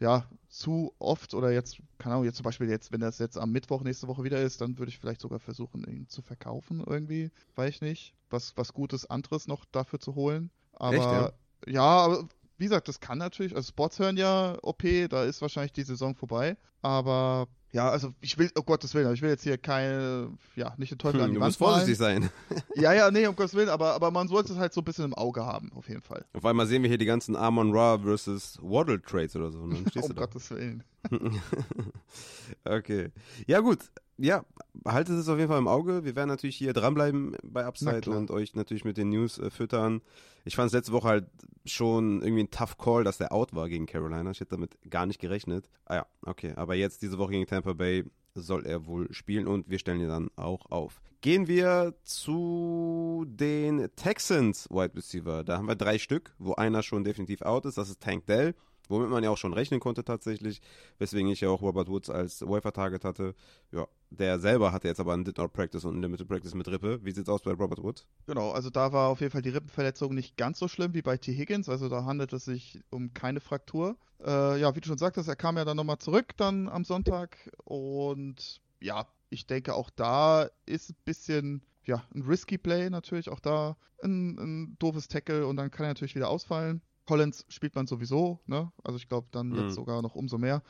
ja, zu oft oder jetzt, keine Ahnung, jetzt zum Beispiel jetzt, wenn das jetzt am Mittwoch nächste Woche wieder ist, dann würde ich vielleicht sogar versuchen, ihn zu verkaufen irgendwie, weiß ich nicht, was, was Gutes anderes noch dafür zu holen. Aber Echt, ja? ja, aber wie gesagt, das kann natürlich, also Spots hören ja OP, da ist wahrscheinlich die Saison vorbei, aber ja, also ich will, um Gottes Willen, ich will jetzt hier keine, ja, nicht den Teufel hm, an die du Wand musst vorsichtig sein. [laughs] ja, ja, nee, um Gottes Willen, aber, aber man sollte es halt so ein bisschen im Auge haben, auf jeden Fall. Auf einmal sehen wir hier die ganzen Amon Ra versus Waddle Trades oder so. [laughs] um Gottes Willen. [laughs] okay. Ja, gut ja, haltet es auf jeden Fall im Auge. Wir werden natürlich hier dranbleiben bei Upside und euch natürlich mit den News äh, füttern. Ich fand es letzte Woche halt schon irgendwie ein tough Call, dass der out war gegen Carolina. Ich hätte damit gar nicht gerechnet. Ah ja, okay. Aber jetzt diese Woche gegen Tampa Bay soll er wohl spielen und wir stellen ihn dann auch auf. Gehen wir zu den Texans Wide Receiver. Da haben wir drei Stück, wo einer schon definitiv out ist. Das ist Tank Dell womit man ja auch schon rechnen konnte tatsächlich, weswegen ich ja auch Robert Woods als Wafer-Target hatte. Ja, der selber hatte jetzt aber einen Did Not Practice und einen Limited Practice mit Rippe. Wie sieht's aus bei Robert Woods? Genau, also da war auf jeden Fall die Rippenverletzung nicht ganz so schlimm wie bei T. Higgins, also da handelt es sich um keine Fraktur. Äh, ja, wie du schon sagtest, er kam ja dann nochmal zurück dann am Sonntag und ja, ich denke auch da ist ein bisschen ja, ein risky Play natürlich, auch da ein, ein doofes Tackle und dann kann er natürlich wieder ausfallen. Collins spielt man sowieso, ne? Also ich glaube dann jetzt mhm. sogar noch umso mehr.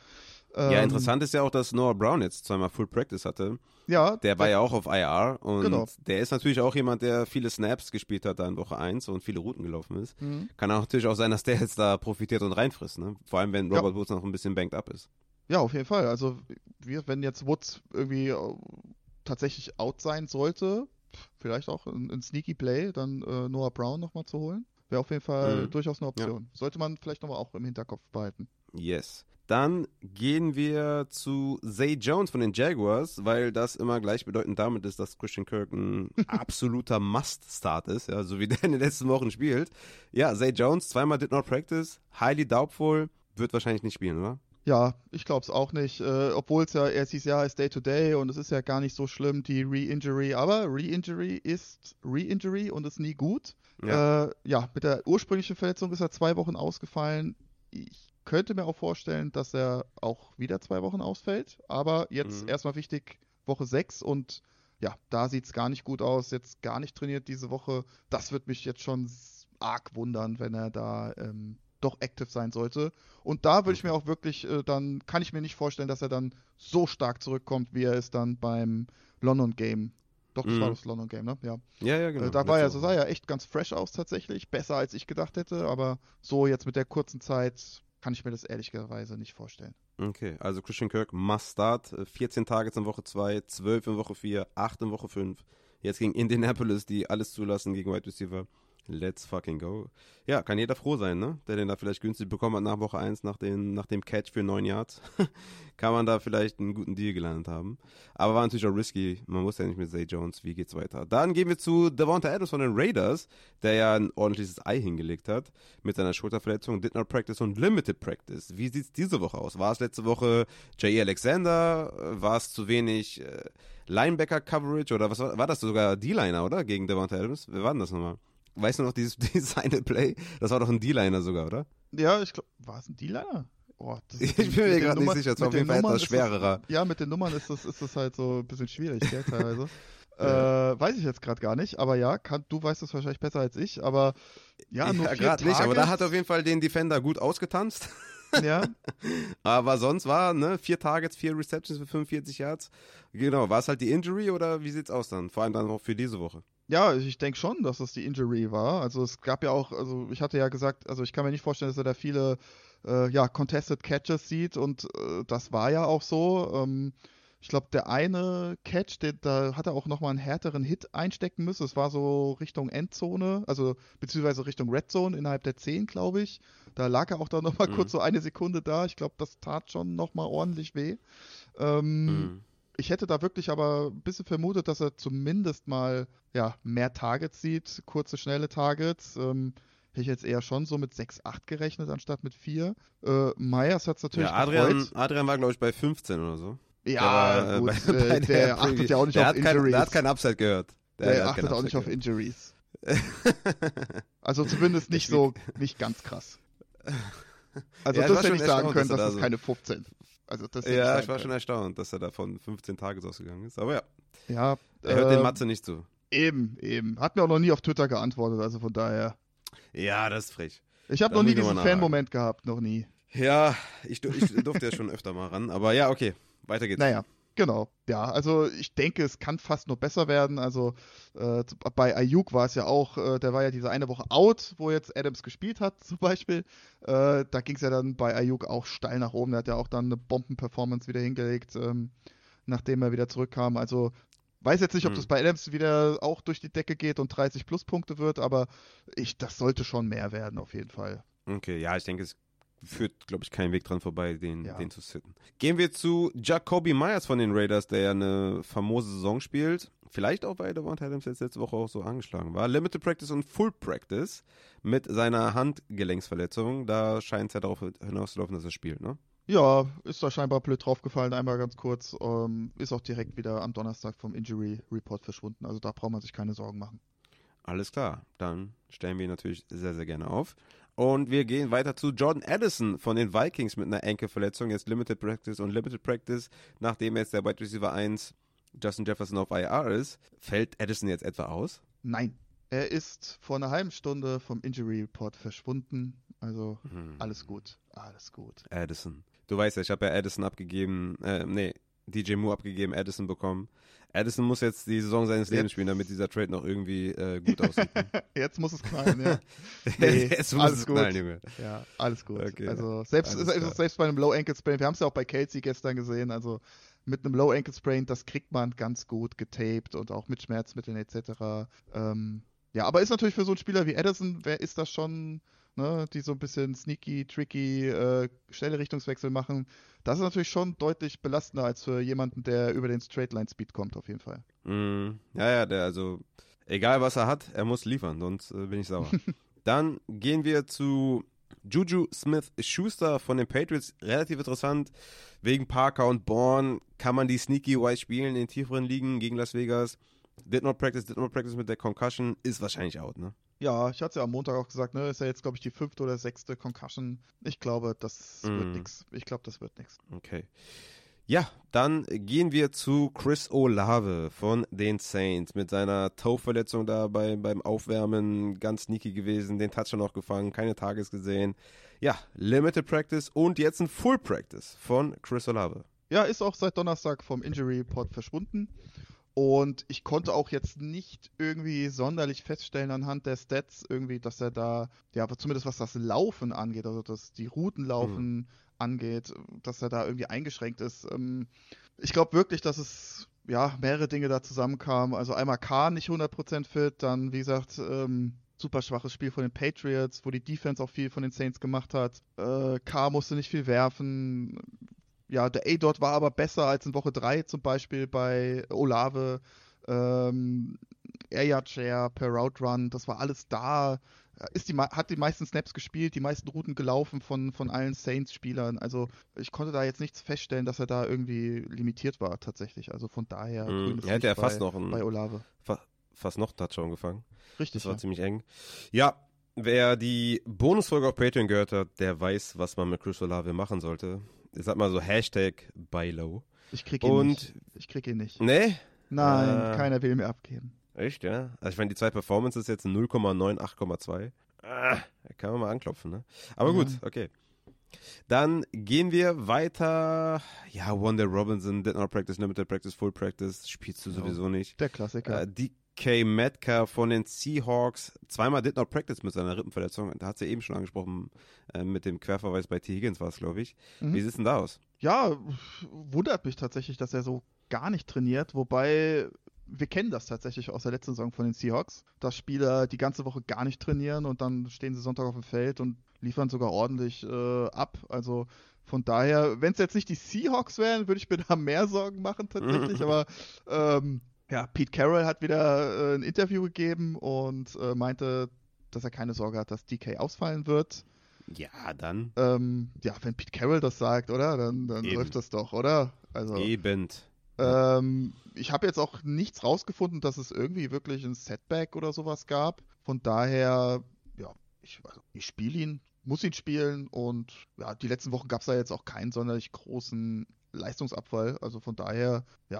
ja, ähm, interessant ist ja auch, dass Noah Brown jetzt zweimal Full Practice hatte. Ja. Der war ja auch auf IR und genau. der ist natürlich auch jemand, der viele Snaps gespielt hat da in Woche 1 und viele Routen gelaufen ist. Mhm. Kann auch natürlich auch sein, dass der jetzt da profitiert und reinfrisst, ne? Vor allem, wenn Robert ja. Woods noch ein bisschen banked up ist. Ja, auf jeden Fall. Also, wenn jetzt Woods irgendwie äh, tatsächlich out sein sollte, vielleicht auch ein, ein Sneaky Play, dann äh, Noah Brown nochmal zu holen. Wäre auf jeden Fall mhm. durchaus eine Option. Ja. Sollte man vielleicht nochmal auch im Hinterkopf behalten. Yes. Dann gehen wir zu Zay Jones von den Jaguars, weil das immer gleichbedeutend damit ist, dass Christian Kirk ein [laughs] absoluter Must-Start ist, ja, so wie [laughs] der in den letzten Wochen spielt. Ja, Zay Jones, zweimal did not practice, highly doubtful, wird wahrscheinlich nicht spielen, oder? Ja, ich glaube es auch nicht. Äh, Obwohl es ja erst dieses Jahr ist Day-to-Day und es ist ja gar nicht so schlimm, die Re-Injury. Aber Re-Injury ist Re-Injury und ist nie gut. Ja. Äh, ja, mit der ursprünglichen Verletzung ist er zwei Wochen ausgefallen. Ich könnte mir auch vorstellen, dass er auch wieder zwei Wochen ausfällt. Aber jetzt mhm. erstmal wichtig, Woche 6 und ja, da sieht es gar nicht gut aus. Jetzt gar nicht trainiert diese Woche. Das wird mich jetzt schon arg wundern, wenn er da ähm, doch active sein sollte. Und da würde ich mir auch wirklich, äh, dann kann ich mir nicht vorstellen, dass er dann so stark zurückkommt, wie er es dann beim London Game doch, das mhm. war das London Game, ne? Ja. Ja, ja, genau. Äh, da war ja, so sah ja echt ganz fresh aus tatsächlich. Besser als ich gedacht hätte, aber so jetzt mit der kurzen Zeit kann ich mir das ehrlicherweise nicht vorstellen. Okay, also Christian Kirk must start. 14 Targets in Woche 2, 12 in Woche 4, 8 in Woche 5. Jetzt gegen Indianapolis, die alles zulassen gegen Wide Receiver. Let's fucking go. Ja, kann jeder froh sein, ne? Der den da vielleicht günstig bekommen hat nach Woche 1, nach, den, nach dem Catch für 9 Yards. [laughs] kann man da vielleicht einen guten Deal gelandet haben. Aber war natürlich auch risky. Man wusste ja nicht mit Zay Jones, wie geht's weiter. Dann gehen wir zu Devonta Adams von den Raiders, der ja ein ordentliches Ei hingelegt hat mit seiner Schulterverletzung. Did not practice und limited practice. Wie sieht's diese Woche aus? War es letzte Woche J.E. Alexander? War es zu wenig äh, Linebacker-Coverage? Oder was war, war das sogar D-Liner, oder? Gegen Devonta Adams? Wer war denn das nochmal? Weißt du noch dieses, [laughs] eine Play? Das war doch ein D-Liner sogar, oder? Ja, ich glaube, war es ein D-Liner? Oh, [laughs] ich bin mir gerade nicht sicher, es war auf jeden Fall etwas schwererer. Das, ja, mit den Nummern ist das, ist das halt so ein bisschen schwierig, gell, [laughs] teilweise. äh, weiß ich jetzt gerade gar nicht, aber ja, kann, du weißt es wahrscheinlich besser als ich, aber ja, nur ja, gerade nicht, aber da hat auf jeden Fall den Defender gut ausgetanzt. Ja. aber sonst war, ne, vier Targets, vier Receptions für 45 Yards. Genau, war es halt die Injury oder wie sieht's aus dann? Vor allem dann auch für diese Woche. Ja, ich denke schon, dass es die Injury war. Also es gab ja auch, also ich hatte ja gesagt, also ich kann mir nicht vorstellen, dass er da viele äh, ja, Contested Catches sieht und äh, das war ja auch so. Ähm, ich glaube, der eine Catch, der, da hat er auch nochmal einen härteren Hit einstecken müssen. Es war so Richtung Endzone, also beziehungsweise Richtung Red Zone innerhalb der 10, glaube ich. Da lag er auch dann nochmal mhm. kurz so eine Sekunde da. Ich glaube, das tat schon nochmal ordentlich weh. Ähm, mhm. Ich hätte da wirklich aber ein bisschen vermutet, dass er zumindest mal ja, mehr Targets sieht, kurze, schnelle Targets. Ähm, hätte ich jetzt eher schon so mit 6, 8 gerechnet, anstatt mit 4. Äh, Myers hat es natürlich ja, Adrian, Adrian war, glaube ich, bei 15 oder so. Ja, der, gut, bei, bei der, der achtet ja auch nicht auf Injuries. Kein, der hat kein Upside gehört. Der, der achtet auch nicht gehört. auf Injuries. [laughs] also zumindest nicht so, nicht ganz krass. [laughs] Also ja, das hätte ich sagen können, dass, dass es keine 15 also das ja, ich war schon erstaunt, dass er da von 15 Tages ausgegangen ist. Aber ja. Ja. Er hört äh, den Matze nicht zu. Eben, eben. Hat mir auch noch nie auf Twitter geantwortet, also von daher. Ja, das ist frech. Ich habe noch nie diesen Fan-Moment gehabt, noch nie. Ja, ich, ich durfte ja schon [laughs] öfter mal ran, aber ja, okay, weiter geht's. Naja, Genau, ja, also ich denke, es kann fast nur besser werden. Also äh, bei Ayuk war es ja auch, äh, der war ja diese eine Woche out, wo jetzt Adams gespielt hat, [laughs] zum Beispiel. Äh, da ging es ja dann bei Ayuk auch steil nach oben. Der hat ja auch dann eine Bombenperformance wieder hingelegt, ähm, nachdem er wieder zurückkam. Also weiß jetzt nicht, ob hm. das bei Adams wieder auch durch die Decke geht und 30 Pluspunkte wird, aber ich, das sollte schon mehr werden, auf jeden Fall. Okay, ja, ich denke, es führt, glaube ich, kein Weg dran vorbei, den, ja. den zu sitten. Gehen wir zu Jacoby Myers von den Raiders, der ja eine famose Saison spielt. Vielleicht auch, weil Devonta Adams jetzt letzte Woche auch so angeschlagen war. Limited Practice und Full Practice mit seiner Handgelenksverletzung. Da scheint es ja darauf hinauszulaufen, dass er spielt, ne? Ja, ist da scheinbar blöd draufgefallen, einmal ganz kurz. Ähm, ist auch direkt wieder am Donnerstag vom Injury Report verschwunden. Also da braucht man sich keine Sorgen machen. Alles klar, dann stellen wir ihn natürlich sehr, sehr gerne auf. Und wir gehen weiter zu Jordan Addison von den Vikings mit einer Enkelverletzung. Jetzt Limited Practice und Limited Practice, nachdem jetzt der Wide Receiver 1 Justin Jefferson auf IR ist. Fällt Addison jetzt etwa aus? Nein. Er ist vor einer halben Stunde vom Injury Report verschwunden. Also hm. alles gut. Alles gut. Addison. Du weißt ja, ich habe ja Addison abgegeben, äh, nee, DJ Moore abgegeben, Addison bekommen. Addison muss jetzt die Saison seines Lebens spielen, damit dieser Trade noch irgendwie äh, gut aussieht. [laughs] jetzt muss es knallen, ja. Nee, [laughs] jetzt muss alles es gut. knallen, Junge. Ja, alles gut. Okay, also selbst, also selbst bei einem Low Ankle Sprain, wir haben es ja auch bei Kelsey gestern gesehen, also mit einem Low Ankle Sprain, das kriegt man ganz gut getaped und auch mit Schmerzmitteln etc. Ähm, ja, aber ist natürlich für so einen Spieler wie Addison, wer ist das schon ne, die so ein bisschen sneaky, tricky, äh, schnelle Richtungswechsel machen. Das ist natürlich schon deutlich belastender als für jemanden, der über den Straight Line Speed kommt, auf jeden Fall. Mm, ja, ja, der, also, egal was er hat, er muss liefern, sonst äh, bin ich sauer. [laughs] Dann gehen wir zu Juju Smith Schuster von den Patriots. Relativ interessant. Wegen Parker und Bourne kann man die Sneaky Wise spielen in tieferen Ligen gegen Las Vegas. Did not practice, did not practice mit der Concussion. Ist wahrscheinlich out, ne? Ja, ich hatte es ja am Montag auch gesagt, ne? Ist ja jetzt, glaube ich, die fünfte oder sechste Concussion. Ich glaube, das mm. wird nichts. Ich glaube, das wird nichts. Okay. Ja, dann gehen wir zu Chris Olave von den Saints mit seiner Toe-Verletzung da bei, beim Aufwärmen. Ganz sneaky gewesen, den Touchdown noch gefangen, keine Tages gesehen. Ja, Limited Practice und jetzt ein Full Practice von Chris Olave. Ja, ist auch seit Donnerstag vom Injury Report verschwunden. Und ich konnte auch jetzt nicht irgendwie sonderlich feststellen anhand der Stats irgendwie, dass er da, ja, zumindest was das Laufen angeht, also dass die Routenlaufen mhm. angeht, dass er da irgendwie eingeschränkt ist. Ähm, ich glaube wirklich, dass es ja mehrere Dinge da zusammenkamen. Also einmal K nicht 100% fit, dann wie gesagt, ähm, super schwaches Spiel von den Patriots, wo die Defense auch viel von den Saints gemacht hat. Äh, Carr musste nicht viel werfen. Ja, der A-Dot war aber besser als in Woche 3 zum Beispiel bei Olave. Ähm, Air Yard Share per Route Run, das war alles da. Ist die, hat die meisten Snaps gespielt, die meisten Routen gelaufen von, von allen Saints-Spielern. Also ich konnte da jetzt nichts feststellen, dass er da irgendwie limitiert war tatsächlich. Also von daher. Mhm. Er hätte ja Licht fast bei, noch einen, bei Olave. fa fast noch Touchdown gefangen. Richtig. Das war Ja. ziemlich eng. Ja, wer die Bonusfolge auf Patreon gehört hat, der weiß, was man mit Chris Olave machen sollte. Ich sag mal so Hashtag buy low. Ich krieg ihn Und- nicht. Ich krieg ihn nicht. Nee? Nein, Äh. keiner will mir abgeben. Echt, ja? Also ich meine, die zwei Performances jetzt 0,9, 8,2. Ah, da kann man mal anklopfen, ne? Aber Ja. gut, okay. Dann gehen wir weiter. Ja, Wanda Robinson, did not practice, limited practice, full practice, spielst du Ja. sowieso nicht. Der Klassiker. Äh, DK Metcalf von den Seahawks, zweimal did not practice mit seiner Rippenverletzung. Da hat sie eben schon angesprochen, äh, mit dem Querverweis bei T. Higgins war es, glaube ich. Mhm. Wie sieht es denn da aus? Ja, wundert mich tatsächlich, dass er so gar nicht trainiert, wobei wir kennen das tatsächlich aus der letzten Saison von den Seahawks, dass Spieler die ganze Woche gar nicht trainieren und dann stehen sie Sonntag auf dem Feld und liefern sogar ordentlich äh, ab. Also von daher, wenn es jetzt nicht die Seahawks wären, würde ich mir da mehr Sorgen machen tatsächlich, [laughs] aber ähm, ja, Pete Carroll hat wieder äh, ein Interview gegeben und äh, meinte, dass er keine Sorge hat, dass DK ausfallen wird. Ja, dann. Ähm, ja, wenn Pete Carroll das sagt, oder? Dann, dann Eben. läuft das doch, oder? Also, Eben. ähm, ich habe jetzt auch nichts rausgefunden, dass es irgendwie wirklich ein Setback oder sowas gab. Von daher, ja, ich, also, ich spiele ihn, muss ihn spielen und ja, die letzten Wochen gab es da jetzt auch keinen sonderlich großen Leistungsabfall. Also von daher, ja,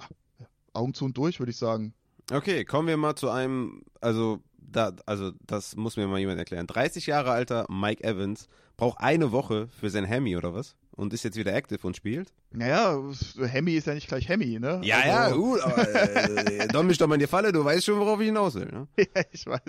Augen zu und durch, würde ich sagen. Okay, kommen wir mal zu einem, also, da, also das muss mir mal jemand erklären. 30 Jahre alter Mike Evans braucht eine Woche für sein Hemi oder was? Und ist jetzt wieder active und spielt? Naja, Hemi ist ja nicht gleich Hemi, ne? Ja, Also- ja, gut, aber äh, [laughs] Don mich doch mal in die Falle, du weißt schon, worauf ich hinaus will. Ne? [laughs] ja, ich weiß.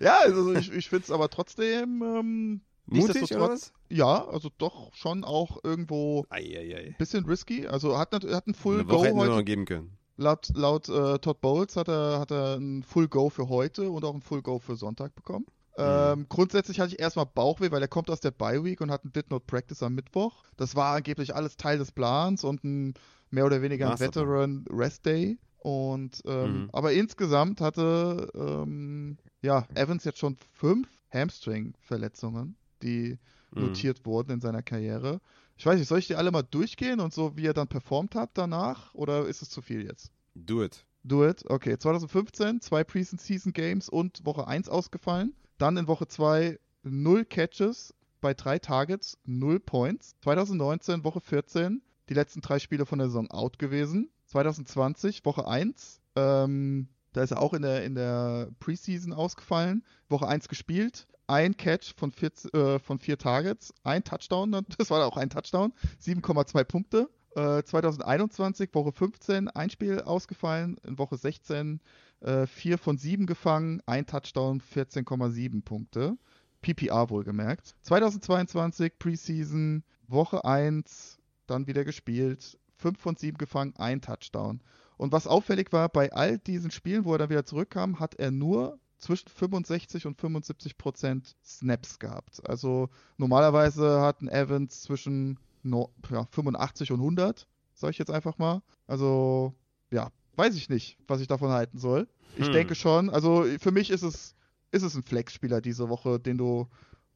Ja, also ich, ich finde es aber trotzdem ähm, Mutig oder was? Ja, also doch schon auch irgendwo ein bisschen risky. Also hat, hat ein Full Eine Go Woche hätten wir noch heute. geben können. Laut, laut äh, Todd Bowles hat er, hat er ein Full Go für heute und auch ein Full Go für Sonntag bekommen. Mhm. Ähm, grundsätzlich hatte ich erstmal Bauchweh, weil er kommt aus der Bye Week und hat ein Did Not Practice am Mittwoch. Das war angeblich alles Teil des Plans und ein mehr oder weniger ein. Veteran Rest Day. Und ähm, Mhm. aber insgesamt hatte ähm, ja Evans jetzt schon fünf Hamstring-Verletzungen, die Mhm. notiert wurden in seiner Karriere. Ich weiß nicht, soll ich die alle mal durchgehen und so, wie er dann performt hat danach? Oder ist es zu viel jetzt? Do it. Do it. Okay, 2015 zwei Preseason Games und Woche 1 ausgefallen. Dann in Woche 2 0 Catches bei drei Targets, 0 Points. 2019 Woche 14 die letzten drei Spiele von der Saison out gewesen. 2020 Woche 1 ähm, da ist er auch in der, in der Preseason ausgefallen. Woche 1 gespielt. Ein Catch von, 14, äh, von vier Targets. Ein Touchdown. [laughs] Das war auch ein Touchdown. 7,2 Punkte. Äh, 2021, Woche 15, ein Spiel ausgefallen. In Woche 16 äh, 4 von 7 gefangen. Ein Touchdown, 14,7 Punkte. PPR wohlgemerkt. 2022, Preseason, Woche 1, dann wieder gespielt. 5 von 7 gefangen, ein Touchdown. Und was auffällig war, bei all diesen Spielen, wo er dann wieder zurückkam, hat er nur zwischen 65 und 75 Prozent Snaps gehabt. Also normalerweise hatten Evans zwischen no, ja, 85 und 100, sage ich jetzt einfach mal. Also ja, weiß ich nicht, was ich davon halten soll. Ich Hm. denke schon, also für mich ist es, ist es ein Flex-Spieler diese Woche, den du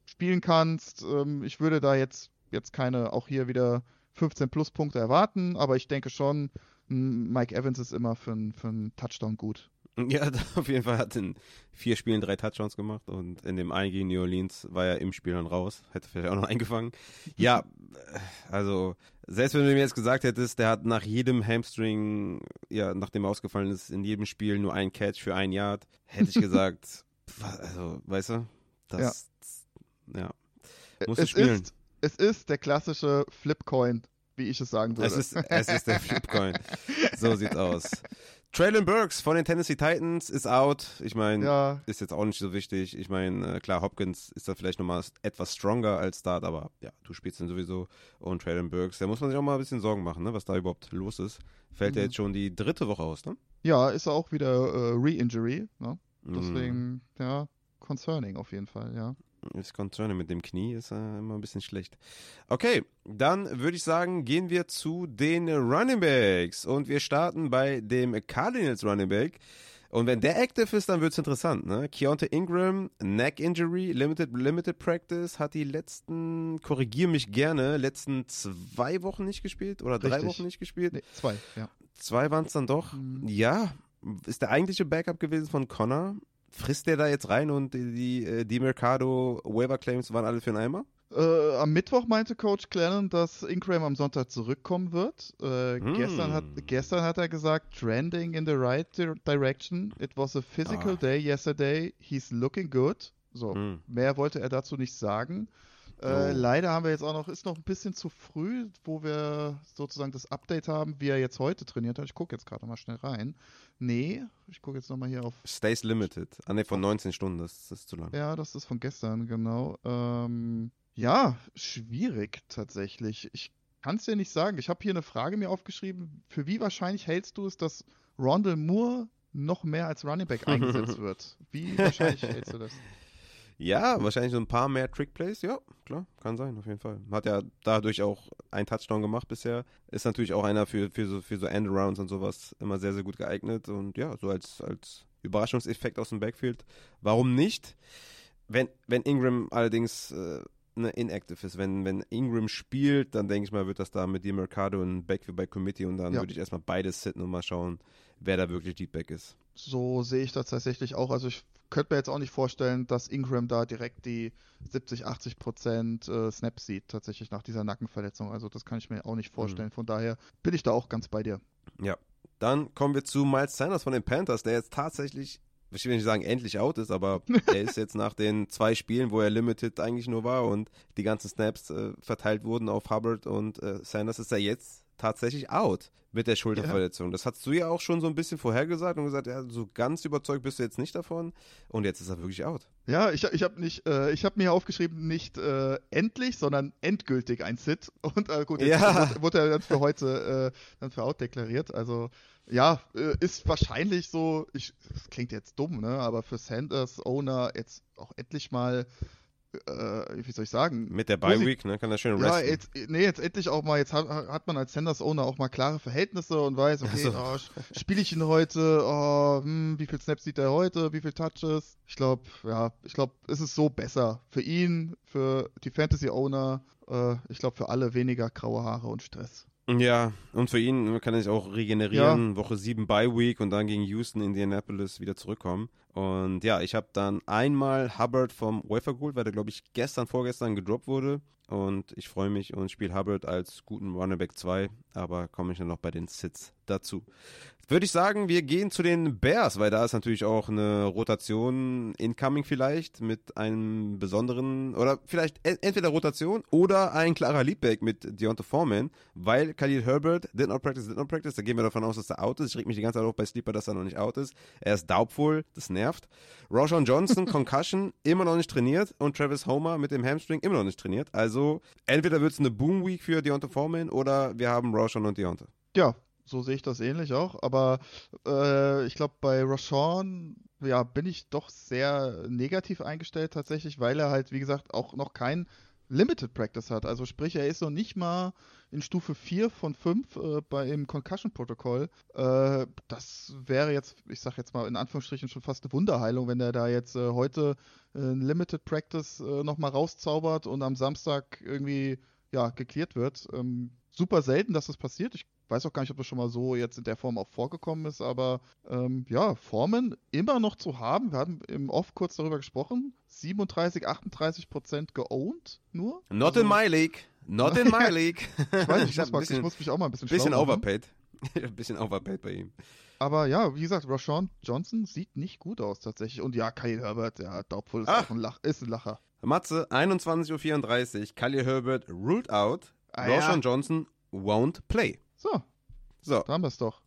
spielen kannst. Ähm, ich würde da jetzt, jetzt keine, auch hier wieder 15 plus Punkte erwarten, aber ich denke schon, Mike Evans ist immer für, einen- für einen Touchdown gut. [laughs] Ja, auf jeden Fall hat in vier Spielen drei Touchdowns gemacht und in dem einen gegen New Orleans war er im Spiel dann raus. Hätte vielleicht auch noch eingefangen. [laughs] Ja, äh, also selbst wenn du mir jetzt gesagt hättest, der hat nach jedem Hamstring, ja, nachdem er ausgefallen ist, in jedem Spiel nur einen Catch für ein Yard, hätte ich [laughs] gesagt, also, weißt du, das, ja, Musst du es, spielen. ist, es ist der klassische Flipcoin, wie ich es sagen würde. es ist, es ist der Flipcoin. So sieht's aus. Traylon Burks von den Tennessee Titans ist out. Ich meine, ja, ist jetzt auch nicht so wichtig. Ich meine, äh, klar, Hopkins ist da vielleicht nochmal etwas stronger als Start, aber ja, du spielst ihn sowieso. Und Traylon Burks, da muss man sich auch mal ein bisschen Sorgen machen, ne, was da überhaupt los ist. Fällt ja Mhm. jetzt schon die dritte Woche aus, ne? ja, ist auch wieder äh, Re-Injury. Ne? Mhm. Deswegen, ja, concerning auf jeden Fall, ja. Ist concerning mit dem Knie, ist äh, immer ein bisschen schlecht. Okay, dann würde ich sagen, gehen wir zu den Running Backs und wir starten bei dem Cardinals Running Back. Und wenn der active ist, dann wird es interessant. Ne? Keontae Ingram, Neck Injury, Limited, Limited Practice, hat die letzten, korrigier mich gerne, letzten zwei Wochen nicht gespielt oder drei Richtig. Wochen nicht gespielt. Nee, zwei, ja. Zwei waren es dann doch. Mhm. Ja, ist der eigentliche Backup gewesen von Connor. Frisst der da jetzt rein und die, die, äh, Mercado Waiver Claims waren alle für einen Eimer? Äh, am Mittwoch meinte Coach Clennon, dass Ingram am Sonntag zurückkommen wird. Äh, Hm. gestern, hat, gestern hat er gesagt, trending in the right dir direction. It was a physical Ah. day yesterday. He's looking good. So, Hm. mehr wollte er dazu nicht sagen. Äh, Oh. Leider haben wir jetzt auch noch, ist noch ein bisschen zu früh, wo wir sozusagen das Update haben, wie er jetzt heute trainiert hat. Ich gucke jetzt gerade mal schnell rein. Nee, ich gucke jetzt nochmal hier auf Stays Limited. Ah ne, von 19 Stunden, das, das ist zu lang. ja, das ist von gestern, genau. Ähm, ja, schwierig tatsächlich. Ich kann es dir nicht sagen. Ich habe hier eine Frage mir aufgeschrieben. Für wie wahrscheinlich hältst du es, dass Rondell Moore noch mehr als Running Back eingesetzt [laughs] wird? Wie wahrscheinlich hältst du das? Ja, wahrscheinlich so ein paar mehr Trick-Plays, ja, klar, kann sein, auf jeden Fall. Hat ja dadurch auch einen Touchdown gemacht bisher. Ist natürlich auch einer für, für so, für so Endarounds und sowas immer sehr, sehr gut geeignet. Und ja, so als, als Überraschungseffekt aus dem Backfield. Warum nicht? Wenn, wenn Ingram allerdings äh, ne, inactive ist, wenn, wenn Ingram spielt, dann denke ich mal, wird das da mit dem Mercado ein Backfield bei Committee und dann Ja. würde ich erstmal beides sitten und mal schauen, wer da wirklich Deep Back ist. So sehe ich das tatsächlich auch. Also ich könnte mir jetzt auch nicht vorstellen, dass Ingram da direkt die 70, 80 Prozent äh, Snaps sieht, tatsächlich nach dieser Nackenverletzung. Also das kann ich mir auch nicht vorstellen. Von daher bin ich da auch ganz bei dir. Ja. Dann kommen wir zu Miles Sanders von den Panthers, der jetzt tatsächlich, ich will nicht sagen endlich out ist, aber [laughs] er ist jetzt nach den zwei Spielen, wo er limited eigentlich nur war und die ganzen Snaps äh, verteilt wurden auf Hubbard und äh, Sanders ist er jetzt tatsächlich out mit der Schulterverletzung. Das hast du ja auch schon so ein bisschen vorhergesagt und gesagt, ja, so ganz überzeugt bist du jetzt nicht davon und jetzt ist er wirklich out. Ja, ich, ich habe nicht, äh, ich habe mir aufgeschrieben, nicht äh, endlich, sondern endgültig ein Sit. [laughs] Und äh, gut, jetzt Ja. wurde, wurde er dann für heute äh, dann für out deklariert. Also ja, äh, ist wahrscheinlich so, ich, das klingt jetzt dumm, ne? Aber für Sanders Owner jetzt auch endlich mal, wie soll ich sagen, Mit der Posi- Bye Week, ne, kann er schön ja, resten. jetzt, nee, jetzt endlich auch mal, jetzt hat, hat man als Sanders Owner auch mal klare Verhältnisse und weiß, okay, Ach so. oh, spiele ich ihn heute, oh, hm, wie viel Snaps sieht er heute, wie viel Touches? Ich glaube, ja, ich glaube, es ist so besser für ihn, für die Fantasy Owner, äh, ich glaube für alle weniger graue Haare und Stress. Ja, und für ihn kann er sich auch regenerieren. Woche 7 Bye Week und dann gegen Houston, Indianapolis wieder zurückkommen. Und ja, ich habe dann einmal Hubbard vom Wafer geholt, weil der, glaube ich, gestern, vorgestern gedroppt wurde. Und ich freue mich und spiele Hubbard als guten Runnerback 2, aber komme ich dann noch bei den Sits dazu. Würde ich sagen, wir gehen zu den Bears, weil da ist natürlich auch eine Rotation incoming vielleicht mit einem besonderen, oder vielleicht entweder Rotation oder ein klarer Leadback mit Deontay Foreman, weil Khalil Herbert did not practice, did not practice, da gehen wir davon aus, dass er out ist. Ich reg mich die ganze Zeit auf bei Sleeper, dass er noch nicht out ist. Er ist doubtful, das nervt. Roshan Johnson, [laughs] Concussion, immer noch nicht trainiert und Travis Homer mit dem Hamstring immer noch nicht trainiert. Also entweder wird es eine Boom Week für Deontay Foreman oder wir haben Roshan und Deontay. Ja, so sehe ich das ähnlich auch, aber äh, ich glaube, bei Rashawn, ja, bin ich doch sehr negativ eingestellt tatsächlich, weil er halt, wie gesagt, auch noch kein Limited Practice hat. Also sprich, er ist noch nicht mal in Stufe 4 von 5 äh, bei im Concussion-Protokoll. Äh, das wäre jetzt, ich sag jetzt mal in Anführungsstrichen schon fast eine Wunderheilung, wenn er da jetzt äh, heute äh, Limited Practice äh, nochmal rauszaubert und am Samstag irgendwie ja, geklärt wird. Ähm, super selten, dass das passiert. Ich weiß auch gar nicht, ob das schon mal so jetzt in der Form auch vorgekommen ist, aber ähm, ja, Formen immer noch zu haben. Wir hatten im Off kurz darüber gesprochen. 37, 38 Prozent geowned nur. Not Also, in my league. Not in my [laughs] league. Ich weiß, nicht, ich, [laughs] hab muss mal, bisschen, ich muss mich auch mal ein bisschen, bisschen overpaid. [laughs] ein bisschen overpaid bei ihm. Aber ja, wie gesagt, Rashawn Johnson sieht nicht gut aus tatsächlich. Und ja, Kyle Herbert, ja, Doubtful ist Ah. auch ein, Lach, ist ein Lacher. Matze, 21.34 Uhr. Khalil Herbert ruled out. Ah, Roshan ja. Johnson won't play. So, So, da haben wir es doch.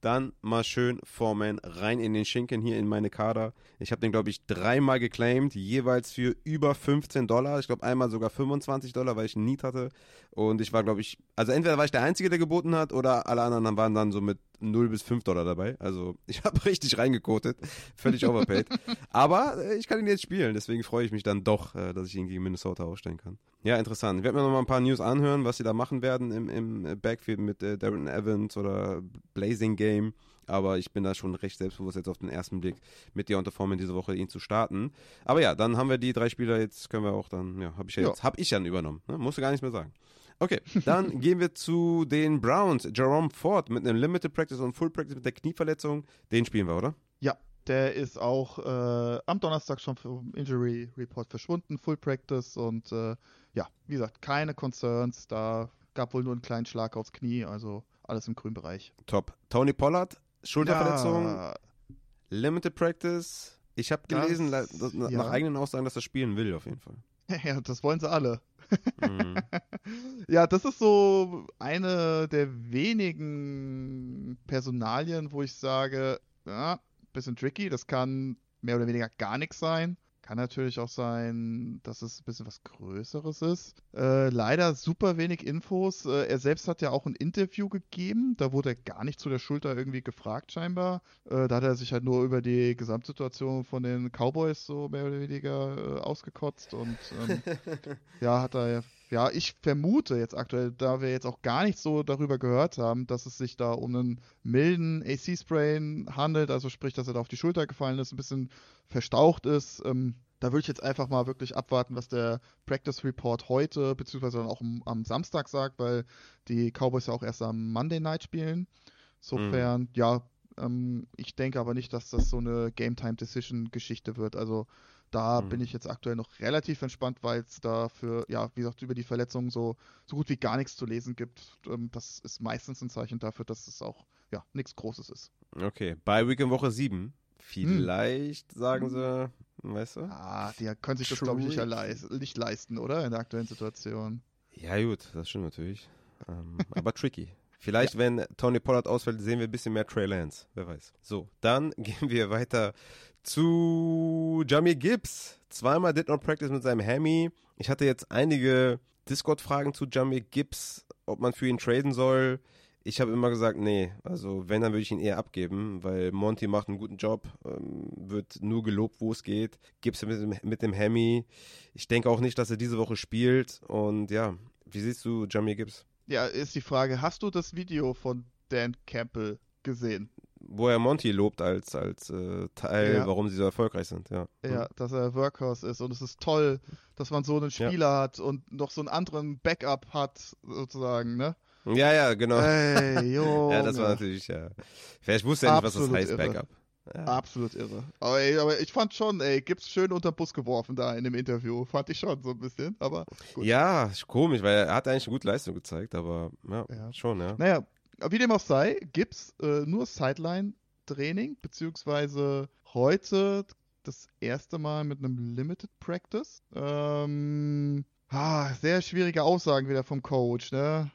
dann mal schön Foreman rein in den Schinken hier in meine Kader. Ich habe den, glaube ich, dreimal geclaimed, jeweils für über 15 Dollar. Ich glaube, einmal sogar 25 Dollar, weil ich einen Need hatte. Und ich war, glaube ich, also entweder war ich der Einzige, der geboten hat, oder alle anderen waren dann so mit 0 bis 5 Dollar dabei. Also [laughs] ich habe richtig reingekotet. Völlig overpaid. [laughs] Aber äh, ich kann ihn jetzt spielen, deswegen freue ich mich dann doch, äh, dass ich ihn gegen Minnesota aufstellen kann. Ja, interessant. Ich werde mir noch mal ein paar News anhören, was sie da machen werden im, im Backfield mit äh, Darren Evans oder Blazing Game. Aber ich bin da schon recht selbstbewusst jetzt auf den ersten Blick mit Deontay Foreman diese Woche ihn zu starten. Aber ja, dann haben wir die drei Spieler, jetzt können wir auch dann, ja, habe ich ja, Ja. jetzt, habe ich dann übernommen. Ne? Musst du gar nichts mehr sagen. Okay, dann [laughs] gehen wir zu den Browns. Jerome Ford mit einem Limited Practice und Full Practice mit der Knieverletzung. Den spielen wir, oder? Ja, der ist auch äh, am Donnerstag schon vom Injury Report verschwunden, Full Practice und äh, ja, wie gesagt, keine Concerns. Da gab wohl nur einen kleinen Schlag aufs Knie, also alles im grünen Bereich. Top. Tony Pollard, Schulterverletzung, Ja, Limited Practice. Ich habe Das- gelesen, dass- nach ja. eigenen Aussagen, dass er spielen will, auf jeden Fall. [laughs] ja, das wollen sie alle. Mhm. [laughs] Ja, das ist so eine der wenigen Personalien, wo ich sage, ja, bisschen tricky, das kann mehr oder weniger gar nichts sein. Kann natürlich auch sein, dass es ein bisschen was Größeres ist. Äh, leider super wenig Infos. Äh, er selbst hat ja auch ein Interview gegeben. Da wurde er gar nicht zu der Schulter irgendwie gefragt, scheinbar. Äh, da hat er sich halt nur über die Gesamtsituation von den Cowboys so mehr oder weniger äh, ausgekotzt. Und ähm, [laughs] ja, hat er ja, ich vermute jetzt aktuell, da wir jetzt auch gar nicht so darüber gehört haben, dass es sich da um einen milden AC-Sprain handelt, also sprich, dass er da auf die Schulter gefallen ist, ein bisschen verstaucht ist. Ähm, da würde ich jetzt einfach mal wirklich abwarten, was der Practice Report heute, beziehungsweise dann auch am, am Samstag sagt, weil die Cowboys ja auch erst am Monday Night spielen. Insofern, ja, ähm, ich denke aber nicht, dass das so eine Game-Time-Decision-Geschichte wird. Also da Mhm. bin ich jetzt aktuell noch relativ entspannt, weil es dafür, ja, wie gesagt, über die Verletzungen so, so gut wie gar nichts zu lesen gibt. Ähm, das ist meistens ein Zeichen dafür, dass es auch, ja, nichts Großes ist. Okay, bei Week in Woche 7. Vielleicht sagen sie, weißt du? Ah, die können sich das, glaube ich, nicht, leis- nicht leisten, oder? In der aktuellen Situation. Ja, gut, das stimmt natürlich. Ähm, [laughs] aber tricky. Vielleicht, wenn Tony Pollard ausfällt, sehen wir ein bisschen mehr Trey Lance. Wer weiß. So, dann [laughs] gehen wir weiter zu Jamie Gibbs. Zweimal did not practice mit seinem Hammy. Ich hatte jetzt einige Discord-Fragen zu Jamie Gibbs, ob man für ihn traden soll. Ich habe immer gesagt, nee, also wenn, dann würde ich ihn eher abgeben, weil Monty macht einen guten Job, ähm, wird nur gelobt, wo es geht. Gibbs mit dem, mit dem Hammy. Ich denke auch nicht, dass er diese Woche spielt. Und ja, wie siehst du Jamie Gibbs? Ja, ist die Frage, hast du das Video von Dan Campbell gesehen? Wo er Monty lobt als, als äh, Teil, Ja. warum sie so erfolgreich sind, ja. Ja, dass er Workhorse ist und es ist toll, dass man so einen Ja. Spieler hat und noch so einen anderen Backup hat, sozusagen, ne? Ja, ja, genau. Ey, [laughs] ja, das war natürlich, ja. Vielleicht wusste er nicht, was das heißt, irre. Backup. Ja. Absolut irre. Aber, ey, aber ich fand schon, ey, gibt's schön unter den Bus geworfen da in dem Interview. Fand ich schon so ein bisschen, aber gut. Ja, ist komisch, weil er hat eigentlich eine gute Leistung gezeigt, aber ja, Ja. schon, ja. Naja, wie dem auch sei, gibt's äh, nur Sideline-Training, beziehungsweise heute das erste Mal mit einem Limited Practice. Ähm, ah, sehr schwierige Aussagen wieder vom Coach, ne?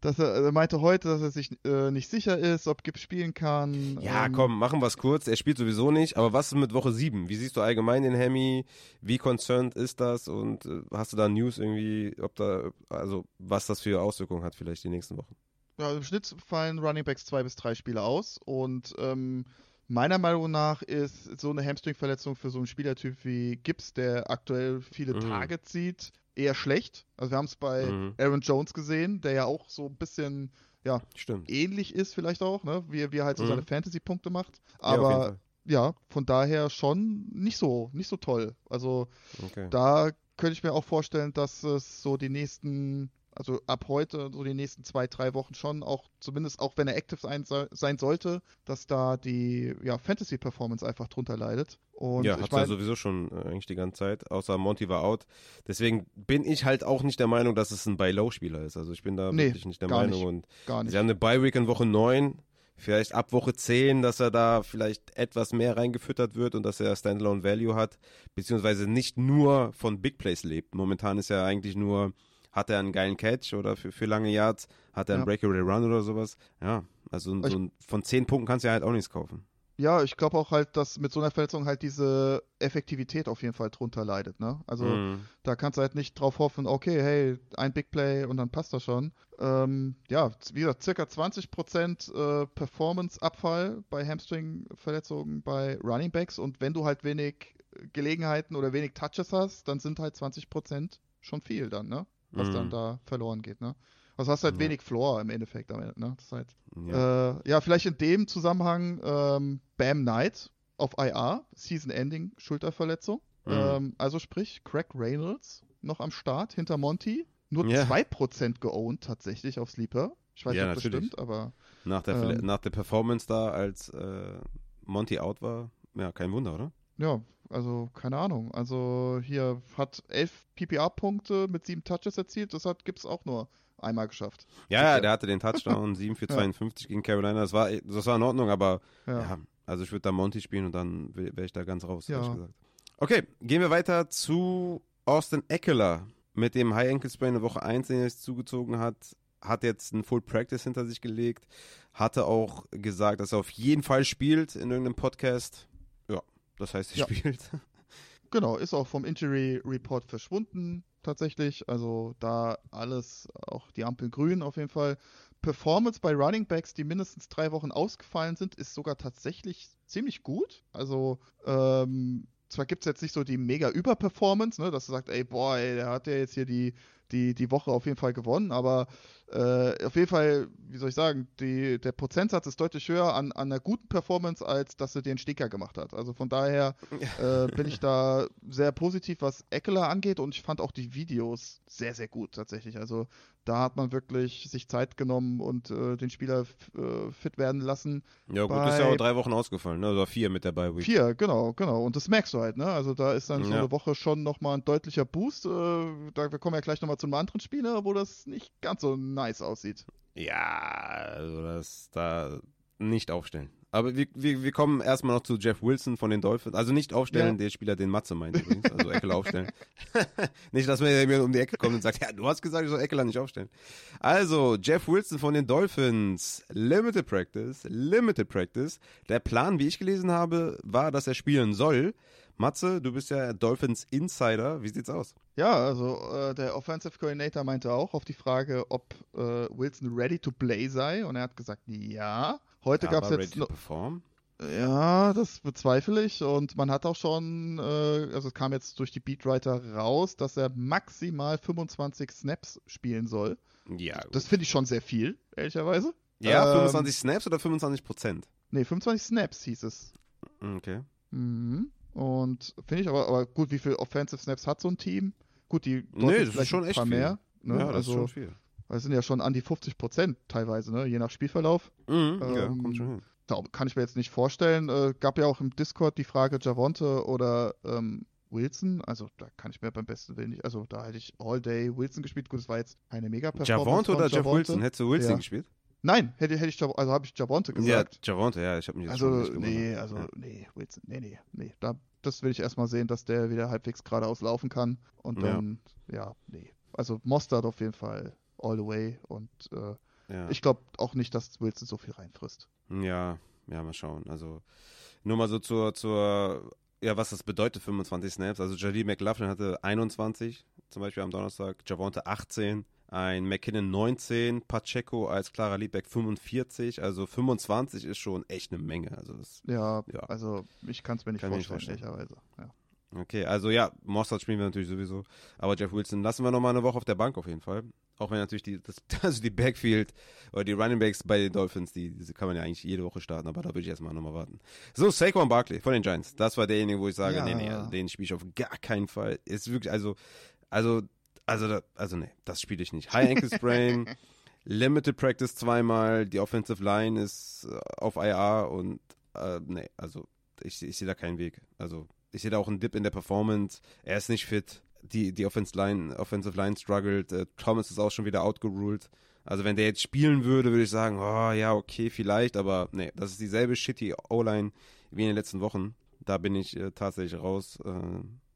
Dass er, er meinte heute, dass er sich äh, nicht sicher ist, ob Gibbs spielen kann. Ja, Ähm, komm, machen wir es kurz. Er spielt sowieso nicht, aber was ist mit Woche 7? Wie siehst du allgemein den Hemi? Wie concerned ist das? Und äh, hast du da News irgendwie, ob da, also was das für Auswirkungen hat vielleicht die nächsten Wochen? Ja, im Schnitt fallen Running Backs zwei bis drei Spiele aus und ähm, meiner Meinung nach ist so eine Hamstring-Verletzung für so einen Spielertyp wie Gibbs, der aktuell viele Mhm. Tage zieht, eher schlecht. Also wir haben es bei Mhm. Aaron Jones gesehen, der ja auch so ein bisschen ja, Stimmt. ähnlich ist vielleicht auch, ne? wie, wie er halt so Mhm. seine Fantasy-Punkte macht. Ja, Aber Fall. ja, von daher schon nicht so, nicht so toll. Also Okay. da könnte ich mir auch vorstellen, dass es so die nächsten, also ab heute, so die nächsten zwei, drei Wochen schon auch, zumindest auch wenn er active sein, sein sollte, dass da die ja, Fantasy-Performance einfach drunter leidet. Und ja, hat er sowieso schon äh, eigentlich die ganze Zeit, außer Monty war out. Deswegen bin ich halt auch nicht der Meinung, dass es ein Buy-Low-Spieler ist. Also ich bin da Nee, wirklich nicht der Meinung. nicht. Und gar nicht. sie haben eine Bye-Week in Woche 9, vielleicht ab Woche 10, dass er da vielleicht etwas mehr reingefüttert wird und dass er Standalone Value hat, beziehungsweise nicht nur von Big Plays lebt. Momentan ist er eigentlich nur, hat er einen geilen Catch oder für, für lange Yards, hat er einen Ja. Breakaway Run oder sowas. Ja, also Ich- so ein, von 10 Punkten kannst du ja halt auch nichts kaufen. Ja, ich glaube auch halt, dass mit so einer Verletzung halt diese Effektivität auf jeden Fall drunter leidet, ne? Also Mhm. da kannst du halt nicht drauf hoffen, okay, hey, ein Big Play und dann passt das schon. Ähm, ja, wie gesagt, circa 20% äh, Performance-Abfall bei Hamstring-Verletzungen bei Running Backs und wenn du halt wenig Gelegenheiten oder wenig Touches hast, dann sind halt 20% schon viel dann, ne? Was dann Mhm. da verloren geht, ne? Also hast halt Ja. wenig Floor im Endeffekt damit, ne? Das halt Ja. äh, ja, vielleicht in dem Zusammenhang ähm, Bam Knight auf IR, Season-Ending, Schulterverletzung. Mhm. Ähm, also sprich, Craig Reynolds noch am Start hinter Monty. Nur Ja. 2% geowned tatsächlich auf Sleeper. Ich weiß nicht, ob das natürlich. stimmt, aber Nach, der, ähm, nach der Performance da, als äh, Monty out war, ja, kein Wunder, oder? ja, also keine Ahnung. Also hier hat 11 PPA-Punkte mit 7 Touches erzielt. Das hat Gibbs auch nur einmal geschafft. Ja, ja, der hatte den Touchdown, [laughs] 7 für Ja. 52 gegen Carolina. Das war, das war in Ordnung, aber Ja. ja, also ich würde da Monty spielen und dann wäre ich da ganz raus, Ja. ehrlich gesagt. Okay, gehen wir weiter zu Austin Eckler mit dem High Ankle Sprain in Woche 1, den er sich zugezogen hat. Hat jetzt ein Full Practice hinter sich gelegt. Hatte auch gesagt, dass er auf jeden Fall spielt in irgendeinem Podcast. Das heißt, er Ja. spielt. [laughs] Genau, ist auch vom Injury Report verschwunden, tatsächlich. Also da alles, auch die Ampel grün auf jeden Fall. Performance bei Running Backs, die mindestens drei Wochen ausgefallen sind, ist sogar tatsächlich ziemlich gut. Also, ähm, zwar gibt es jetzt nicht so die mega Überperformance, ne, dass du sagst, ey, boah, ey, der hat ja jetzt hier die, die, die Woche auf jeden Fall gewonnen, aber äh, auf jeden Fall, wie soll ich sagen, die, der Prozentsatz ist deutlich höher an, an einer guten Performance, als dass er den Sticker gemacht hat. Also von daher äh, bin ich da sehr positiv, was Eckler angeht und ich fand auch die Videos sehr, sehr gut tatsächlich. Also da hat man wirklich sich Zeit genommen und äh, den Spieler äh, fit werden lassen. Ja, gut, ist ja auch drei Wochen ausgefallen, ne? Also vier mit der Bye Week. Vier, genau, genau. Und das merkst du halt, ne? Also da ist dann so Ja. eine Woche schon nochmal ein deutlicher Boost. Äh, da, wir kommen ja gleich nochmal zu einem anderen Spieler, wo das nicht ganz so nice aussieht. Ja, also das da nicht aufstellen. Aber wir, wir, wir kommen erstmal noch zu Jeff Wilson von den Dolphins. Also nicht aufstellen, Ja. der Spieler, den Matze meint übrigens. Also Eckler aufstellen. [laughs] nicht, dass man mir um die Ecke kommt und sagt, ja, du hast gesagt, ich soll Eckler nicht aufstellen. Also, Jeff Wilson von den Dolphins. Limited Practice. Limited Practice. Der Plan, wie ich gelesen habe, war, dass er spielen soll. Matze, du bist ja Dolphins Insider. Wie sieht's aus? Ja, also äh, der Offensive Coordinator meinte auch auf die Frage, ob äh, Wilson ready to play sei und er hat gesagt, ja. Heute gab es jetzt noch, perform? Ja, das bezweifle ich. Und man hat auch schon, äh, also es kam jetzt durch die Beatwriter raus, dass er maximal 25 Snaps spielen soll. Ja, gut. Das finde ich schon sehr viel, ehrlicherweise. ja, ähm, 25 Snaps oder 25 Prozent? Nee, 25 Snaps hieß es. Okay. Mhm. Und finde ich aber, aber gut, wie viele Offensive Snaps hat so ein Team? Gut, die Nee, das ist schon echt paar viel. mehr. Ne? Ja, das also, ist schon viel. Das sind ja schon an die 50 Prozent teilweise, ne? je nach Spielverlauf. Mhm, ja, Ähm, kommt schon hin. Kann ich mir jetzt nicht vorstellen. Äh, gab ja auch im Discord die Frage Javonte oder ähm, Wilson. Also da kann ich mir beim besten Willen nicht. Also da hätte ich All Day Wilson gespielt. Gut, es war jetzt keine mega performance Javonte von oder Jeff Javonte. Wilson? Hättest du Wilson Ja. gespielt? Nein, hätte, hätte ich Jav- also habe ich Javonte gesagt. Ja, Javonte, ja, ich habe mich jetzt also nicht gewundert. nee, also Ja. nee, Wilson, nee, nee, nee. Da, das will ich erstmal sehen, dass der wieder halbwegs geradeaus laufen kann. Und Ja. dann, ja, nee. Also Mostard auf jeden Fall all the way. Und äh, Ja. ich glaube auch nicht, dass Wilson so viel reinfrisst. ja, ja, mal schauen. Also nur mal so zur, zur, ja, was das bedeutet, 25 Snaps. Also Jaleel McLaughlin hatte 21, zum Beispiel am Donnerstag, Javonte 18, ein McKinnon 19, Pacheco als Clara Liedbeck 45, also 25 ist schon echt eine Menge. Also das, Ja, Ja. also ich kann es mir nicht Kann vorstellen, nicht ehrlicherweise. Ja. okay, also ja, Mossad spielen wir natürlich sowieso, aber Jeff Wilson lassen wir nochmal eine Woche auf der Bank auf jeden Fall. Auch wenn natürlich die, das, [laughs] also die Backfield oder die Running Backs bei den Dolphins, die, diese kann man ja eigentlich jede Woche starten, aber da würde ich erstmal nochmal warten. So, Saquon Barkley von den Giants. Das war derjenige, wo ich sage, Ja. nee, nee, also den spiele ich auf gar keinen Fall. Ist wirklich, also, also, also, da- also nee, das spiele ich nicht. High Ankle Sprain, [laughs] Limited Practice zweimal, die Offensive Line ist äh, auf IR und äh, nee, also ich, ich sehe da keinen Weg. Also ich sehe da auch einen Dip in der Performance. Er ist nicht fit. Die, die Offensive Line, Offensive Line struggelt. Äh, Thomas ist auch schon wieder outgeruled. Also wenn der jetzt spielen würde, würde ich sagen, oh ja, okay, vielleicht, aber nee, das ist dieselbe shitty O-Line wie in den letzten Wochen. Da bin ich äh, tatsächlich raus. Äh,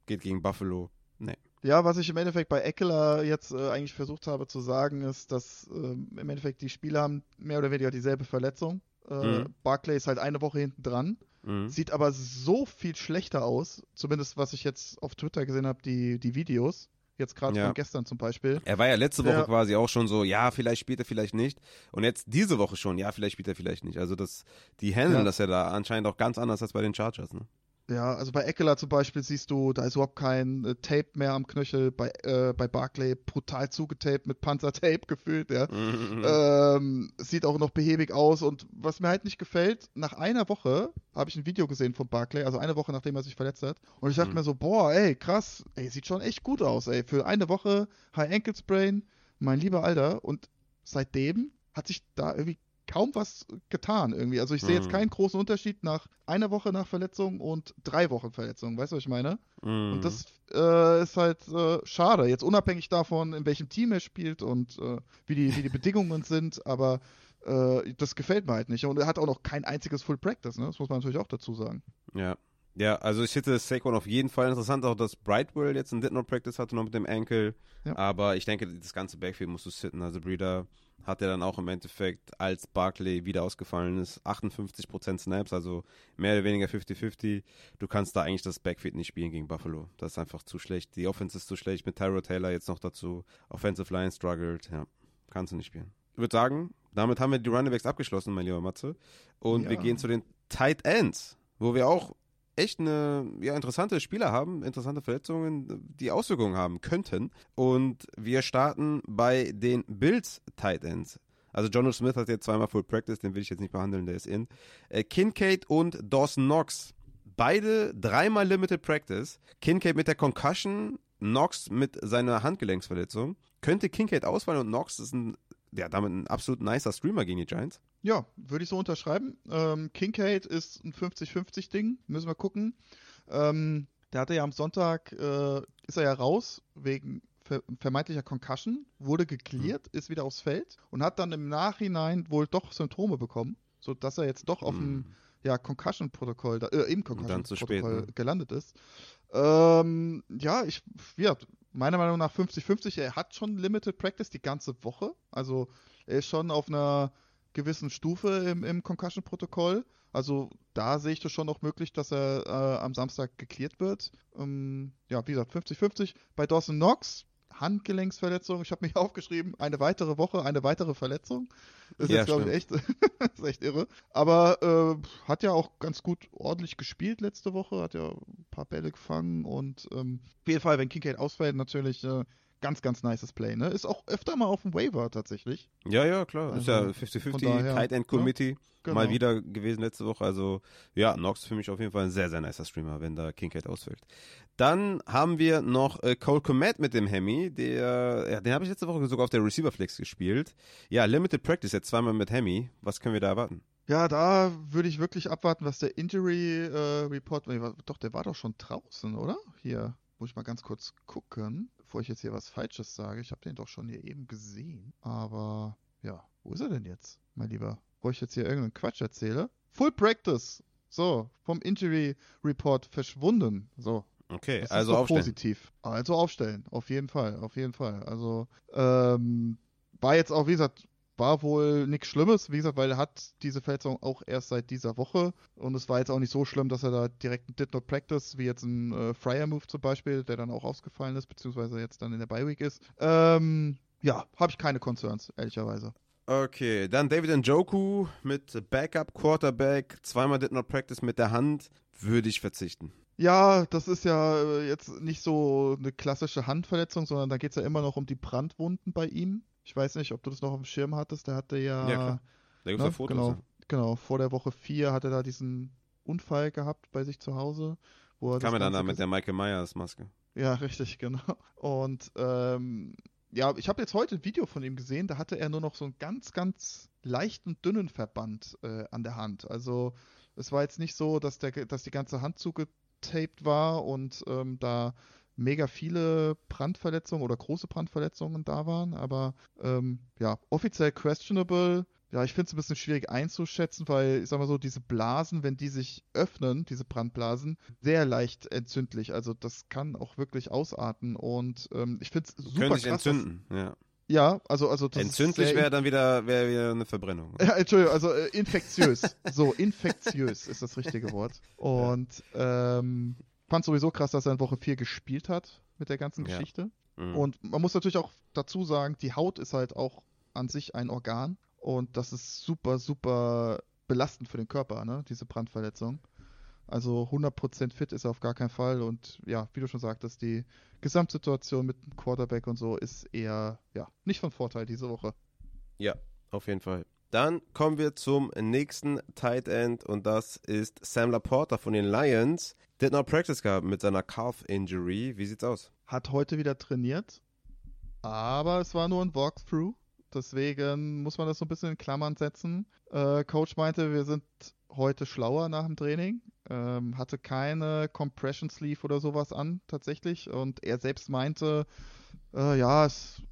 geht gegen Buffalo. Nee. Ja, was ich im Endeffekt bei Eckler jetzt äh, eigentlich versucht habe zu sagen, ist, dass ähm, im Endeffekt die Spieler haben mehr oder weniger dieselbe Verletzung. Äh, Mhm. Barclay ist halt eine Woche hinten dran. Mhm. Sieht aber so viel schlechter aus. Zumindest was ich jetzt auf Twitter gesehen habe, die, die Videos. Jetzt gerade Ja. von gestern zum Beispiel. Er war ja letzte Woche Ja. quasi auch schon so, ja, vielleicht spielt er, vielleicht nicht. Und jetzt diese Woche schon, ja, vielleicht spielt er, vielleicht nicht. Also das, die handeln Ja. das ja da anscheinend auch ganz anders als bei den Chargers. Ne? Ja, also bei Eckler zum Beispiel siehst du, da ist überhaupt kein äh, Tape mehr am Knöchel. Bei, äh, bei Barclay brutal zugetaped mit Panzertape [laughs] gefüllt, ja. Mhm. Ähm, sieht auch noch behäbig aus. Und was mir halt nicht gefällt, nach einer Woche habe ich ein Video gesehen von Barclay, also eine Woche nachdem er sich verletzt hat. Und ich dachte Mhm. mir so, boah, ey, krass, ey, sieht schon echt gut aus, ey. Für eine Woche High Ankle Sprain, mein lieber Alter. Und seitdem hat sich da irgendwie kaum was getan irgendwie. Also ich sehe jetzt Mhm. keinen großen Unterschied nach einer Woche nach Verletzung und drei Wochen Verletzung. Weißt du, was ich meine? Mhm. Und das äh, ist halt äh, schade. Jetzt unabhängig davon, in welchem Team er spielt und äh, wie, die, wie die Bedingungen sind, aber äh, das gefällt mir halt nicht. Und er hat auch noch kein einziges Full Practice, ne? Das muss man natürlich auch dazu sagen. Ja. Ja, also ich hätte Saquon auf jeden Fall interessant, auch dass Brightwell jetzt ein Did Not Practice hatte noch mit dem Ankle. Ja. Aber ich denke, das ganze Backfield musst du sitten. Also Breeder hat er dann auch im Endeffekt, als Barkley wieder ausgefallen ist, 58% Snaps, also mehr oder weniger 50-50. Du kannst da eigentlich das Backfield nicht spielen gegen Buffalo. Das ist einfach zu schlecht. Die Offense ist zu schlecht mit Tyro Taylor jetzt noch dazu. Offensive Line struggled. Ja, kannst du nicht spielen. Ich würde sagen, damit haben wir die Runningbacks abgeschlossen, mein lieber Matze. Und wir Ja. gehen zu den Tight Ends, wo wir auch echt eine ja, interessante Spieler haben, interessante Verletzungen, die Auswirkungen haben könnten. Und wir starten bei den Bills Tight Ends. Also Jono Smith hat jetzt zweimal Full Practice, den will ich jetzt nicht behandeln, der ist in. Äh, Kincaid und Dawson Knox. Beide dreimal Limited Practice. Kincaid mit der Concussion, Knox mit seiner Handgelenksverletzung. Könnte Kincaid ausfallen und Knox ist ein, ja, damit ein absolut nicer Streamer gegen die Giants. Ja, würde ich so unterschreiben. Ähm, Kincaid ist ein 50-50-Ding, müssen wir gucken. Ähm, der hatte ja am Sonntag, äh, ist er ja raus wegen ver vermeintlicher Concussion, wurde geklärt, ist wieder aufs Feld und hat dann im Nachhinein wohl doch Symptome bekommen, sodass er jetzt doch auf dem Hm. ja, Concussion-Protokoll, äh, im Concussion-Protokoll ne? gelandet ist. Ähm, ja, ich, ja, meiner Meinung nach 50-50, er hat schon Limited Practice die ganze Woche, also er ist schon auf einer gewissen Stufe im, im Concussion-Protokoll. Also da sehe ich das schon noch möglich, dass er äh, am Samstag geklärt wird. Ähm, ja, wie gesagt, 50-50. Bei Dawson Knox, Handgelenksverletzung, ich habe mich [laughs] aufgeschrieben, eine weitere Woche, eine weitere Verletzung. Das ist Ja, jetzt, glaube ich, echt, [laughs] ist echt irre. Aber äh, hat ja auch ganz gut ordentlich gespielt letzte Woche, hat ja ein paar Bälle gefangen und ähm, auf jeden Fall, wenn Kincaid ausfällt, natürlich äh, ganz, ganz nices Play. Ne? Ist auch öfter mal auf dem Waiver tatsächlich. Ja, ja, klar. ist ja Also, 50-50 von daher, Tight End ne? Committee. Genau. Mal wieder gewesen letzte Woche. Also, ja, Nox für mich auf jeden Fall ein sehr, sehr nicer Streamer, wenn da Kincaid ausfällt. Dann haben wir noch äh, Cole Komet mit dem Hemi. Der, ja, den habe ich letzte Woche sogar auf der Receiver Flex gespielt. Ja, Limited Practice jetzt zweimal mit Hemi. Was können wir da erwarten? Ja, da würde ich wirklich abwarten, was der Injury äh, Report. Doch, der war doch schon draußen, oder? Hier, muss ich mal ganz kurz gucken, bevor ich jetzt hier was Falsches sage. Ich habe den doch schon hier eben gesehen. Aber ja, wo ist er denn jetzt, mein Lieber? Bevor ich jetzt hier irgendeinen Quatsch erzähle. Full Practice. So, vom Injury Report verschwunden. So, Okay, also aufstellen. positiv. Also aufstellen, auf jeden Fall, auf jeden Fall. Also ähm, war jetzt auch, wie gesagt, war wohl nichts Schlimmes, wie gesagt, weil er hat diese Verletzung auch erst seit dieser Woche und es war jetzt auch nicht so schlimm, dass er da direkt ein Did Not Practice, wie jetzt ein äh, Fryer Move zum Beispiel, der dann auch ausgefallen ist, beziehungsweise jetzt dann in der Bye Week ist. Ähm, ja, habe ich keine Concerns, ehrlicherweise. Okay, dann David Njoku mit Backup Quarterback. Zweimal Did Not Practice mit der Hand. Würde ich verzichten. Ja, das ist ja äh, jetzt nicht so eine klassische Handverletzung, sondern da geht es ja immer noch um die Brandwunden bei ihm. Ich weiß nicht, ob du das noch auf dem Schirm hattest. Der hatte ja, Ja, klar. Da gibt es ne, ja Fotos. genau, ja. genau, vor der Woche 4 hat er da diesen Unfall gehabt bei sich zu Hause. Wo er Kam er dann da mit der Michael Myers Maske. ja, [laughs] richtig, genau. Und ähm, ja, ich habe jetzt heute ein Video von ihm gesehen, da hatte er nur noch so einen ganz, ganz leichten, dünnen Verband äh, an der Hand. Also es war jetzt nicht so, dass, der, dass die ganze Hand zugetaped war und ähm, da mega viele Brandverletzungen oder große Brandverletzungen da waren, aber ähm, ja, offiziell questionable. Ja, ich finde es ein bisschen schwierig einzuschätzen, weil, ich sag mal so, diese Blasen, wenn die sich öffnen, diese Brandblasen, sehr leicht entzündlich. Also das kann auch wirklich ausarten und ähm, ich finde es super Können sich krass. dass- entzünden. Ja. Ja, also, also das Entzündlich wäre dann wieder, wäre wieder eine Verbrennung. Ja, Entschuldigung, also äh, infektiös. so, infektiös ist das richtige Wort. Und ähm, fand sowieso krass, dass er in Woche 4 gespielt hat mit der ganzen Ja. Geschichte. Mhm. Und man muss natürlich auch dazu sagen, die Haut ist halt auch an sich ein Organ. Und das ist super, super belastend für den Körper, ne? diese Brandverletzung. Also 100% fit ist er auf gar keinen Fall. Und ja, wie du schon sagtest, die Gesamtsituation mit dem Quarterback und so ist eher ja, nicht von Vorteil diese Woche. Ja, auf jeden Fall. Dann kommen wir zum nächsten Tight End und das ist Sam Laporta von den Lions. Did not practice gehabt mit seiner Calf Injury. Wie sieht's aus? hat heute wieder trainiert, aber es war nur ein Walkthrough. Deswegen muss man das so ein bisschen in Klammern setzen. Äh, Coach meinte, wir sind heute schlauer nach dem Training. Ähm, hatte keine Compression Sleeve oder sowas an, tatsächlich. Und er selbst meinte, äh, ja, es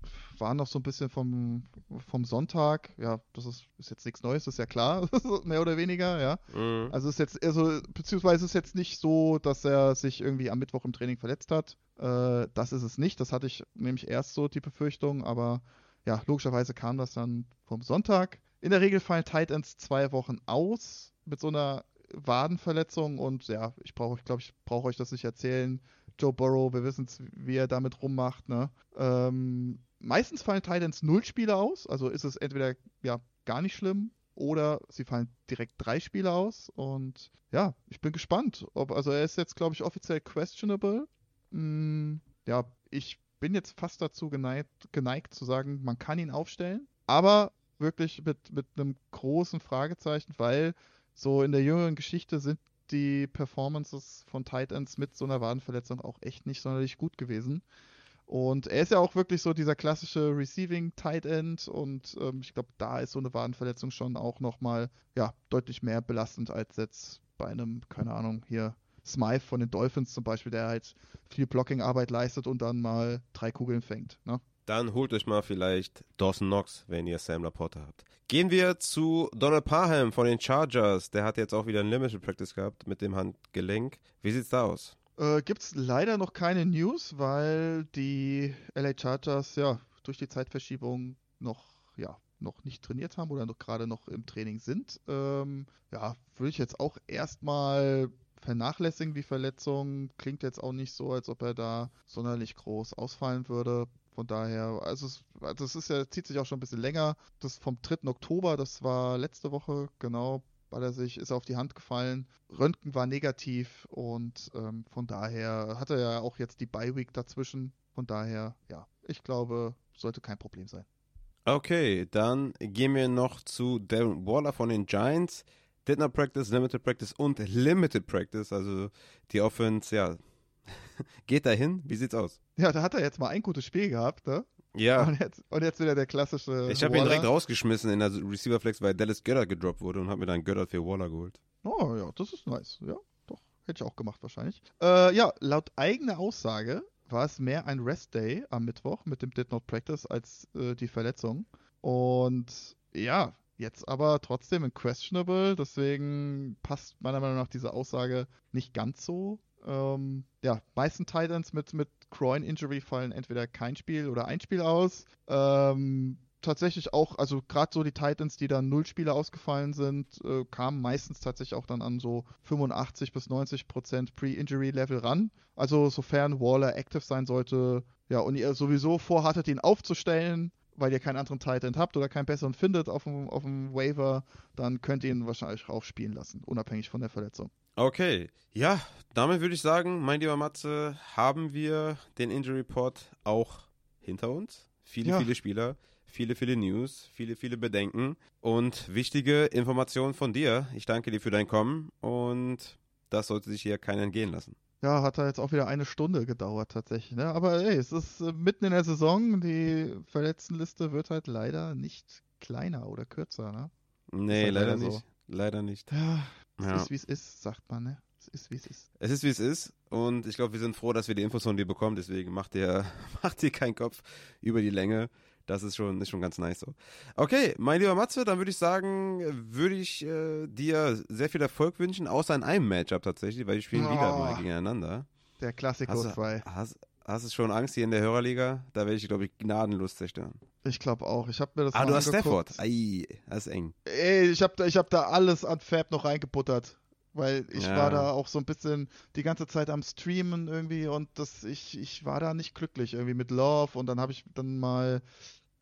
war noch so ein bisschen vom, vom Sonntag. Ja, das ist, ist jetzt nichts Neues, ist ja klar, [laughs] mehr oder weniger, ja. Mhm. Also ist jetzt, also, beziehungsweise ist jetzt nicht so, dass er sich irgendwie am Mittwoch im Training verletzt hat. Äh, das ist es nicht. Das hatte ich nämlich erst so die Befürchtung, aber ja, logischerweise kam das dann vom Sonntag. In der Regel fallen Tight Ends zwei Wochen aus mit so einer Wadenverletzung und ja, ich brauche, ich glaube, ich brauche euch das nicht erzählen. Joe Burrow, wir wissen wie er damit rummacht, ne? Ähm, meistens fallen Tight Ends null Spiele aus, also ist es entweder ja gar nicht schlimm oder sie fallen direkt drei Spiele aus. Und ja, ich bin gespannt. Ob, also er ist jetzt, glaube ich, offiziell questionable. Hm, ja, ich bin jetzt fast dazu geneigt, geneigt zu sagen, man kann ihn aufstellen. Aber wirklich mit, mit einem großen Fragezeichen, weil so in der jüngeren Geschichte sind die Performances von Tight Ends mit so einer Wadenverletzung auch echt nicht sonderlich gut gewesen. Und er ist ja auch wirklich so dieser klassische Receiving Tight End und ähm, ich glaube, da ist so eine Wadenverletzung schon auch nochmal ja, deutlich mehr belastend als jetzt bei einem, keine Ahnung, hier Smythe von den Dolphins zum Beispiel, der halt viel Blocking-Arbeit leistet und dann mal drei Kugeln fängt. Ne? Dann holt euch mal vielleicht Dawson Knox, wenn ihr Sam Laporta habt. Gehen wir zu Donald Parham von den Chargers. Der hat jetzt auch wieder ein Limited Practice gehabt mit dem Handgelenk. Wie sieht's da aus? Äh, Gibt es leider noch keine News, weil die LA Chargers ja durch die Zeitverschiebung noch, ja, noch nicht trainiert haben oder noch gerade noch im Training sind. Ähm, ja, würde ich jetzt auch erstmal vernachlässigen, die Verletzung. Klingt jetzt auch nicht so, als ob er da sonderlich groß ausfallen würde. Von daher, also es, also es ist ja, zieht sich auch schon ein bisschen länger. Das vom 3. Oktober, das war letzte Woche, genau, weil er sich, ist auf die Hand gefallen. Röntgen war negativ und ähm, von daher hat er ja auch jetzt die Bye-Week dazwischen. Von daher, ja, ich glaube, sollte kein Problem sein. Okay, dann gehen wir noch zu Darren Waller von den Giants. Did not practice, limited practice und limited practice. Also die Offense, ja, [laughs] geht dahin. Wie sieht's aus? Ja, da hat er jetzt mal ein gutes Spiel gehabt, ne? Ja, Und, jetzt, und jetzt wieder der klassische. ich habe ihn direkt rausgeschmissen in der Receiver Flex, weil Dallas Goddard gedroppt wurde und habe mir dann Goddard für Waller geholt. Oh ja, das ist nice. Ja, doch. Hätte ich auch gemacht wahrscheinlich. Äh, ja, laut eigener Aussage war es mehr ein Rest Day am Mittwoch mit dem Did Not Practice als äh, die Verletzung. Und ja, jetzt aber trotzdem in Questionable. Deswegen passt meiner Meinung nach diese Aussage nicht ganz so. Ähm, ja, meisten Titans mit, mit Groin Injury fallen entweder kein Spiel oder ein Spiel aus. Ähm, tatsächlich auch, also gerade so die Titans, die dann null Spiele ausgefallen sind, äh, kamen meistens tatsächlich auch dann an so 85 bis 90 Prozent Pre-Injury-Level ran. Also sofern Waller active sein sollte, ja, und ihr sowieso vorhattet, ihn aufzustellen, weil ihr keinen anderen Titan habt oder keinen besseren findet auf dem, auf dem Waiver, dann könnt ihr ihn wahrscheinlich auch spielen lassen, unabhängig von der Verletzung. Okay, ja, damit würde ich sagen, mein lieber Matze, haben wir den Injury Report auch hinter uns. Viele, Ja. viele Spieler, viele, viele News, viele, viele Bedenken und wichtige Informationen von dir. Ich danke dir für dein Kommen und das sollte sich hier keiner entgehen lassen. Ja, hat da jetzt auch wieder eine Stunde gedauert tatsächlich. Ne? Aber ey, es ist äh, mitten in der Saison. Die Verletztenliste wird halt leider nicht kleiner oder kürzer. Ne? Nee, halt leider leider so. nicht. Leider nicht. Ja, es Ja. ist wie es ist, sagt man. Ne? Es ist wie es ist. Es ist wie es ist und ich glaube, wir sind froh, dass wir die Infos von dir bekommen. Deswegen macht dir, [laughs] macht dir keinen Kopf über die Länge. Das ist schon, ist schon ganz nice so. Okay, mein lieber Matze, dann würde ich sagen, würde ich äh, dir sehr viel Erfolg wünschen, außer in einem Matchup tatsächlich, weil die spielen wieder Oh. mal gegeneinander. Der du, 2. hast, hast du schon Angst hier in der Hörerliga? Da werde ich, glaube ich, gnadenlos zerstören. Ich glaube auch. Ich habe mir das Ah, du hast angeguckt. Stafford. Ei, das ist eng. Ey, ich habe da, ich hab da alles an Fab noch reingebuttert. Weil ich Ja. war da auch so ein bisschen die ganze Zeit am Streamen irgendwie und das, ich, ich war da nicht glücklich irgendwie mit Love und dann habe ich dann mal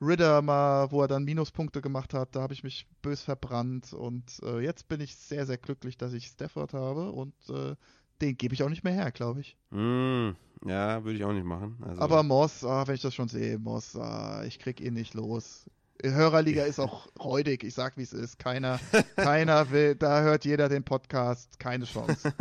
Ridder mal, wo er dann Minuspunkte gemacht hat, da habe ich mich bös verbrannt und äh, jetzt bin ich sehr, sehr glücklich, dass ich Stafford habe und äh, den gebe ich auch nicht mehr her, glaube ich. Mm, ja, würde ich auch nicht machen. Also, Aber Moss, ah, wenn ich das schon sehe, Moss, ah, ich krieg ihn nicht los. Hörerliga ist auch räudig, ich sag wie es ist. Keiner, keiner [laughs] will, da hört jeder den Podcast. Keine Chance.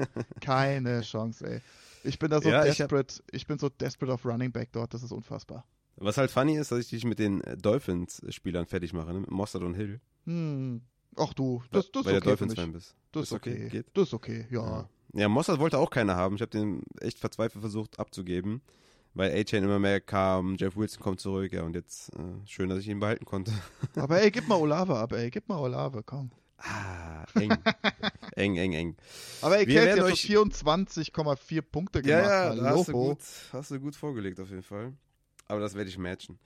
Keine [laughs] Chance, ey. Ich bin da so Ja, ich hab- desperate, ich, bin so desperate auf Running Back dort, das ist unfassbar. Was halt funny ist, dass ich dich mit den äh, Dolphins-Spielern fertig mache, ne? mit Mossad und Hill. Hm. Ach du, das, das ist weil okay der für mich. Dolphins-Fan bist. Das ist okay, okay. geht? Das ist okay, ja. Ja. ja, Mossad wollte auch keiner haben. Ich habe den echt verzweifelt versucht abzugeben, weil A-Chain immer mehr kam, Jeff Wilson kommt zurück, ja, und jetzt äh, schön, dass ich ihn behalten konnte. [laughs] Aber ey, gib mal Olave ab, ey, gib mal Olave, komm. Ah, eng. [laughs] eng, eng, eng. Aber ey, werden jetzt so 24,4 Punkte Ja, gemacht. ja, da hast du, gut, hast du gut vorgelegt auf jeden Fall. Aber das werde ich matchen.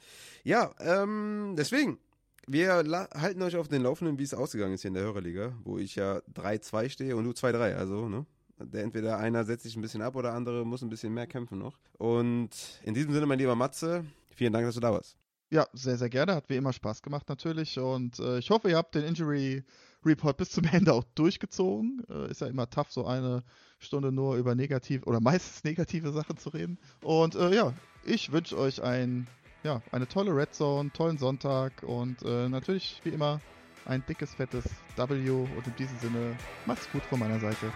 Ja, ähm, deswegen, wir halten euch auf den Laufenden, wie es ausgegangen ist hier in der Hörerliga, wo ich ja 3-2 stehe und du 2-3, also, ne? Der entweder einer setzt sich ein bisschen ab oder andere muss ein bisschen mehr kämpfen noch. Und in diesem Sinne, mein lieber Matze, vielen Dank, dass du da warst. Ja, sehr, sehr gerne. Hat wie immer Spaß gemacht natürlich. Und äh, ich hoffe, ihr habt den Injury Report bis zum Ende auch durchgezogen. Äh, ist ja immer tough, so eine Stunde nur über negativ oder meistens negative Sachen zu reden. Und äh, ja, ich wünsche euch ein, ja, eine tolle Red Zone, tollen Sonntag und äh, natürlich wie immer ein dickes, fettes W. Und in diesem Sinne, macht's gut von meiner Seite.